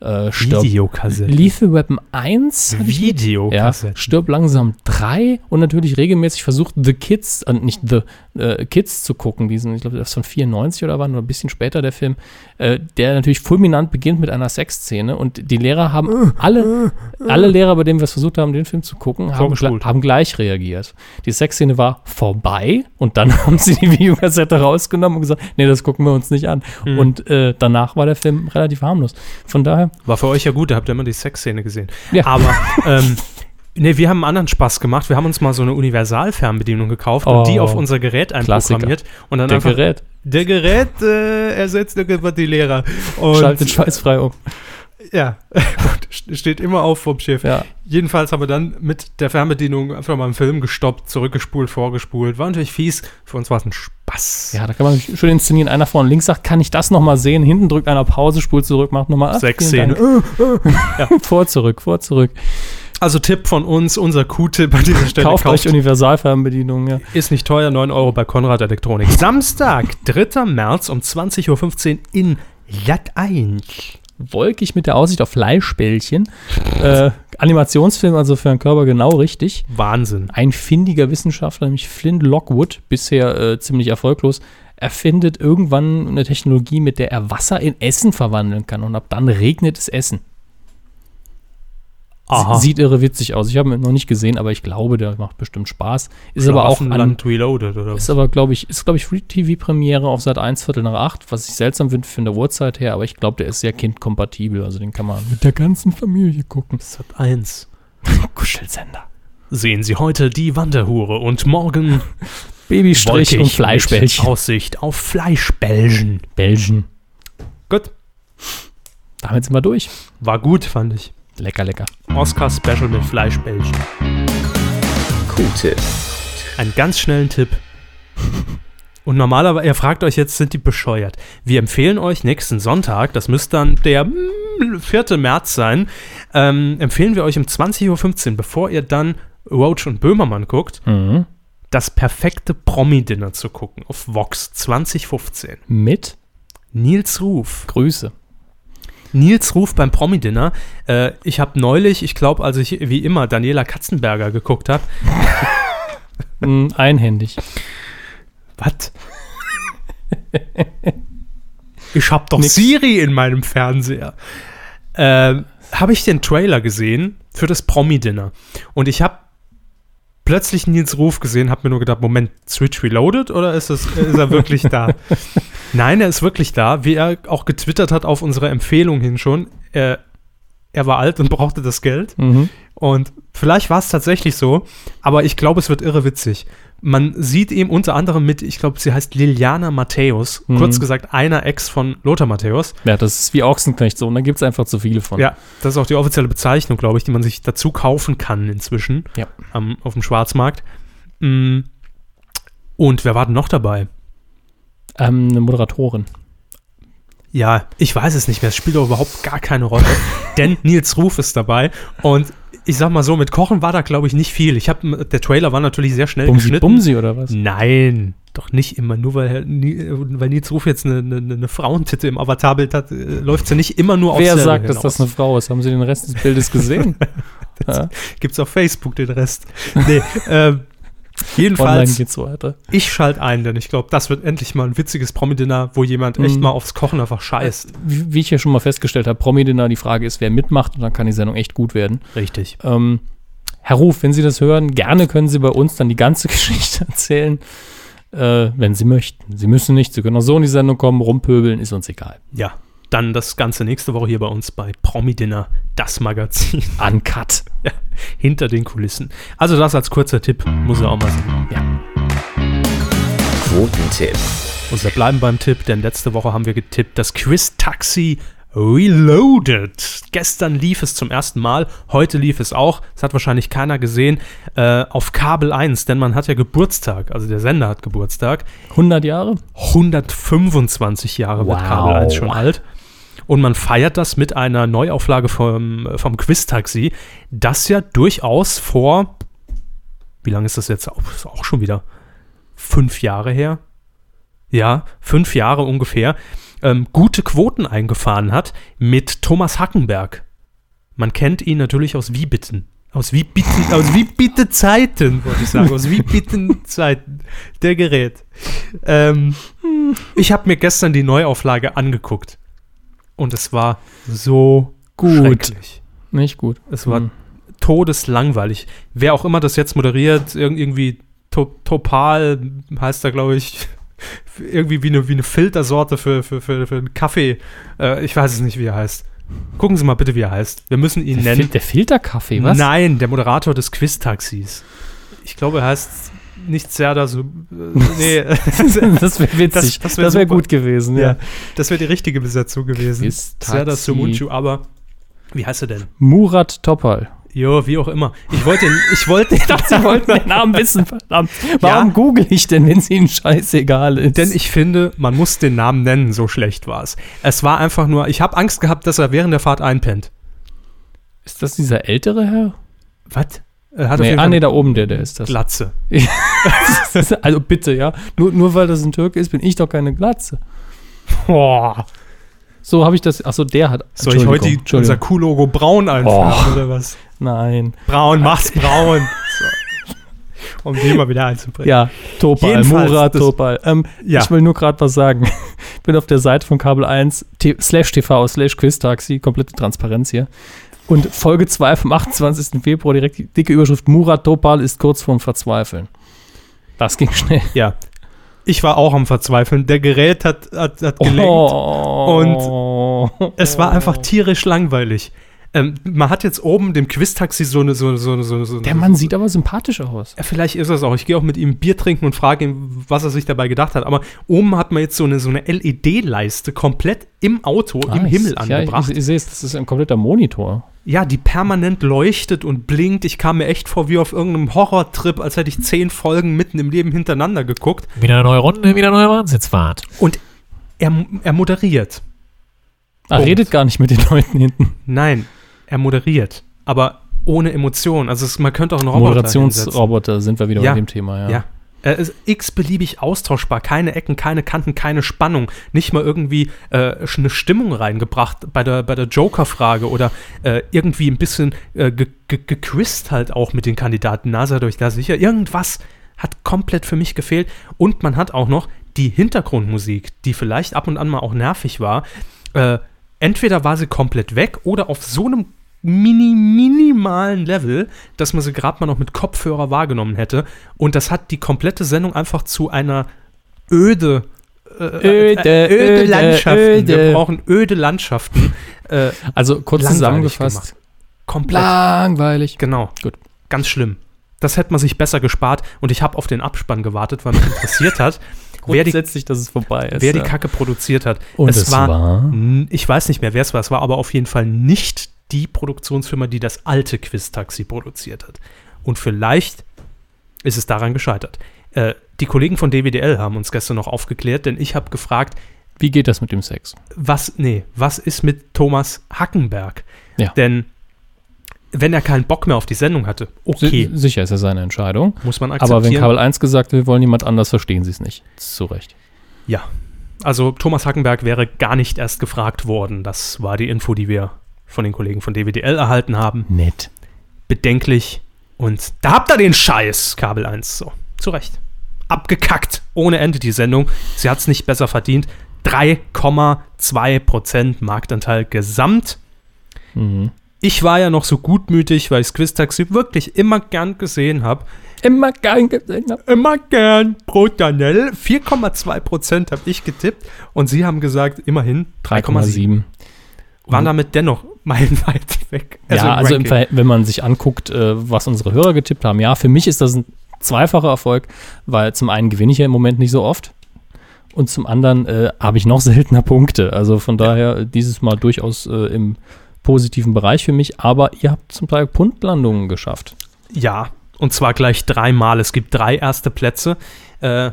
äh, Stirb, Videokassette. Lethal Weapon 1. hatte ich mit. Ja, Videokassette. Stirb langsam 3 und natürlich regelmäßig versucht, The Kids, äh, nicht The äh, Kids zu gucken, diesen, ich glaube, das ist von 94 oder wann, oder ein bisschen später der Film, äh, der natürlich fulminant beginnt mit einer Sexszene und die Lehrer haben alle, alle Lehrer, bei denen wir es versucht haben, den Film zu gucken, haben, gle- haben gleich reagiert. Die Sexszene war vorbei und dann haben sie die Videokassette rausgenommen und gesagt, nee, das gucken wir uns nicht an. Mhm. Und äh, danach war der Film relativ harmlos. Von daher, War für euch ja gut, da habt ihr immer die Sexszene gesehen. Ja. Aber, ähm, nee, wir haben einen anderen Spaß gemacht. Wir haben uns mal so eine Universalfernbedienung gekauft und die Oh. auf unser Gerät einprogrammiert. Und dann der einfach, Gerät der Gerät äh, ersetzt irgendwann die Lehrer. Und, schaltet schweißfrei um. Ja, steht immer auf vom Schiff. Ja. Jedenfalls haben wir dann mit der Fernbedienung einfach mal einen Film gestoppt, zurückgespult, vorgespult. War natürlich fies. Für uns war es ein Spaß. Ja, da kann man schön inszenieren. Einer vorne links sagt, kann ich das nochmal sehen? Hinten drückt einer Pause, spult zurück, macht nochmal ach, Sechs vielen Szene. Dank. Vor, zurück, vor, zurück. Also Tipp von uns, unser Q-Tipp an dieser Stelle. Kauft euch Universalfernbedienung, ja. Ist nicht teuer, 9 Euro bei Konrad Elektronik. Samstag, 3. März um 20.15 Uhr in Lat 1. Wolkig mit der Aussicht auf Fleischbällchen. äh, Animationsfilm, also für den Körper genau richtig. Wahnsinn. Ein findiger Wissenschaftler, nämlich Flint Lockwood, bisher äh, ziemlich erfolglos, erfindet irgendwann eine Technologie, mit der er Wasser in Essen verwandeln kann. Und ab dann regnet es Essen. Aha. Sieht irre witzig aus. Ich habe ihn noch nicht gesehen, aber ich glaube, der macht bestimmt Spaß. Ist aber auch an, Land Reloaded oder ist was? aber, glaube ich, ist, glaube ich, Free TV-Premiere auf Sat 1 Viertel nach 8, was ich seltsam finde von der Uhrzeit her, aber ich glaube, der ist sehr kindkompatibel. Also den kann man mit der ganzen Familie gucken. Sat 1. Kuschelsender. Sehen Sie heute die Wanderhure und morgen Babystrich und Fleischbällchen. Aussicht auf Fleischbällchen. Belgien. Gut. Damit sind wir durch. War gut, fand ich. Lecker, lecker. Oscar-Special mit Fleischbällchen. Q-Tipp. Einen ganz schnellen Tipp. Und normalerweise, ihr fragt euch jetzt, sind die bescheuert? Wir empfehlen euch nächsten Sonntag, das müsste dann der mm, 4. März sein, ähm, empfehlen wir euch um 20.15 Uhr, bevor ihr dann Roach und Böhmermann guckt, Mhm. das perfekte Promi-Dinner zu gucken auf Vox 2015. Mit Nils Ruf. Grüße. Nils Ruf beim Promi-Dinner. Äh, ich habe neulich, ich glaube, als ich wie immer Daniela Katzenberger geguckt habe, Mhm, einhändig. Was? ich hab doch Nix. Siri in meinem Fernseher. Ähm, habe ich den Trailer gesehen für das Promi-Dinner. Und ich habe plötzlich Nils Ruf gesehen, habe mir nur gedacht, Moment, Switch Reloaded oder ist, es, ist er wirklich da? Nein, er ist wirklich da, wie er auch getwittert hat auf unsere Empfehlung hin schon. Er, er war alt und brauchte das Geld. Mhm. Und vielleicht war es tatsächlich so, aber ich glaube, es wird irre witzig. Man sieht ihm unter anderem mit, ich glaube, sie heißt Liliana Matthäus, Mhm. kurz gesagt einer Ex von Lothar Matthäus. Ja, das ist wie Ochsenknecht so. Und da gibt es einfach zu viele von. Ja, das ist auch die offizielle Bezeichnung, glaube ich, die man sich dazu kaufen kann inzwischen Ja. am, auf dem Schwarzmarkt. Mm. Und wer war denn noch dabei? Ähm, eine Moderatorin. Ja, ich weiß es nicht mehr. Es spielt doch überhaupt gar keine Rolle. denn Nils Ruf ist dabei. Und ich sag mal so, mit Kochen war da, glaube ich, nicht viel. Ich habe, der Trailer war natürlich sehr schnell Bumsi, geschnitten. Bumsi oder was? Nein, doch nicht immer. Nur weil, weil Nils Ruf jetzt eine, eine, eine Frauentitte im Avatarbild hat, äh, läuft sie nicht immer nur auf Wer sagt, dass das eine Frau ist? Haben Sie den Rest des Bildes gesehen? ja. Gibt's auf Facebook den Rest. Nee, ähm, jedenfalls, geht's weiter. ich schalte ein, denn ich glaube, das wird endlich mal ein witziges Promi-Dinner, wo jemand echt Mhm. mal aufs Kochen einfach scheißt. Wie, wie ich ja schon mal festgestellt habe, Promi-Dinner, die Frage ist, wer mitmacht und dann kann die Sendung echt gut werden. Richtig. Ähm, Herr Ruf, wenn Sie das hören, gerne können Sie bei uns dann die ganze Geschichte erzählen, äh, wenn Sie möchten. Sie müssen nicht, Sie können auch so in die Sendung kommen, rumpöbeln, ist uns egal. Ja. dann das Ganze nächste Woche hier bei uns bei Promi Dinner, das Magazin. Uncut. Ja, hinter den Kulissen. Also das als kurzer Tipp, muss er auch mal sagen. Ja. Quotentipp. Und wir bleiben beim Tipp, denn letzte Woche haben wir getippt, das Quiz-Taxi Reloaded. Gestern lief es zum ersten Mal, heute lief es auch. Das hat wahrscheinlich keiner gesehen. Äh, auf Kabel 1, denn man hat ja Geburtstag, also der Sender hat Geburtstag. 100 Jahre? 125 Jahre wird Wow. Kabel 1 schon alt. Und man feiert das mit einer Neuauflage vom, vom Quiz-Taxi, das ja durchaus vor, wie lange ist das jetzt? Auch, ist auch schon wieder fünf Jahre her. Ja, fünf Jahre ungefähr. Ähm, gute Quoten eingefahren hat mit Thomas Hackenberg. Man kennt ihn natürlich aus Wie bitten. Aus Wie bitten, aus Wie bitte Zeiten, wollte ich sagen. Aus Wie bitten Zeiten. Der Gerät. Ähm, ich habe mir gestern die Neuauflage angeguckt. Und es war so Gut. Nicht gut. Es war Hm. todeslangweilig. Wer auch immer das jetzt moderiert, irg- irgendwie to Topal heißt da, glaube ich, irgendwie wie eine, wie eine Filtersorte für, für, für, für einen Kaffee. Äh, ich weiß es nicht, wie er heißt. Gucken Sie mal bitte, wie er heißt. Wir müssen ihn Der, nennen. Fil der Filterkaffee, was? Nein, der Moderator des Quiz-Taxis. Ich glaube, er heißt nicht Serda so. Äh, nee, das wäre witzig. Das- Das, wär wäre super. gut gewesen, ja. ja, das wäre die richtige Besetzung gewesen. Serda Sumunchu, aber wie heißt er denn? Murat Topal. Jo, wie auch immer. Ich wollte ich wollte ihn, Sie wollten den Namen wissen, verdammt. Warum Ja. google ich denn, wenn es Ihnen scheißegal ist? Denn ich finde, man muss den Namen nennen, so schlecht war es. Es war einfach nur, ich habe Angst gehabt, dass er während der Fahrt einpennt. ist das dieser ältere Herr? Was? Er hat Nee, ah, nee, da oben der, der ist das. Glatze. also bitte, ja. Nur, nur weil das ein Türke ist, bin ich doch keine Glatze. Boah. So habe ich das. Achso, der hat. Soll ich heute die, unser. Q-Logo braun einfärben oder was? Nein. Braun, mach's braun. So. Um den mal wieder einzubringen. Ja, Topal, Jedenfalls, Murat Topal. Ähm, Ja. Ich will nur gerade was sagen. Ich bin auf der Seite von Kabel 1, t slash TV, slash Quiz-Taxi, komplette Transparenz hier. Und Folge 2 vom 28. Februar, direkt die dicke Überschrift, Murat Topal ist kurz vorm Verzweifeln. Das ging schnell. Ja. Ich war auch am Verzweifeln. Der Gerät hat, hat, hat gelenkt. Oh. Es war einfach tierisch langweilig. Ähm, man hat jetzt oben dem Quiz-Taxi so eine, so, eine- so, eine- so, eine- so Der Mann sieht aber sympathisch aus. Ja, vielleicht ist es auch. Ich gehe auch mit ihm Bier trinken und frage ihn, was er sich dabei gedacht hat. Aber oben hat man jetzt so eine, so eine LED-Leiste komplett im Auto, im Nice. Himmel Ja, angebracht. ich, ich sehe es, das ist ein kompletter Monitor. Ja, die permanent leuchtet und blinkt. Ich kam mir echt vor wie auf irgendeinem Horrortrip, als hätte ich zehn Folgen mitten im Leben hintereinander geguckt. Wieder eine neue Runde, wieder eine neue Wahnsinnsfahrt. Und er, er moderiert. Er Punkt. redet gar nicht mit den Leuten hinten. Nein, er moderiert. Aber ohne Emotion. Also es, man könnte auch einen Roboter. Moderationsroboter sind wir wieder Ja. bei dem Thema, ja. Ja. Er ist x-beliebig austauschbar. Keine Ecken, keine Kanten, keine Spannung. Nicht mal irgendwie äh, eine Stimmung reingebracht bei der, bei der Joker-Frage oder äh, irgendwie ein bisschen äh, ge ge gequizt halt auch mit den Kandidaten. Na, seid euch da sicher? Irgendwas hat komplett für mich gefehlt. Und man hat auch noch die Hintergrundmusik, die vielleicht ab und an mal auch nervig war. Äh, entweder war sie komplett weg oder auf so einem mini, minimalen Level, dass man sie gerade mal noch mit Kopfhörer wahrgenommen hätte. Und das hat die komplette Sendung einfach zu einer öde, äh, Öde, äh, öde öde, Landschaften. Wir öde. brauchen öde Landschaften. Äh, Also kurz zusammengefasst, komplett. langweilig. Genau. Gut. Ganz schlimm. Das hätte man sich besser gespart. Und ich habe auf den Abspann gewartet, weil mich interessiert hat, wer die, dass es vorbei ist. wer die ja. Kacke produziert hat. Und es es war, war? ich weiß nicht mehr, wer es war. Es war aber auf jeden Fall nicht die Produktionsfirma, die das alte Quiz-Taxi produziert hat. Und vielleicht ist es daran gescheitert. Äh, die Kollegen von DWDL haben uns gestern noch aufgeklärt, denn ich habe gefragt, Wie geht das mit dem Sex? was, nee, was ist mit Thomas Hackenberg? Ja. Denn wenn er keinen Bock mehr auf die Sendung hatte, okay, Si- Sicher ist ja seine Entscheidung. muss man akzeptieren. Aber wenn Kabel 1 gesagt will, wir wollen jemand anders, verstehen sie es nicht. Zu Recht. Ja. Also Thomas Hackenberg wäre gar nicht erst gefragt worden. Das war die Info, die wir von den Kollegen von DWDL erhalten haben. Nett. Bedenklich. Und da habt ihr den Scheiß, Kabel 1. So, zu Recht. Abgekackt. Ohne Ende die Sendung. Sie hat es nicht besser verdient. 3,2% Marktanteil gesamt. Mhm. Ich war ja noch so gutmütig, weil ich Quiz-Taxi wirklich immer gern gesehen habe. Immer gern gesehen hab. Immer gern. Protanel. 4,2 Prozent habe ich getippt. Und Sie haben gesagt, immerhin 3,7. 3,7. Waren damit dennoch meilenweit weg. ja, also im Ranking. Verhält- wenn man sich anguckt, äh, was unsere Hörer getippt haben, ja, für mich ist das ein zweifacher Erfolg, weil zum einen gewinne ich ja im Moment nicht so oft und zum anderen äh, habe ich noch seltener Punkte. Also von daher dieses Mal durchaus äh, im positiven Bereich für mich, aber ihr habt zum Teil Punktlandungen geschafft. Ja, und zwar gleich dreimal. Es gibt drei erste Plätze. Äh,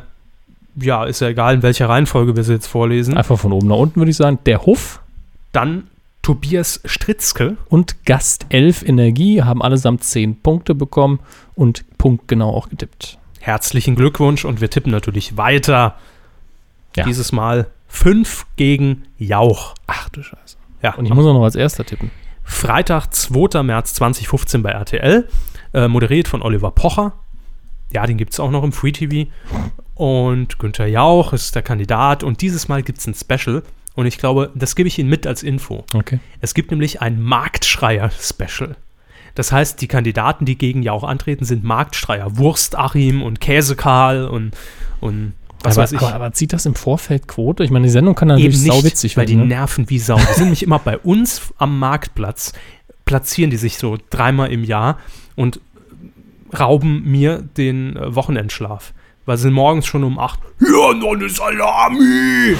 ja, ist ja egal, in welcher Reihenfolge wir sie jetzt vorlesen. Einfach von oben nach unten würde ich sagen. Der Hof Dann Tobias Stritzke. und Gast 11 Energie haben allesamt 10 Punkte bekommen und punktgenau auch getippt. Herzlichen Glückwunsch und wir tippen natürlich weiter. Ja. Dieses Mal 5 gegen Jauch. Ach du Scheiße. Ja, Und ich muss auch noch als erster tippen. Freitag, 2. März 2015 bei RTL. Äh, moderiert von Oliver Pocher. Ja, den gibt es auch noch im Free TV. Und Günther Jauch ist der Kandidat. Und dieses Mal gibt es ein Special. Und ich glaube, das gebe ich Ihnen mit als Info. Okay. Es gibt nämlich ein Marktschreier-Special. Das heißt, die Kandidaten, die gegen Jauch antreten, sind Marktschreier. Wurst-Achim und Käse-Karl und, und was aber, weiß ich. Aber, aber zieht das im Vorfeld Quote? Ich meine, die Sendung kann natürlich Eben nicht, sauwitzig weil die werden. Ne? nerven wie Sau. Die sind nämlich immer bei uns am Marktplatz, platzieren die sich so dreimal im Jahr und rauben mir den äh, Wochenendschlaf. Weil sie sind morgens schon um 8. Ja, noch eine Salami!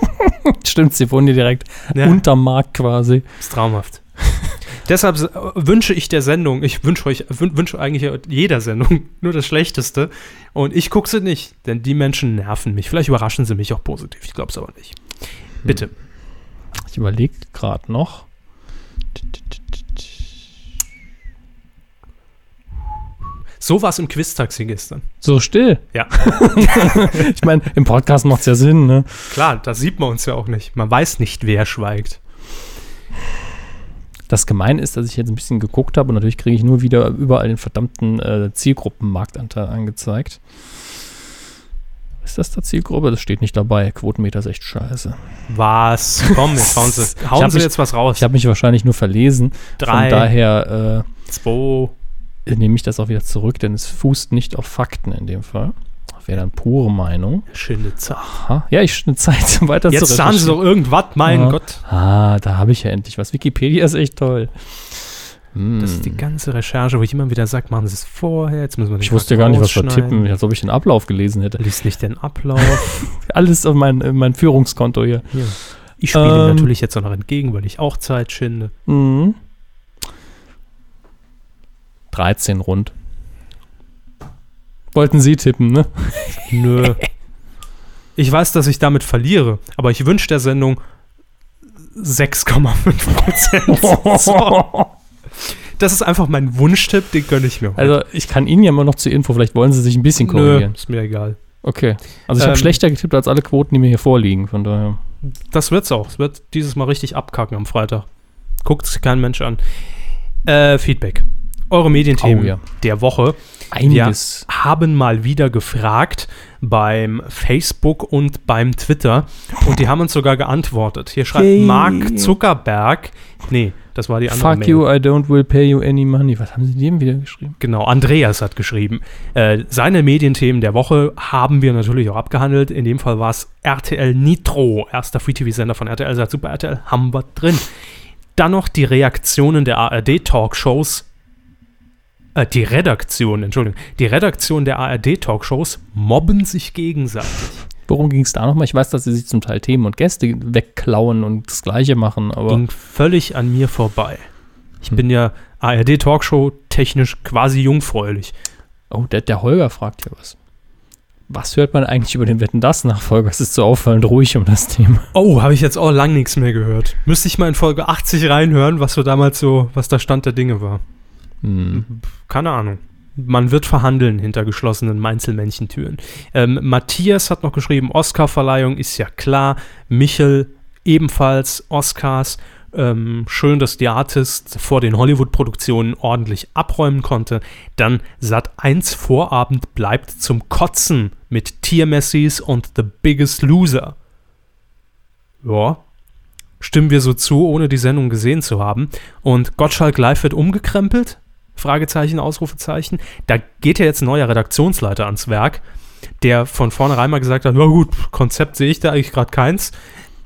Stimmt, sie wohnen hier direkt Ja. unterm Markt quasi. ist traumhaft. Deshalb wünsche ich der Sendung, ich wünsche euch, wün- wünsche eigentlich jeder Sendung nur das Schlechteste. Und ich gucke sie nicht, denn die Menschen nerven mich. Vielleicht überraschen sie mich auch positiv. Ich glaube es aber nicht. Bitte. Ich überlege gerade noch. So war es im Quiz-Taxi gestern. So still. Ja. Ich meine, im Podcast macht es ja Sinn, ne? Klar, da sieht man uns ja auch nicht. Man weiß nicht, wer schweigt. Das Gemeine ist, dass ich jetzt ein bisschen geguckt habe und natürlich kriege ich nur wieder überall den verdammten äh, Zielgruppenmarktanteil angezeigt. Ist das der Zielgruppe? Das steht nicht dabei. Quotenmeter ist echt scheiße. Was? Komm, jetzt hauen Sie, hauen Sie mich- jetzt was raus. Ich habe mich wahrscheinlich nur verlesen. Drei, Von daher zwei. Nehme ich das auch wieder zurück, denn es fußt nicht auf Fakten in dem Fall. Wäre dann pure Meinung. Schöne Zeit. Aha. Ja, ich eine Zeit weiter Jetzt sagen Sie doch irgendwas, mein Ja. Gott. Ah, da habe ich ja endlich was. Wikipedia ist echt toll. Hm. Das ist die ganze Recherche, wo ich immer wieder sage, machen Sie es vorher, jetzt müssen wir ich wusste gar nicht, was wir tippen, als ob ich den Ablauf gelesen hätte. Lies nicht den Ablauf. Alles auf mein, äh, mein Führungskonto hier. Hier. Ich spiele Ähm. natürlich jetzt auch noch entgegen, weil ich auch Zeit schinde. Mhm. 13 rund. Wollten Sie tippen, ne? Nö. Ich weiß, dass ich damit verliere, aber ich wünsche der Sendung 6,5 Prozent. so. Das ist einfach mein Wunschtipp, den gönne ich mir. heute. Also, ich kann Ihnen ja mal noch zur Info, vielleicht wollen Sie sich ein bisschen Nö, korrigieren. ist mir egal. Okay. Also, ich habe Ähm. schlechter getippt als alle Quoten, die mir hier vorliegen, von daher. Das wird's auch. Es wird dieses Mal richtig abkacken am Freitag. Guckt sich kein Mensch an. Äh, Feedback. Eure Medienthemen Oh, ja. der Woche. Einiges. Wir haben mal wieder gefragt beim Facebook und beim Twitter und die haben uns sogar geantwortet. Hier schreibt Yay. Mark Zuckerberg. Nee, das war die andere Fuck Mail. you, I don't will pay you any money. Was haben Sie dem wieder geschrieben? Genau, Andreas hat geschrieben. Äh, seine Medienthemen der Woche haben wir natürlich auch abgehandelt. In dem Fall war es RTL Nitro, erster Free-TV-Sender von RTL, seit Super RTL, haben wir drin. Dann noch die Reaktionen der ARD-Talkshows. Äh, die Redaktion, Entschuldigung. Die Redaktion der ARD-Talkshows mobben sich gegenseitig. Worum ging es da nochmal? Ich weiß, dass Sie sich zum Teil Themen und Gäste wegklauen und das Gleiche machen, aber. Ging völlig an mir vorbei. Ich Hm. bin ja ARD-Talkshow technisch quasi jungfräulich. Oh, der, der Holger fragt hier was. Was hört man eigentlich über den Wetten das Nachfolger? Es ist so auffallend ruhig um das Thema. Oh, habe ich jetzt auch lang nichts mehr gehört. Müsste ich mal in Folge 80 reinhören, was so damals so, was der Stand der Dinge war. Hm. Keine Ahnung. Man wird verhandeln hinter geschlossenen Mainzelmännchentüren. Ähm, Matthias hat noch geschrieben, Oscarverleihung ist ja klar. Michel ebenfalls Oscars. Ähm, schön, dass die Artist vor den Hollywood-Produktionen ordentlich abräumen konnte. Dann Sat 1 Vorabend bleibt zum Kotzen mit Tiermessis und The Biggest Loser. Ja, Stimmen wir so zu, ohne die Sendung gesehen zu haben. Und Gottschalk Live wird umgekrempelt? Fragezeichen, Ausrufezeichen. Da geht ja jetzt ein neuer Redaktionsleiter ans Werk, der von vornherein mal gesagt hat, na gut, Konzept sehe ich da eigentlich gerade keins.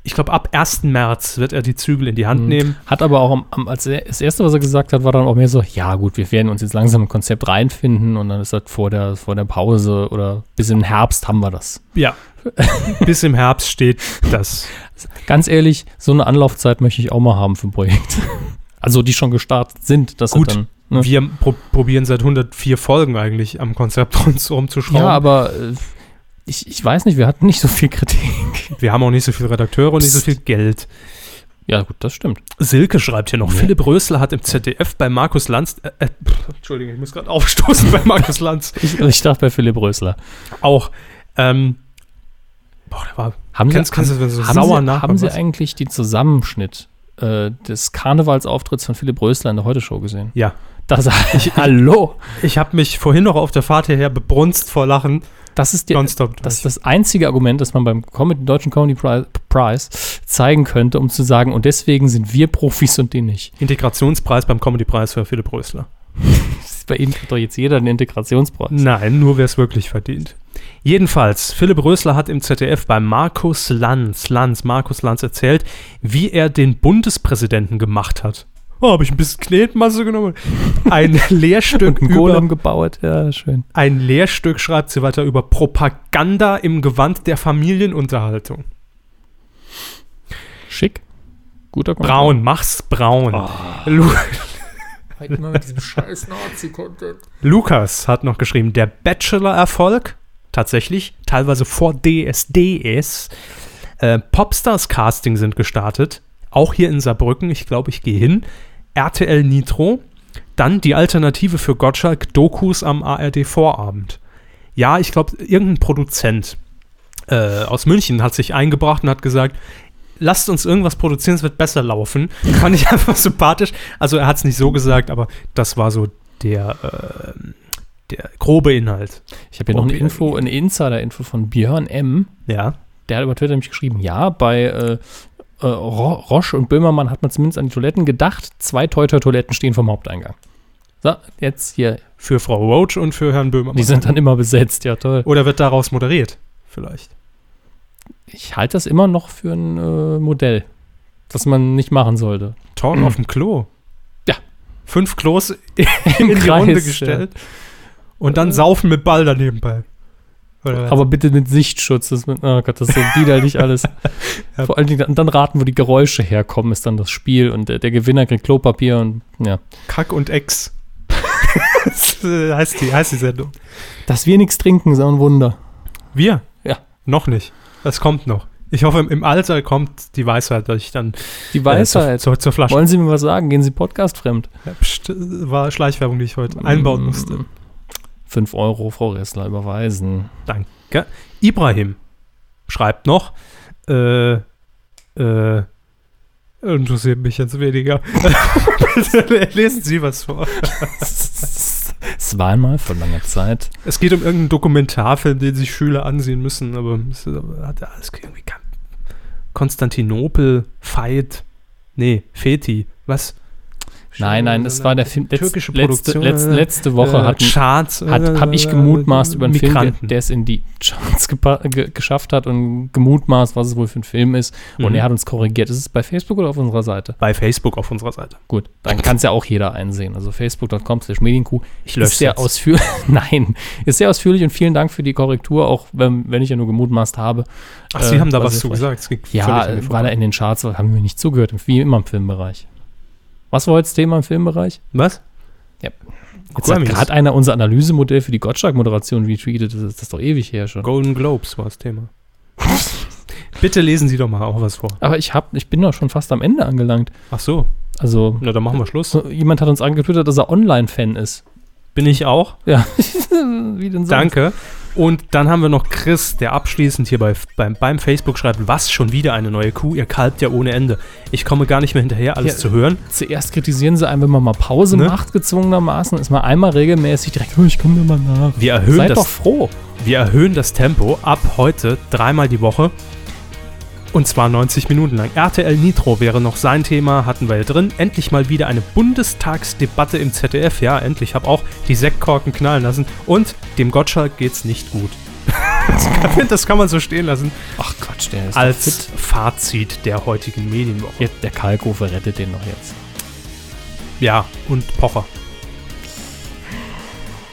Ich glaube, ab 1. März wird er die Zügel in die Hand Mhm. nehmen. Hat aber auch am, am, als er, das erste, was er gesagt hat, war dann auch mehr so, ja gut, wir werden uns jetzt langsam im Konzept reinfinden und dann ist das vor der, vor der Pause oder bis im Herbst haben wir das. Ja. Bis im Herbst steht das. Ganz ehrlich, so eine Anlaufzeit möchte ich auch mal haben für ein Projekt. Also die schon gestartet sind, dass Gut, dann. Ne? Wir pro probieren seit 104 Folgen eigentlich am Konzept rumzuschrauben. Ja, aber äh, ich, ich weiß nicht, wir hatten nicht so viel Kritik. Wir haben auch nicht so viele Redakteure und nicht so viel Geld. Ja, gut, das stimmt. Silke schreibt hier noch, Ja. Philipp Rösler hat im ZDF bei Markus Lanz, äh, äh, pff, Entschuldigung, ich muss gerade aufstoßen bei Markus Lanz, Ich, ich dachte bei Philipp Rösler. auch, ähm, boah, der war, Haben Kennst- du, wenn du so haben sauer Sie, haben Sie eigentlich den Zusammenschnitt äh, des Karnevalsauftritts von Philipp Rösler in der Heute-Show gesehen? ja. Das, hallo! Ich habe mich vorhin noch auf der Fahrt hierher bebrunst vor Lachen, Das ist, nonstop. das ist das einzige Argument, das man beim Comedy, deutschen Comedy Prize zeigen könnte, um zu sagen, und deswegen sind wir Profis und die nicht. Integrationspreis beim Comedy-Preis für Philipp Rösler. Bei Ihnen kriegt doch jetzt jeder den Integrationspreis. Nein, nur wer es wirklich verdient. Jedenfalls, Philipp Rösler hat im ZDF bei Markus Lanz, Lanz, Markus Lanz erzählt, wie er den Bundespräsidenten gemacht hat. Oh, habe ich ein bisschen Knetmasse genommen. Ein Lehrstück Ein Golem über, gebaut, ja, schön. ein Lehrstück schreibt sie weiter über Propaganda im Gewand der Familienunterhaltung. Schick. Guter Kommentar. Braun, mach's braun. Oh. Lu Halt immer mit diesem scheiß Nazi-Content. Lukas hat noch geschrieben, der Bachelor-Erfolg, tatsächlich, teilweise vor DSDS, äh, Popstars-Casting sind gestartet, auch hier in Saarbrücken, ich glaube, ich gehe hin, RTL Nitro, dann die Alternative für Gottschalk, Dokus am ARD-Vorabend. Ja, ich glaube, irgendein Produzent äh, aus München hat sich eingebracht und hat gesagt, lasst uns irgendwas produzieren, es wird besser laufen. Fand ich einfach sympathisch. Also er hat es nicht so gesagt, aber das war so der, ähm, der grobe Inhalt. Ich habe hier noch eine. Info, eine Insider-Info von Björn M. Ja. Der hat über Twitter nämlich geschrieben, ja, bei äh, äh, Ro Roche und Böhmermann hat man zumindest an die Toiletten gedacht. Zwei Teuter-Toiletten stehen vom Haupteingang. So, jetzt hier. Für Frau Roach und für Herrn Böhmermann. Die sind dann immer besetzt, ja toll. Oder wird daraus moderiert? Vielleicht. Ich halte das immer noch für ein äh, Modell, das man nicht machen sollte. Torn auf dem Klo. Ja. Fünf Klos in die Kreis, Runde ja. gestellt. Und dann saufen mit Ball daneben bei. Oder was? Aber bitte mit Sichtschutz. Das mit, oh Gott, das ist so widerlich alles. Ja. Vor allen Dingen, und dann raten, wo die Geräusche herkommen, ist dann das Spiel. Und der, der Gewinner kriegt Klopapier und ja. Kack und Ex. das äh, heißt die, heißt die Sendung. Dass wir nichts trinken, ist auch ein Wunder. Wir? Ja. Noch nicht. Das kommt noch. Ich hoffe, im, Alter kommt die Weisheit, dass ich dann Die äh, Weisheit. zur, zur, zur Flasche. Wollen Sie mir was sagen? Gehen Sie podcastfremd? Ja, pst, war Schleichwerbung, die ich heute einbauen musste. 5 Euro, Frau Ressler, überweisen. Danke. Ibrahim schreibt noch, äh, äh, interessiert mich jetzt weniger. Lesen Sie was vor. Es war einmal vor langer Zeit. Es geht um irgendeinen Dokumentarfilm, den sich Schüler ansehen müssen, aber es hat alles irgendwie Konstantinopel, Fight, nee, Feti, was? Nein, nein, es war der Film. Letz, Türkische letzte, Produktion, letzte, letzte Woche äh, hat, Charts, hat, äh, hab ich gemutmaßt über einen Film, der, Migranten. es in die Charts ge geschafft hat und gemutmaßt, was es wohl für ein Film ist. Und Mhm. er hat uns korrigiert. Ist es bei Facebook oder auf unserer Seite? bei Facebook auf unserer Seite. Gut, dann kann es ja auch jeder einsehen. Also facebook.com slash medienkuh. Ich lösche Ist sehr ausführlich. Nein, ist sehr ausführlich und vielen Dank für die Korrektur, auch wenn, wenn ich ja nur gemutmaßt habe. Ach, Sie Äh, haben da was zu gesagt. Es Ja, äh, weil er in den Charts war, haben wir nicht zugehört, wie immer im Filmbereich. Was war heute das Thema im Filmbereich? Was? Jetzt hat gerade einer unser Analysemodell für die Gottschalk-Moderation retweetet. Das ist, das ist doch ewig her schon. Golden Globes war das Thema. Bitte lesen Sie doch mal auch was vor. Aber ich, hab, ich bin doch schon fast am Ende angelangt. Ach so, Also, na dann machen wir Schluss. jemand hat uns angetwittert, dass er Online-Fan ist. Bin ich auch. Ja, wie denn sonst? Danke. Und dann haben wir noch Chris, der abschließend hier bei, beim, beim Facebook schreibt, was, schon wieder eine neue Kuh? Ihr kalbt ja ohne Ende. Ich komme gar nicht mehr hinterher, alles Ja. zu hören. Zuerst kritisieren sie einen, wenn man mal Pause Ne? macht, gezwungenermaßen, ist man einmal regelmäßig direkt, oh, ich komme mir mal nach. Wir erhöhen, Seid doch das, froh. wir erhöhen das Tempo ab heute dreimal die Woche. Und zwar 90 Minuten lang. RTL Nitro wäre noch sein Thema, hatten wir ja drin. Endlich mal wieder eine Bundestagsdebatte im ZDF. Ja, endlich. Hab auch die Sektkorken knallen lassen. Und dem Gottschalk geht's nicht gut. Das kann, das kann man so stehen lassen. Ach Quatsch, der ist Als. Fazit der heutigen Medienwoche. Jetzt, der Kalkofe rettet den noch jetzt. Ja, und Pocher.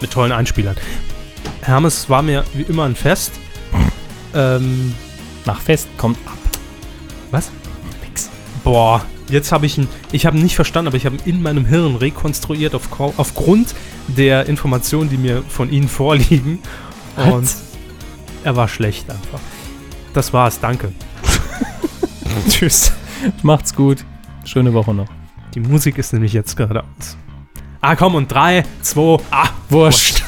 Mit tollen Einspielern. Hermes war mir wie immer ein Fest. Ähm, Nach Fest kommt ab. Was? Nix. Boah, jetzt habe ich ihn, ich habe ihn nicht verstanden, aber ich habe ihn in meinem Hirn rekonstruiert auf, aufgrund der Informationen, die mir von Ihnen vorliegen. Und Was? er war schlecht einfach. Das war's, danke. Tschüss. Macht's gut. Schöne Woche noch. Die Musik ist nämlich jetzt gerade aus. Ah, komm, und drei, zwei, ah, Wurscht.